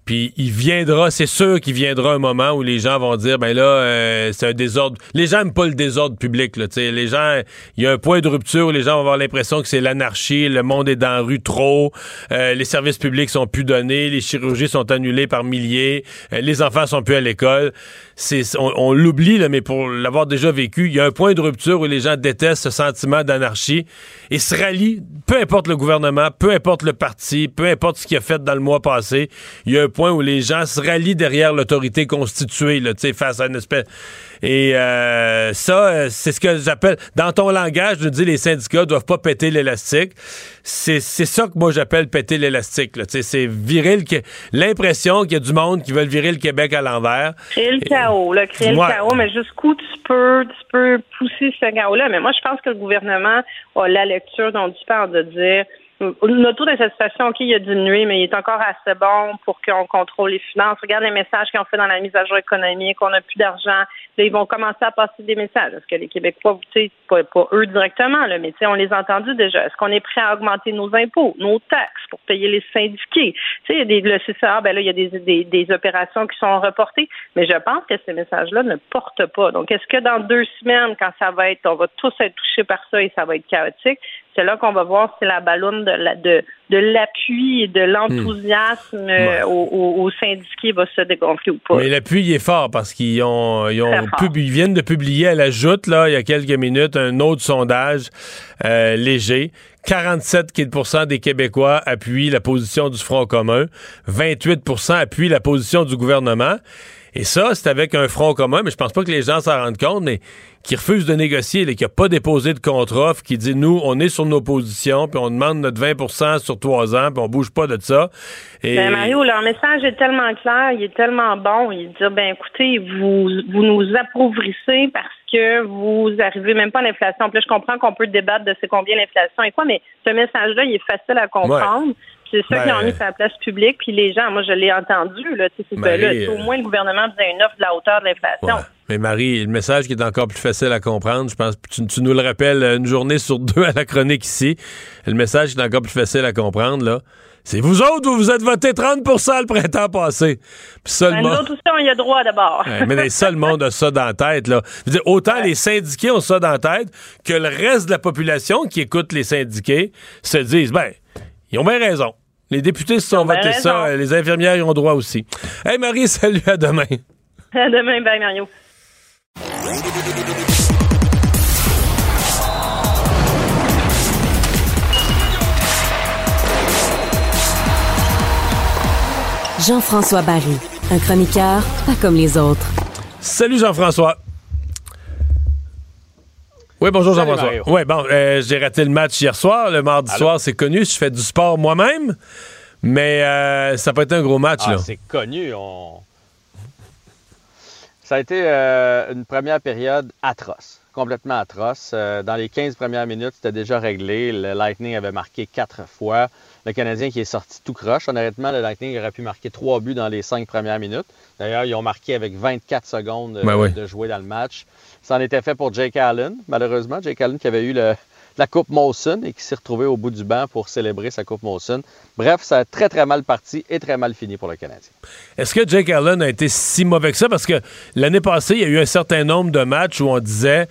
Puis il viendra, c'est sûr qu'il viendra un moment où les gens vont dire, ben là, euh, c'est un désordre. Les gens n'aiment pas le désordre public. Là, les gens, il y a un point de rupture où les gens vont avoir l'impression que c'est l'anarchie, le monde est dans la rue trop, euh, les services publics sont plus donnés, les chirurgies sont annulées par milliers, euh, les enfants sont plus à l'école. C'est, on, l'oublie là, mais pour l'avoir déjà vécu, il y a un point de rupture où les gens détestent ce sentiment d'anarchie et se rallient, peu importe le gouvernement, peu importe le parti, peu importe ce qu'il a fait dans le mois passé, il y a point où les gens se rallient derrière l'autorité constituée, là, face à une espèce. Et euh, ça, euh, c'est ce que j'appelle, dans ton langage, je dis les syndicats doivent pas péter l'élastique. C'est ça que moi j'appelle péter l'élastique. C'est virer l'impression qu'il y a du monde qui veulent virer le Québec à l'envers. Créer le chaos, là, créer le chaos, mais jusqu'où tu peux, tu peux pousser ce chaos-là? Mais moi, je pense que le gouvernement a la lecture dont tu parles de dire notre taux d'insatisfaction, OK, il a diminué, mais il est encore assez bon pour qu'on contrôle les finances. Regarde les messages qu'ils ont fait dans la mise à jour économique, on n'a plus d'argent. Ils vont commencer à passer des messages. Est-ce que les Québécois, tu sais, pas, pas eux directement, là, mais tu sais, on les a entendus déjà. Est-ce qu'on est prêt à augmenter nos impôts, nos taxes pour payer les syndiqués? Tu sais, le CCA, ben là, il y a des, des, des opérations qui sont reportées, mais je pense que ces messages-là ne portent pas. Donc, est-ce que dans deux semaines, quand ça va être, on va tous être touchés par ça et ça va être chaotique, c'est là qu'on va voir si la ballonne de la, de, de l'appui et de l'enthousiasme hmm. euh, aux, syndiqués va se dégonfler ou pas. Mais l'appui est fort parce qu'ils ont, ils, ont ils viennent de publier à la joute, là, il y a quelques minutes, un autre sondage euh, léger. 47% des Québécois appuient la position du Front commun, 28% appuient la position du gouvernement. Et ça, c'est avec un front commun, mais je pense pas que les gens s'en rendent compte, mais qui refuse de négocier, qui n'a pas déposé de contre-offre, qui dit nous, on est sur nos positions, puis on demande notre 20% sur trois ans, puis on bouge pas de ça. Et... Ben Mario, leur message est tellement clair, il est tellement bon. Il dit ben écoutez, vous, vous nous approuvrissez parce que vous arrivez même pas à l'inflation. Puis là, je comprends qu'on peut débattre de c'est combien l'inflation et quoi, mais ce message-là, il est facile à comprendre. C'est ça qui ont mis sur la place publique, puis les gens, moi je l'ai entendu, là, c'est là, au moins le gouvernement faisait une offre de la hauteur de l'inflation. Mais Marie, le message qui est encore plus facile à comprendre, je pense, tu, tu nous le rappelles une journée sur deux à la chronique ici, le message qui est encore plus facile à comprendre, là, c'est vous autres, vous vous êtes voté 30% le printemps passé? Puis ça, ben, nous autres aussi, on y a droit d'abord. mais ça, le monde a ça dans la tête. Là. autant les syndiqués ont ça dans la tête que le reste de la population qui écoute les syndiqués se disent, ben, ils ont bien raison. Les députés se sont votés ça. Les infirmières y ont droit aussi. Hey Marie, salut, à demain. À demain, bye Mario. Jean-François Barry, un chroniqueur pas comme les autres. Salut Jean-François. Oui, bonjour Jean-François. Oui, bon, euh, j'ai raté le match hier soir? Le mardi soir, c'est connu. Je fais du sport moi-même. Mais euh, ça peut être un gros match. Ah, c'est connu. Ça a été euh, une première période atroce, complètement atroce. dans les 15 premières minutes, c'était déjà réglé. Le Lightning avait marqué quatre fois. Le Canadien qui est sorti tout croche. Honnêtement, le Lightning aurait pu marquer trois buts dans les cinq premières minutes. D'ailleurs, ils ont marqué avec 24 secondes ben de jouer dans le match. Ça en était fait pour Jake Allen, malheureusement. Jake Allen qui avait eu la Coupe Molson et qui s'est retrouvé au bout du banc pour célébrer sa Coupe Molson. Bref, ça a très, très mal parti et très mal fini pour le Canadien. Est-ce que Jake Allen a été si mauvais que ça? Parce que l'année passée, il y a eu un certain nombre de matchs où on disait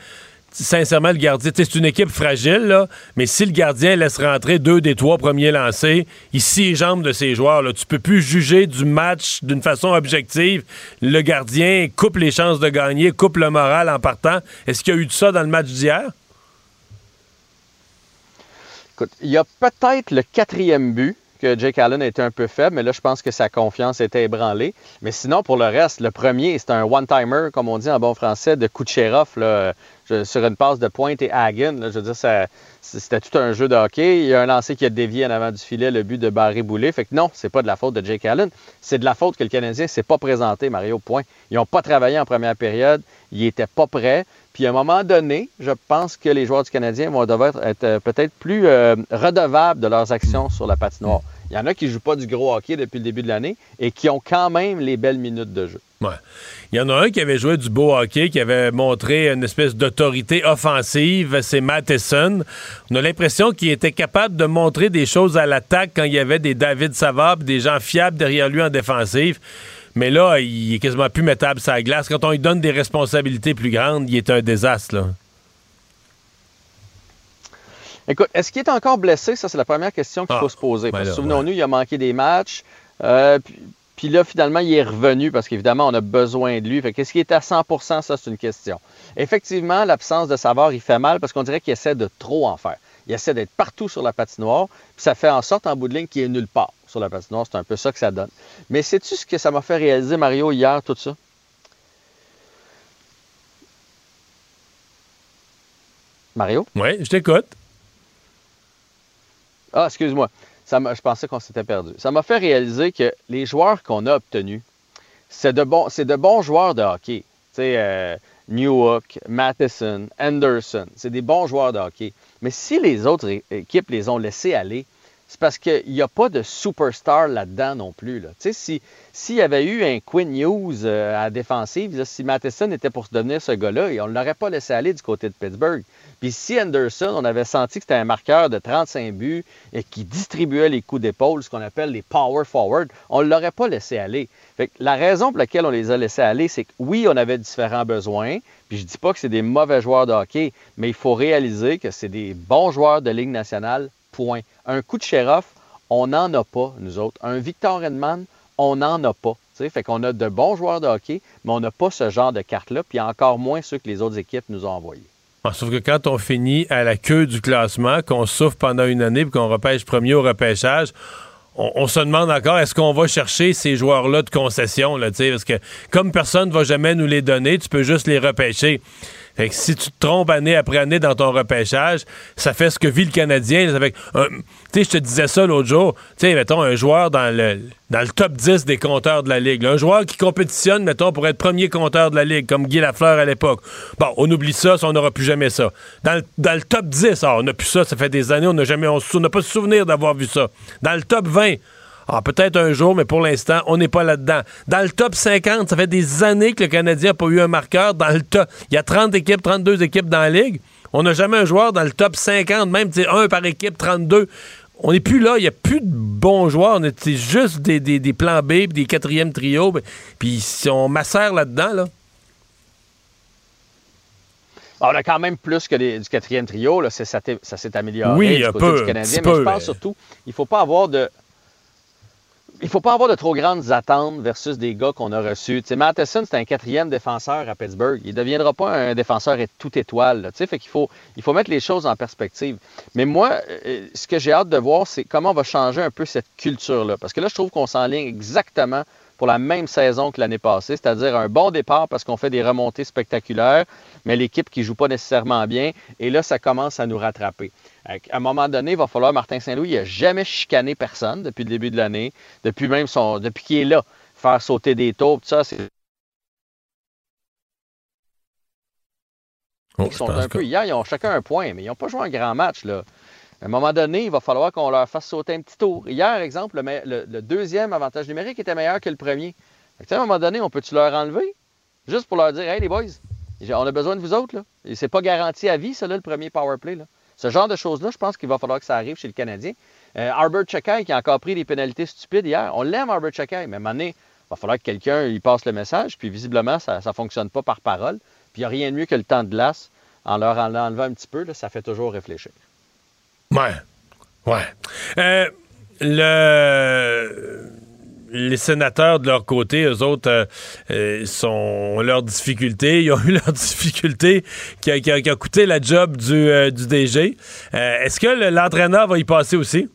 sincèrement, le gardien, c'est une équipe fragile, là, mais si le gardien laisse rentrer deux des trois premiers lancés, il scie jambes de ses joueurs. Là. Tu peux plus juger du match d'une façon objective. Le gardien coupe les chances de gagner, coupe le moral en partant. Est-ce qu'il y a eu de ça dans le match d'hier? Écoute, il y a peut-être le quatrième but que Jake Allen a été un peu faible, mais là, je pense que sa confiance était ébranlée. Mais sinon, pour le reste, le premier, c'est un one-timer, comme on dit en bon français, de Kucherov, là, sur une passe de pointe et Hagen. je veux dire, c'était tout un jeu de hockey. Il y a un lancer qui a dévié en avant du filet, le but de Barry Boulet. Fait que non, c'est pas de la faute de Jake Allen. C'est de la faute que le Canadien s'est pas présenté, Mario, point. Ils n'ont pas travaillé en première période. Ils n'étaient pas prêts. Puis à un moment donné, je pense que les joueurs du Canadien vont devoir être euh, peut-être plus euh, redevables de leurs actions sur la patinoire. Il y en a qui ne jouent pas du gros hockey depuis le début de l'année et qui ont quand même les belles minutes de jeu. Il y en a un qui avait joué du beau hockey, qui avait montré une espèce d'autorité offensive, c'est Matheson. On a l'impression qu'il était capable de montrer des choses à l'attaque quand il y avait des David Savard, des gens fiables derrière lui en défensive. Mais là, il est quasiment plus mettable sa glace. Quand on lui donne des responsabilités plus grandes, il est un désastre. Écoute, est-ce qu'il est encore blessé? Ça, c'est la première question qu'il faut ah, se poser. Ben souvenons-nous, il a manqué des matchs. Euh, puis, là, finalement, il est revenu parce qu'évidemment, on a besoin de lui. Fait qu'est-ce qu'il est à 100% Ça, c'est une question. Effectivement, l'absence de savoir, il fait mal parce qu'on dirait qu'il essaie de trop en faire. Il essaie d'être partout sur la patinoire. Puis ça fait en sorte, en bout de ligne, qu'il est nulle part sur la patinoire. C'est un peu ça que ça donne. Mais sais-tu ce que ça m'a fait réaliser, Mario, hier, tout ça? Mario? Oui, je t'écoute. Ah, excuse-moi. je pensais qu'on s'était perdu. Ça m'a fait réaliser que les joueurs qu'on a obtenus, c'est de, bons, de bons joueurs de hockey. Tu sais, euh, Newhook, Matheson, Anderson, c'est des bons joueurs de hockey. Mais si les autres équipes les ont laissés aller, c'est parce qu'il n'y a pas de superstar là-dedans non plus. Tu sais, s'il y avait eu un Quinn News euh, à défensive, si Matheson était pour devenir ce gars-là, on ne l'aurait pas laissé aller du côté de Pittsburgh. Puis si Anderson, on avait senti que c'était un marqueur de 35 buts et qui distribuait les coups d'épaule, ce qu'on appelle les power forward, on ne l'aurait pas laissé aller. Fait la raison pour laquelle on les a laissés aller, c'est que oui, on avait différents besoins. Puis je dis pas que c'est des mauvais joueurs de hockey, mais il faut réaliser que c'est des bons joueurs de Ligue nationale, Un coup de sheriff, on n'en a pas, nous autres. Un Victor Edman, on n'en a pas. T'sais, fait qu'on a de bons joueurs de hockey, mais on n'a pas ce genre de carte-là, puis encore moins ceux que les autres équipes nous ont envoyés. Ah, sauf que quand on finit à la queue du classement, qu'on souffre pendant une année, puis qu'on repêche premier au repêchage, on, se demande encore est-ce qu'on va chercher ces joueurs-là de concession, là, parce que comme personne ne va jamais nous les donner, tu peux juste les repêcher. Fait que si tu te trompes année après année dans ton repêchage, ça fait ce que vit le Canadien. Sais, je te disais ça l'autre jour. Tu sais, mettons, un joueur dans le, dans le top 10 des compteurs de la Ligue. un joueur qui compétitionne, mettons, pour être premier compteur de la Ligue, comme Guy Lafleur à l'époque. Bon, on oublie ça, on n'aura plus jamais ça. Dans le, dans le top 10, ah, on n'a plus ça, ça fait des années, on n'a jamais, on n'a pas de souvenir d'avoir vu ça. Dans le top 20, ah, peut-être un jour, mais pour l'instant, on n'est pas là-dedans. Dans le top 50, ça fait des années que le Canadien n'a pas eu un marqueur. Dans le top, il y a 30 équipes, 32 équipes dans la ligue. On n'a jamais un joueur dans le top 50, même un par équipe, 32. On n'est plus là, il n'y a plus de bons joueurs. C'est juste des, des, plans B, des quatrièmes trios. Puis si on macère là-dedans, là. Ah, on a quand même plus que du quatrième trio. Là. Ça, s'est amélioré oui, du côté du Canadien. mais je pense surtout, il ne faut pas avoir de il faut pas avoir de trop grandes attentes versus des gars qu'on a reçus. sais, Matheson, c'est un quatrième défenseur à Pittsburgh. Il ne deviendra pas un défenseur tout étoile. il faut mettre les choses en perspective. Mais moi, euh, ce que j'ai hâte de voir, c'est comment on va changer un peu cette culture-là. Parce que là, je trouve qu'on s'enligne exactement pour la même saison que l'année passée, c'est-à-dire un bon départ parce qu'on fait des remontées spectaculaires, mais l'équipe qui ne joue pas nécessairement bien, et là, ça commence à nous rattraper. À un moment donné, il va falloir, Martin Saint-Louis, il n'a jamais chicané personne depuis le début de l'année, depuis même son, depuis qu'il est là, faire sauter des taux, tout ça, c'est oh, ils sont un peu hier, ils ont chacun un point, mais ils n'ont pas joué un grand match. Là. À un moment donné, il va falloir qu'on leur fasse sauter un petit tour. Hier, exemple, le, deuxième avantage numérique était meilleur que le premier. à un moment donné, on peut-tu leur enlever? Juste pour leur dire Hey les boys, on a besoin de vous autres. Là. Et c'est pas garanti à vie, ça, là, le premier power play. Là. Ce genre de choses-là, je pense qu'il va falloir que ça arrive chez le Canadien. Euh, Arbor qui a encore pris des pénalités stupides hier, on l'aime, Arbor Chakai, mais à un moment donné, il va falloir que quelqu'un lui passe le message, puis visiblement, ça ne fonctionne pas par parole. Puis il n'y a rien de mieux que le temps de glace en leur en enlevant un petit peu, ça fait toujours réfléchir. Ouais. Ouais. Euh, le les sénateurs de leur côté, eux autres, euh, euh, sont, ont leurs difficultés. Ils ont eu leurs difficultés qui a, coûté la job du, euh, DG. Est-ce que le- l'entraîneur va y passer aussi?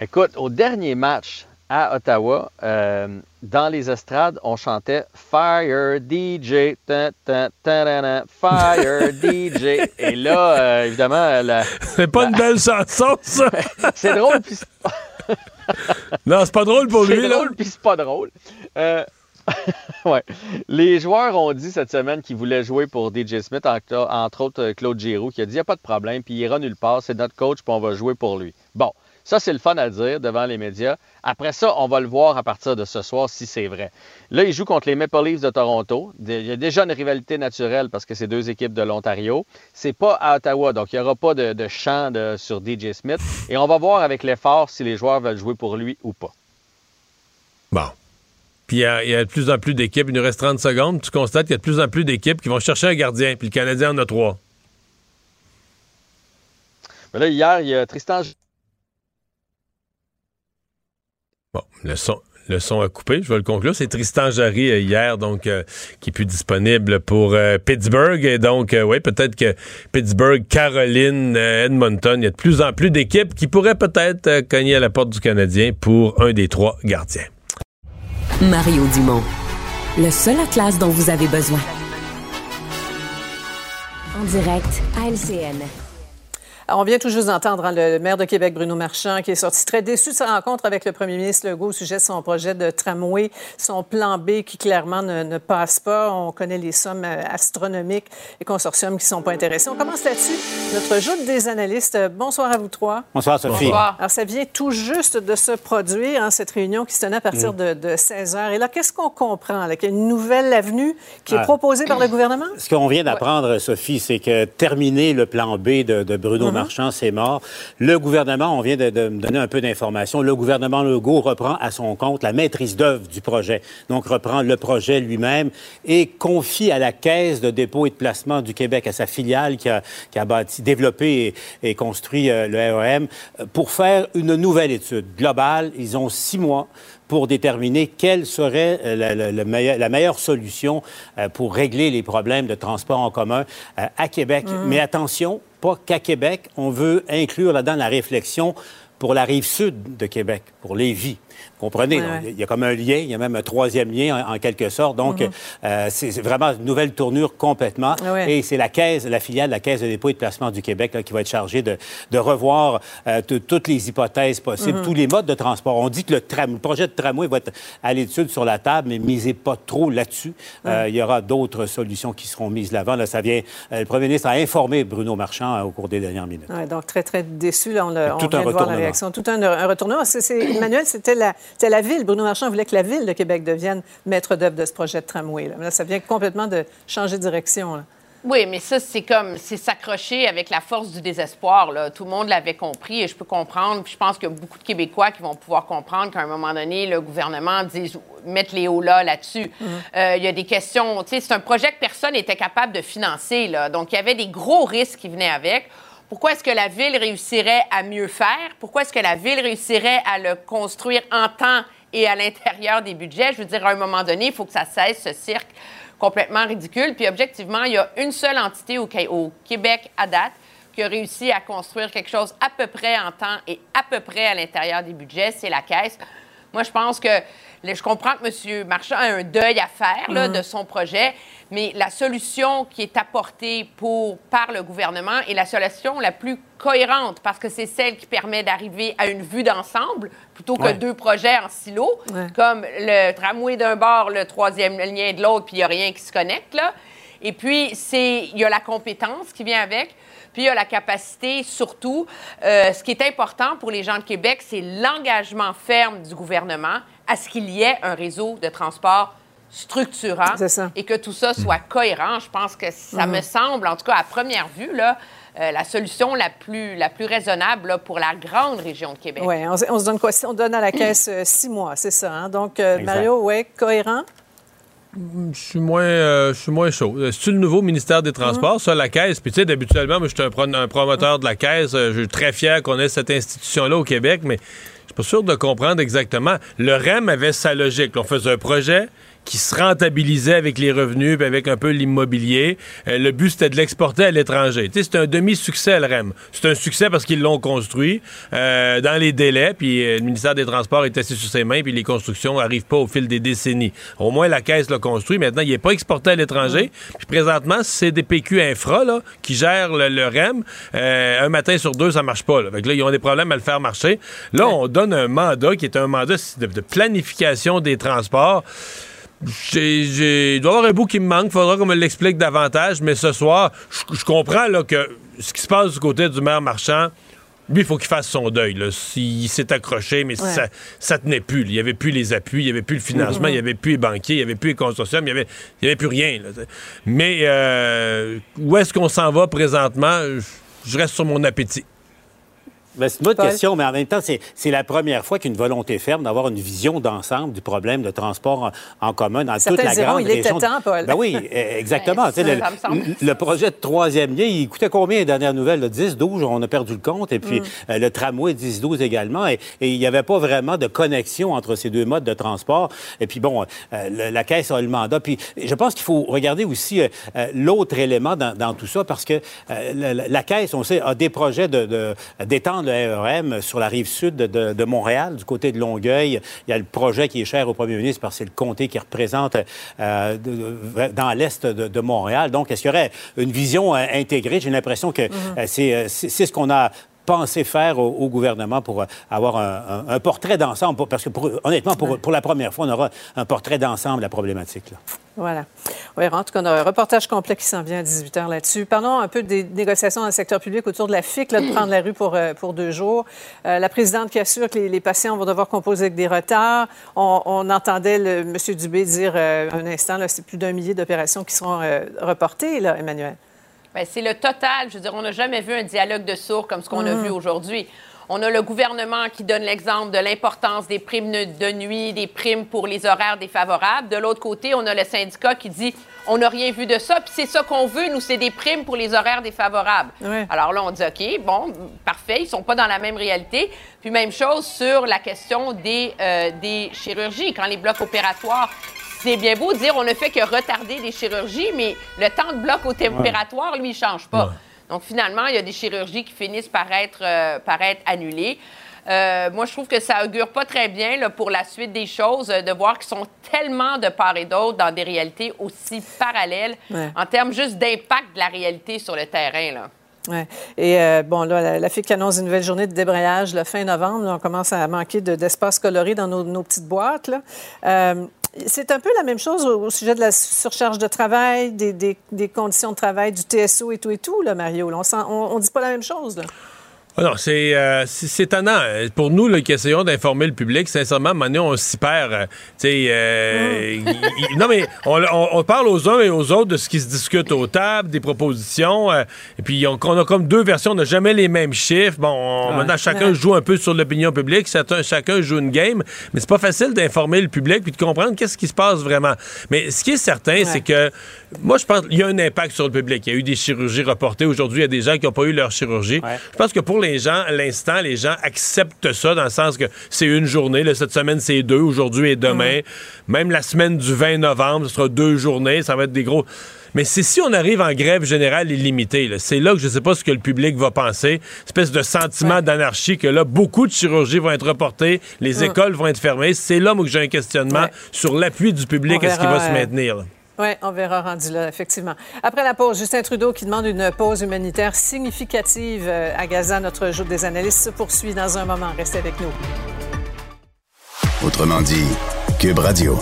Écoute, au dernier match à Ottawa, euh, dans les estrades, on chantait Fire DJ, ta, ta, tarana, Fire DJ. Et là, euh, évidemment, la- C'est pas une belle chanson, ça! c'est drôle, puis c'est Non, c'est pas drôle pour lui, C'est drôle, puis c'est pas drôle. Euh, ouais. Les joueurs ont dit cette semaine qu'ils voulaient jouer pour DJ Smith, entre, autres Claude Giroux, qui a dit il n'y a pas de problème, puis il ira nulle part, c'est notre coach, puis on va jouer pour lui. Bon, ça, c'est le fun à dire devant les médias. Après ça, on va le voir à partir de ce soir si c'est vrai. Là, il joue contre les Maple Leafs de Toronto. Il y a déjà une rivalité naturelle parce que c'est deux équipes de l'Ontario. C'est pas à Ottawa, donc il n'y aura pas de, de sur DJ Smith. Et on va voir avec l'effort si les joueurs veulent jouer pour lui ou pas. Bon. Puis il y, a- il y a de plus en plus d'équipes. Il nous reste 30 secondes. Tu constates qu'il y a de plus en plus d'équipes qui vont chercher un gardien. Puis le Canadien en a trois. Mais là, hier, il y a Tristan Bon, le son, le son a coupé, je vais le conclure. C'est Tristan Jarry euh, hier, donc, euh, qui est plus disponible pour euh, Pittsburgh. Et donc, oui, peut-être que Pittsburgh, Caroline, Edmonton, il y a de plus en plus d'équipes qui pourraient peut-être cogner à la porte du Canadien pour un des trois gardiens. Mario Dumont. Le seul atlas dont vous avez besoin. En direct à LCN. Alors, on vient tout juste d'entendre hein, le maire de Québec, Bruno Marchand, qui est sorti très déçu de sa rencontre avec le premier ministre Legault au sujet de son projet de tramway, son plan B qui clairement ne, ne passe pas. On connaît les sommes euh, astronomiques et consortiums qui ne sont pas intéressés. On commence là-dessus. Notre joute des analystes. Bonsoir à vous trois. Bonsoir, Sophie. Bonsoir. Alors, ça vient tout juste de se produire, hein, cette réunion qui se tenait à partir Mm. de, de 16 heures. Et là, qu'est-ce qu'on comprend? là? Qu'il y a une nouvelle avenue qui est Ah. proposée par le gouvernement? Ce qu'on vient d'apprendre, Sophie, c'est que terminer le plan B de, de Bruno. Marchand, c'est mort. Le gouvernement, on vient de, de me donner un peu d'informations, le gouvernement Legault reprend à son compte la maîtrise d'œuvre du projet. Donc, reprend le projet lui-même et confie à la Caisse de dépôt et de placement du Québec, à sa filiale qui a, qui a bâti, développé et, et construit euh, le REM, pour faire une nouvelle étude globale. Ils ont six mois pour déterminer quelle serait euh, la, la- la meilleure, la meilleure solution euh, pour régler les problèmes de transport en commun euh, à Québec. Mm. Mais attention, pas qu'à Québec, on veut inclure là-dedans la réflexion pour la rive sud de Québec, pour Lévis. Vous comprenez? Ouais, donc, ouais. Il y a comme un lien, il y a même un troisième lien en, en quelque sorte. Donc, Mhm. euh, c'est vraiment une nouvelle tournure complètement. Ouais. Et c'est la caisse, la filiale de la Caisse de dépôt et de placement du Québec là, qui va être chargée de, de revoir euh, toutes les hypothèses possibles, Mhm. tous les modes de transport. On dit que le, tram, le projet de tramway va être à l'étude sur la table, mais misez pas trop là-dessus. Euh, il y aura d'autres solutions qui seront mises l'avant. Là, ça vient. le premier ministre a informé Bruno Marchand au cours des dernières minutes. Donc, très, très déçu. Là, on, le- on Tout vient un de voir la réaction. Tout un, un retournement. Emmanuel, c'était la, c'était la ville. Bruno Marchand voulait que la ville de Québec devienne maître d'œuvre de ce projet de tramway. Là, Là, ça vient complètement de changer de direction. là. Oui, mais ça, c'est comme, c'est s'accrocher avec la force du désespoir. Là. Tout le monde l'avait compris et je peux comprendre. Puis je pense qu'il y a beaucoup de Québécois qui vont pouvoir comprendre qu'à un moment donné, le gouvernement dise mettre les hauts là là-dessus. Euh, Il y a des questions. C'est un projet que personne n'était capable de financer. Là. Donc, il y avait des gros risques qui venaient avec. Pourquoi est-ce que la ville réussirait à mieux faire? Pourquoi est-ce que la ville réussirait à le construire en temps et à l'intérieur des budgets? Je veux dire, à un moment donné, il faut que ça cesse, ce cirque complètement ridicule. Puis objectivement, il y a une seule entité au, Québec à date qui a réussi à construire quelque chose à peu près en temps et à peu près à l'intérieur des budgets, c'est la Caisse. Moi, je pense que je comprends que M. Marchand a un deuil à faire là, Mhm. de son projet, mais la solution qui est apportée pour, par le gouvernement est la solution la plus cohérente parce que c'est celle qui permet d'arriver à une vue d'ensemble plutôt que Ouais. deux projets en silo, Ouais. comme le tramway d'un bord, le troisième lien de l'autre, puis il n'y a rien qui se connecte. Là. Et puis, c'est il y a la compétence qui vient avec, puis il y a la capacité, surtout. Euh, ce qui est important pour les gens de Québec, c'est l'engagement ferme du gouvernement à ce qu'il y ait un réseau de transport structurant et que tout ça soit cohérent. Je pense que ça Mhm. me semble, en tout cas à première vue, là, euh, la solution la plus, la plus raisonnable là, pour la grande région de Québec. Oui, on, se- on se donne quoi? On donne à la caisse euh, six mois, c'est ça. hein? Donc, euh. Mario, oui, cohérent? Je suis moins, euh, je suis moins chaud. Euh, C'est-tu le nouveau ministère des Transports, ça, la Caisse? Puis, tu sais, habituellement, moi, je suis un, pro- un promoteur de la Caisse. Euh, Je suis très fier qu'on ait cette institution-là au Québec, mais je suis pas sûr de comprendre exactement. Le REM avait sa logique. On faisait un projet qui se rentabilisait avec les revenus puis avec un peu l'immobilier. Euh, le but, c'était de l'exporter à l'étranger. Tu sais, c'est un demi-succès, le REM. C'est un succès parce qu'ils l'ont construit euh, dans les délais, puis euh, le ministère des Transports est assis sur ses mains, puis les constructions n'arrivent pas au fil des décennies. Au moins, la Caisse l'a construit. Maintenant, il n'est pas exporté à l'étranger. Puis présentement, c'est des PQ Infra là, qui gèrent le, le REM. Un matin sur deux, ça marche pas. Là. Fait que là, ils ont des problèmes à le faire marcher. Là, on donne un mandat qui est un mandat de planification des transports. J'ai, il doit y avoir un bout qui me manque. Faudra qu'on me l'explique davantage. Mais ce soir, je, comprends là, que ce qui se passe du côté du maire marchand, lui, il faut qu'il fasse son deuil. Là. S'il s'est accroché, mais Ouais. ça, ça tenait plus. là. Il n'y avait plus les appuis, il n'y avait plus le financement, il n'y avait plus les banquiers, il n'y avait plus les consortiums, il n'y avait, il y avait plus rien. là, mais euh, où est-ce qu'on s'en va présentement? Je reste sur mon appétit. Ben, c'est une bonne Paul? question, mais en même temps, c'est la première fois qu'une volonté ferme d'avoir une vision d'ensemble du problème de transport en, en commun dans toute la grande il était région. temps, Paul. Ben oui, eh, exactement. Ça le, le projet de troisième lien, il coûtait combien les dernières nouvelles? là? 10, 12, on a perdu le compte. Et puis Mm. euh, le tramway 10, 12 également. Et, et il n'y avait pas vraiment de connexion entre ces deux modes de transport. Et puis bon, euh, le- la Caisse a le mandat. Puis je pense qu'il faut regarder aussi euh, l'autre élément dans, dans tout ça parce que la, Caisse, on sait, a des projets de- de- d'étendre le REM sur la rive sud de, de- de Montréal, du côté de Longueuil. Il y a le projet qui est cher au premier ministre parce que c'est le comté qui représente euh, de- de- dans l'est de, de Montréal. Donc, est-ce qu'il y aurait une vision euh, intégrée? J'ai l'impression que c'est euh, c'est ce qu'on a pensé faire au, au gouvernement pour euh, avoir un, un- un portrait d'ensemble. Parce que, pour- honnêtement, pour, pour la première fois, on aura un portrait d'ensemble de la problématique. là. Voilà. Oui, en tout cas, on a un reportage complet qui s'en vient à 18 h là-dessus. Parlons un peu des négociations dans le secteur public autour de la FIC, là, de prendre la rue pour, euh, pour deux jours. Euh, la présidente qui assure que les, les patients vont devoir composer avec des retards. On, on entendait le, M. Dubé dire euh, un instant, c'est plus d'un millier d'opérations qui seront euh, reportées, là, Emmanuel. Ben, c'est le total. Je veux dire, on n'a jamais vu un dialogue de sourds comme ce qu'on a Mhm. vu aujourd'hui. On a le gouvernement qui donne l'exemple de l'importance des primes de de nuit, des primes pour les horaires défavorables. De l'autre côté, on a le syndicat qui dit on n'a rien vu de ça, puis c'est ça qu'on veut, nous, c'est des primes pour les horaires défavorables. Alors là, on dit OK, bon, parfait, ils sont pas dans la même réalité. Puis même chose sur la question des, euh, des chirurgies. Quand les blocs opératoires c'est bien beau de dire on ne fait que retarder des chirurgies, mais le temps de bloc au températoire, lui, il ne change pas. Donc, finalement, il y a des chirurgies qui finissent par être, euh, par être annulées. Euh, moi, je trouve que ça augure pas très bien là, pour la suite des choses, euh, de voir qu'ils sont tellement de part et d'autre dans des réalités aussi parallèles Ouais. en termes juste d'impact de la réalité sur le terrain. Là. Ouais. Et euh, bon, là, la, la FIC annonce une nouvelle journée de débrayage le fin novembre. Là, on commence à manquer de- d'espace coloré dans nos, nos petites boîtes. là. Euh, c'est un peu la même chose au, sujet de la surcharge de travail, des, conditions de travail, du TSO et tout et tout, là, Mario. on ne dit pas la même chose. Ah non, c'est euh, étonnant. Pour nous, là, qui essayons d'informer le public, sincèrement, maintenant, on s'y perd. euh, euh, il- non, mais on, on- on parle aux uns et aux autres de ce qui se discute aux tables, des propositions. euh, et puis, on, on a comme deux versions, on n'a jamais les mêmes chiffres. Bon, Ouais. maintenant, chacun Ouais. joue un peu sur l'opinion publique, chacun, chacun joue une game. Mais c'est pas facile d'informer le public puis de comprendre qu'est-ce qui se passe vraiment. Mais ce qui est certain, c'est que moi, je pense qu'il y a un impact sur le public. Il y a eu des chirurgies reportées. Aujourd'hui, il y a des gens qui n'ont pas eu leur chirurgie. Je pense que pour les gens, à l'instant, les gens acceptent ça dans le sens que c'est une journée. Là, cette semaine, c'est deux, aujourd'hui et demain. Même la semaine du 20 novembre, ce sera deux journées. Ça va être des gros. Mais c'est si on arrive en grève générale illimitée, c'est là que je ne sais pas ce que le public va penser. Espèce de sentiment d'anarchie que là, beaucoup de chirurgies vont être reportées, les Mm. écoles vont être fermées. C'est là, moi, que j'ai un questionnement sur l'appui du public. Est-ce qu'il va se maintenir? là? Oui, on verra rendu là, effectivement. Après la pause, Justin Trudeau qui demande une pause humanitaire significative euh, à Gaza. Notre jour des analystes se poursuit dans un moment. Restez avec nous. Autrement dit, Cube Radio.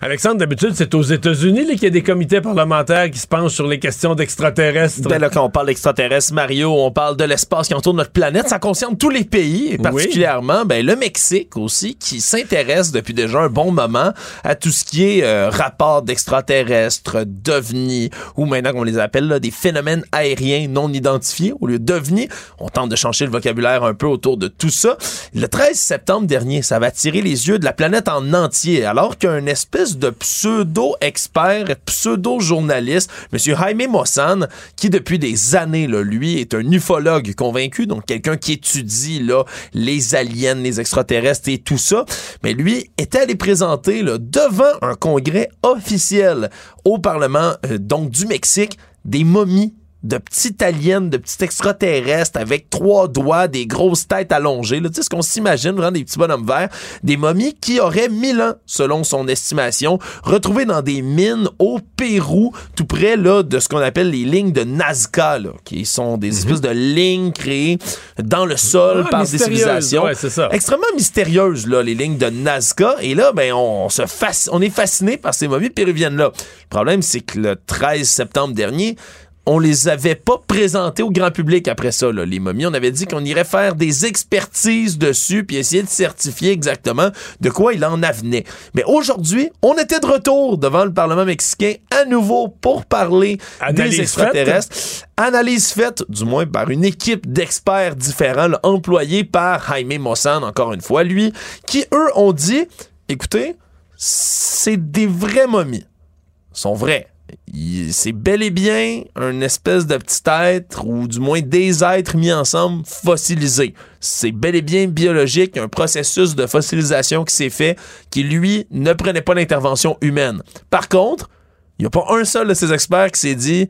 Alexandre, d'habitude, c'est aux États-Unis qu'il y a des comités parlementaires qui se penchent sur les questions d'extraterrestres. Ben là, quand on parle d'extraterrestres, Mario, on parle de l'espace qui entoure notre planète. Ça concerne tous les pays, et particulièrement ben, le Mexique aussi, qui s'intéresse depuis déjà un bon moment à tout ce qui est euh, rapport d'extraterrestres, d'ovnis, ou maintenant qu'on les appelle là, des phénomènes aériens non identifiés au lieu d'ovnis. On tente de changer le vocabulaire un peu autour de tout ça. Le 13 septembre dernier, ça va attirer les yeux de la planète en entier, alors qu'un espèce de pseudo-expert, pseudo-journaliste, M. Jaime Mossan, qui depuis des années, là, lui, est un ufologue convaincu, donc quelqu'un qui étudie là, les aliens, les extraterrestres et tout ça. Mais lui était allé présenter là, devant un congrès officiel au Parlement euh, donc du Mexique des momies de petites aliens, de petits extraterrestres avec trois doigts, des grosses têtes allongées. Tu sais ce qu'on s'imagine, vraiment des petits bonhommes verts. Des momies qui auraient mille ans, selon son estimation, retrouvées dans des mines au Pérou, tout près là, de ce qu'on appelle les lignes de Nazca, là, qui sont des espèces de lignes créées dans le sol Ah, par des civilisations. Ouais, c'est ça. Extrêmement mystérieuses, là, les lignes de Nazca. Et là, ben, on, se on est fasciné par ces momies péruviennes-là. Le problème, c'est que le 13 septembre dernier, on les avait pas présentées au grand public après ça, là, les momies. On avait dit qu'on irait faire des expertises dessus puis essayer de certifier exactement de quoi il en avenait. Mais aujourd'hui, on était de retour devant le Parlement mexicain à nouveau pour parler Analyse des extraterrestres. Analyse faite, du moins par une équipe d'experts différents, là, employés par Jaime Mossan, encore une fois, lui, qui, eux, ont dit, écoutez, c'est des vraies momies. Ils sont vrais. C'est bel et bien un espèce de petit être, ou du moins des êtres mis ensemble fossilisés. C'est bel et bien biologique, un processus de fossilisation qui s'est fait, qui lui ne prenait pas l'intervention humaine. Par contre, il n'y a pas un seul de ces experts qui s'est dit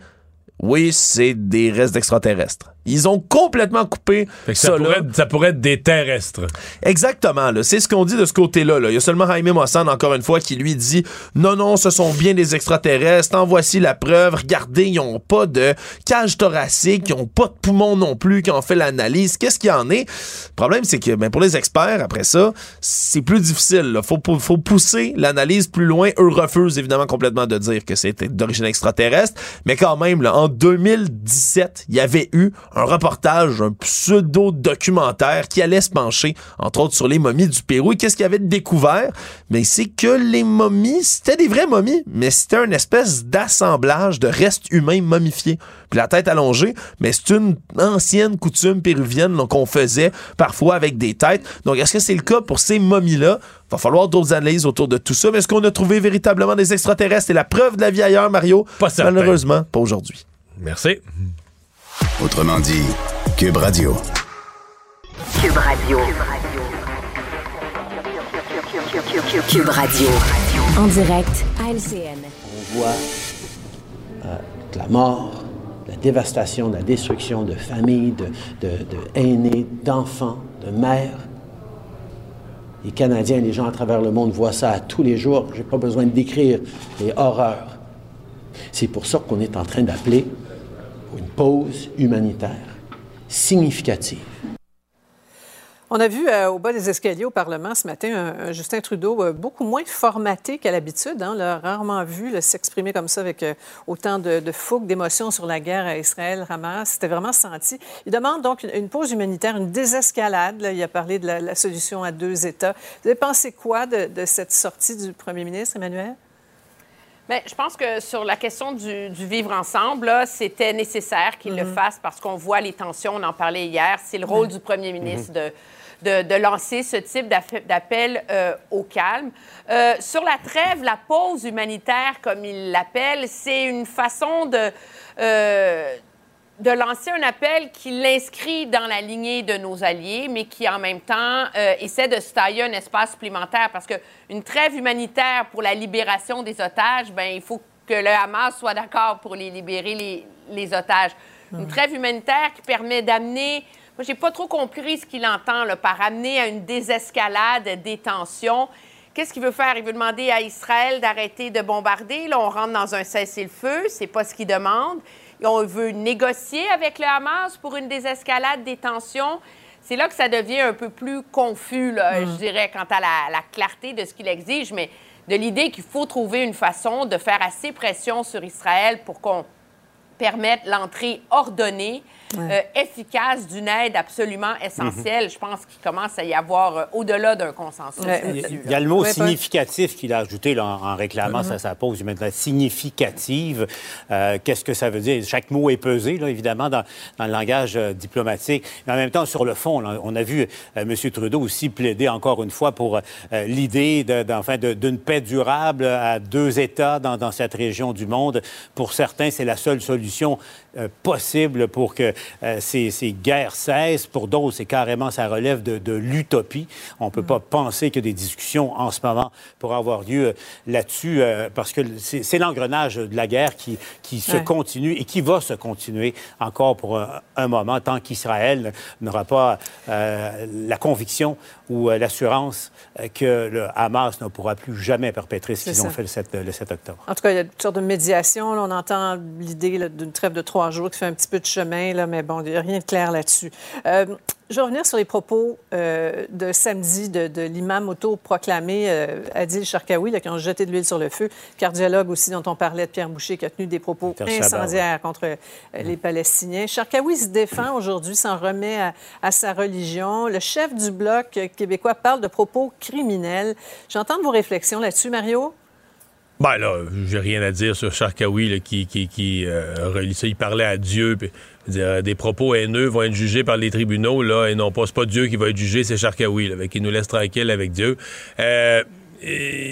oui, c'est des restes d'extraterrestres. Ils ont complètement coupé Fait que ça, ça, pourrait, être- ça pourrait être des terrestres. Exactement, là. c'est ce qu'on dit de ce côté-là. là. Il y a seulement Jaime Mossan, encore une fois, qui lui dit non, non, ce sont bien des extraterrestres, en voici la preuve. Regardez, ils n'ont pas de cage thoracique, ils n'ont pas de poumons non plus, qui ont fait l'analyse. Qu'est-ce qu'il y en est? Le problème, c'est que ben, pour les experts, après ça, c'est plus difficile. Il faut, pou- faut pousser l'analyse plus loin. Eux refusent évidemment complètement de dire que c'était d'origine extraterrestre, mais quand même, là, en 2017, il y avait eu un reportage, un pseudo-documentaire qui allait se pencher, entre autres, sur les momies du Pérou. Et qu'est-ce qu'il y avait de découvert? Mais c'est que les momies, c'était des vraies momies, mais c'était une espèce d'assemblage de restes humains momifiés. Puis la tête allongée, mais c'est une ancienne coutume péruvienne qu'on faisait parfois avec des têtes. Donc, est-ce que c'est le cas pour ces momies-là? Va falloir d'autres analyses autour de tout ça. Mais est-ce qu'on a trouvé véritablement des extraterrestres? Et la preuve de la vie ailleurs, Mario? Pas. Malheureusement, pas aujourd'hui. Merci. Autrement dit, Cube Radio. Cube Radio. Cube Radio. En direct à LCN. On voit euh, de la mort, de la dévastation, de la destruction de familles, de, de, de aînés, d'enfants, de mères. Les Canadiens, les gens à travers le monde voient ça à tous les jours. Je n'ai pas besoin de décrire les horreurs. C'est pour ça qu'on est en train d'appeler une pause humanitaire significative. On a vu euh, au bas des escaliers au Parlement ce matin un, Justin Trudeau euh, beaucoup moins formaté qu'à l'habitude. Hein. On l'a rarement vu s'exprimer comme ça avec euh, autant de, fougue, d'émotion sur la guerre à Israël-Hamas. C'était vraiment senti. Il demande donc une, pause humanitaire, une désescalade. Il a parlé de la, solution à deux États. Vous avez pensé quoi de cette sortie du premier ministre, Emmanuel? Bien, je pense que sur la question du, du vivre ensemble, c'était nécessaire qu'il le fasse parce qu'on voit les tensions, on en parlait hier. C'est le rôle du premier ministre de, de, de lancer ce type d'appel euh, au calme. Euh, sur la trêve, la pause humanitaire, comme il l'appelle, c'est une façon de... euh, de lancer un appel qui l'inscrit dans la lignée de nos alliés, mais qui en même temps euh, essaie de se tailler un espace supplémentaire parce qu'une trêve humanitaire pour la libération des otages, ben il faut que le Hamas soit d'accord pour les libérer les, les otages. Une trêve humanitaire qui permet d'amener. Moi, j'ai pas trop compris ce qu'il entend là, par amener à une désescalade des tensions. Qu'est-ce qu'il veut faire? Il veut demander à Israël d'arrêter de bombarder. Là, on rentre dans un cessez-le-feu. C'est pas ce qu'il demande. On veut négocier avec le Hamas pour une désescalade des tensions. C'est là que ça devient un peu plus confus, là, je dirais, quant à la, la clarté de ce qu'il exige, mais de l'idée qu'il faut trouver une façon de faire assez pression sur Israël pour qu'on permettre l'entrée ordonnée euh, efficace d'une aide absolument essentielle. Mhm. Je pense qu'il commence à y avoir euh, au-delà d'un consensus. Il y a- là-dessus, il y a là. le mot Ouais, significatif qu'il a ajouté là, en, en réclamant Mhm. sa, sa pause maintenant significative. Euh, Qu'est-ce que ça veut dire? Chaque mot est pesé, là, évidemment, dans, dans le langage euh, diplomatique. Mais en même temps, sur le fond, là, on a vu euh, M. Trudeau aussi plaider encore une fois pour euh, l'idée de- d'enfin de- d'une paix durable à deux États dans, dans cette région du monde. Pour certains, c'est la seule solution euh, possible pour que euh, ces, ces guerres cessent. Pour d'autres, c'est carrément, ça relève de, de l'utopie. On ne peut pas penser que des discussions en ce moment pourraient avoir lieu euh, là-dessus, euh, parce que c'est l'engrenage de la guerre qui, qui se Ouais. continue et qui va se continuer encore pour un, un moment, tant qu'Israël n'aura pas euh, la conviction ou euh, l'assurance euh, que le Hamas ne pourra plus jamais perpétrer ce qu'ils ont fait le 7, le 7 octobre. En tout cas, il y a une sorte de médiation. là. on entend l'idée d'une trêve de trois jours qui fait un petit peu de chemin, là, mais bon, il n'y a rien de clair là-dessus. Euh, je vais revenir sur les propos euh, de samedi de, de l'imam autoproclamé euh, Adil Sharkawi, là, qui ont jeté de l'huile sur le feu. Cardiologue aussi, dont on parlait, de Pierre Boucher, qui a tenu des propos incendiaires contre euh, les Palestiniens. Sharkawi se défend aujourd'hui, s'en remet à, à sa religion. Le chef du bloc québécois parle de propos criminels. J'entends vos réflexions là-dessus, Mario? Ben là, j'ai rien à dire sur Sharkawi là, qui, qui, qui relie ça. Il parlait à Dieu. puis, dire, des propos haineux vont être jugés par les tribunaux, là, et non pas, c'est pas Dieu qui va être jugé, c'est fait qu'il nous laisse tranquille avec Dieu. Euh,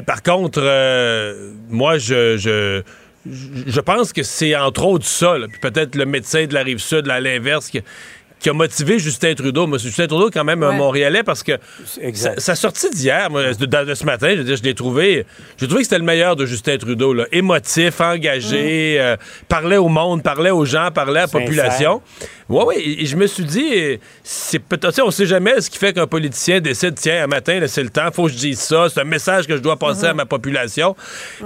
par contre, euh, moi, je, je, je pense que c'est entre autres ça, puis peut-être le médecin de la rive sud, à l'inverse, qui, qui a motivé Justin Trudeau. C'est Justin Trudeau, quand même, un Ouais. Montréalais, parce que sa, sa sortie d'hier, de, de ce matin, je veux dire, je l'ai trouvé, j'ai trouvé que c'était le meilleur de Justin Trudeau, là. émotif, engagé, euh, parlait au monde, parlait aux gens, parlait à la population. Oui, oui, et, et je me suis dit, euh, c'est peut-être, on sait jamais ce qui fait qu'un politicien décide, tiens, un matin, c'est le temps, faut que je dise ça, c'est un message que je dois passer à ma population.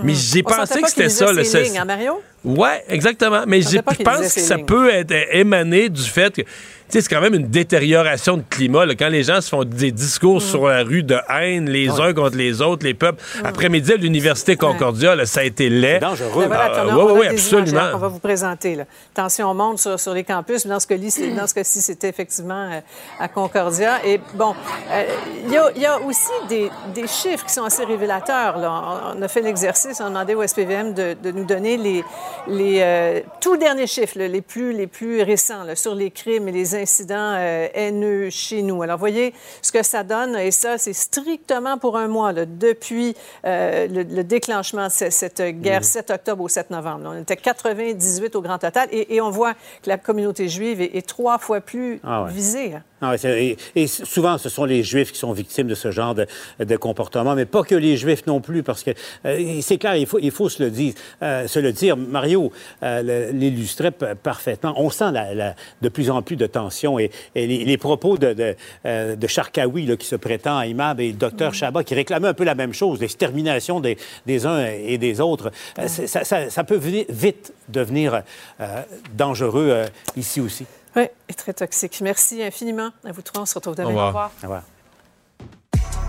Mais j'ai pensé que c'était ça. lignes, hein, Mario? Ouais, exactement. Mais Je pense que ça peut être émané du fait que, c'est quand même une détérioration de climat. là. quand les gens se font des discours Mm. sur la rue de haine, les uns contre les autres, les peuples. Après-midi à l'Université Concordia, là, ça a été laid. Ben voilà, on ouais, ouais, des absolument. qu'on va vous présenter. Là. Tension monte sur, sur les campus. Dans ce cas-ci, dans ce cas-ci, c'était effectivement euh, à Concordia. Et bon, euh, il y, a, il y a aussi des, des chiffres qui sont assez révélateurs. Là. On, on a fait l'exercice, on a demandé au SPVM de, de nous donner les, les euh, tout derniers chiffres, là, les, plus, les plus récents, là, sur les crimes et les incidents euh, haineux chez nous. Alors, voyez ce que ça donne. Et ça, c'est strictement pour un mois, là, depuis euh, le, le déclenchement de ce- cette guerre Mhm. 7 octobre au 7 novembre. On était 98 au grand total. Et, et on voit que la communauté juive est, est trois fois plus Ah ouais. visée. hein. Ah ouais, et, et souvent, ce sont les Juifs qui sont victimes de ce genre de, de comportement, mais pas que les Juifs non plus, parce que euh, c'est clair, il faut, il faut se le dire. euh, se le dire. Mario l'illustrait parfaitement. On sent la- la- de plus en plus de tension et, et les, les propos de, de, euh, de Charkaoui, là, qui se prétend imam, et le docteur Chabat, qui réclamait un peu la même chose, l'extermination des, des uns et des autres. Euh, ça, ça- ça peut venir- vite devenir euh, dangereux euh, ici aussi. Oui, et très toxique. Merci infiniment à vous trois. On se retrouve demain. Au revoir. Au revoir.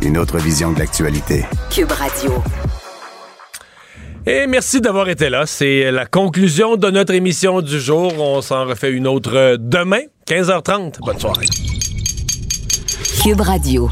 Une autre vision de l'actualité. Cube Radio. Et merci d'avoir été là. C'est la conclusion de notre émission du jour. On s'en refait une autre euh, demain, 15h30. Bonne soirée. Cube Radio.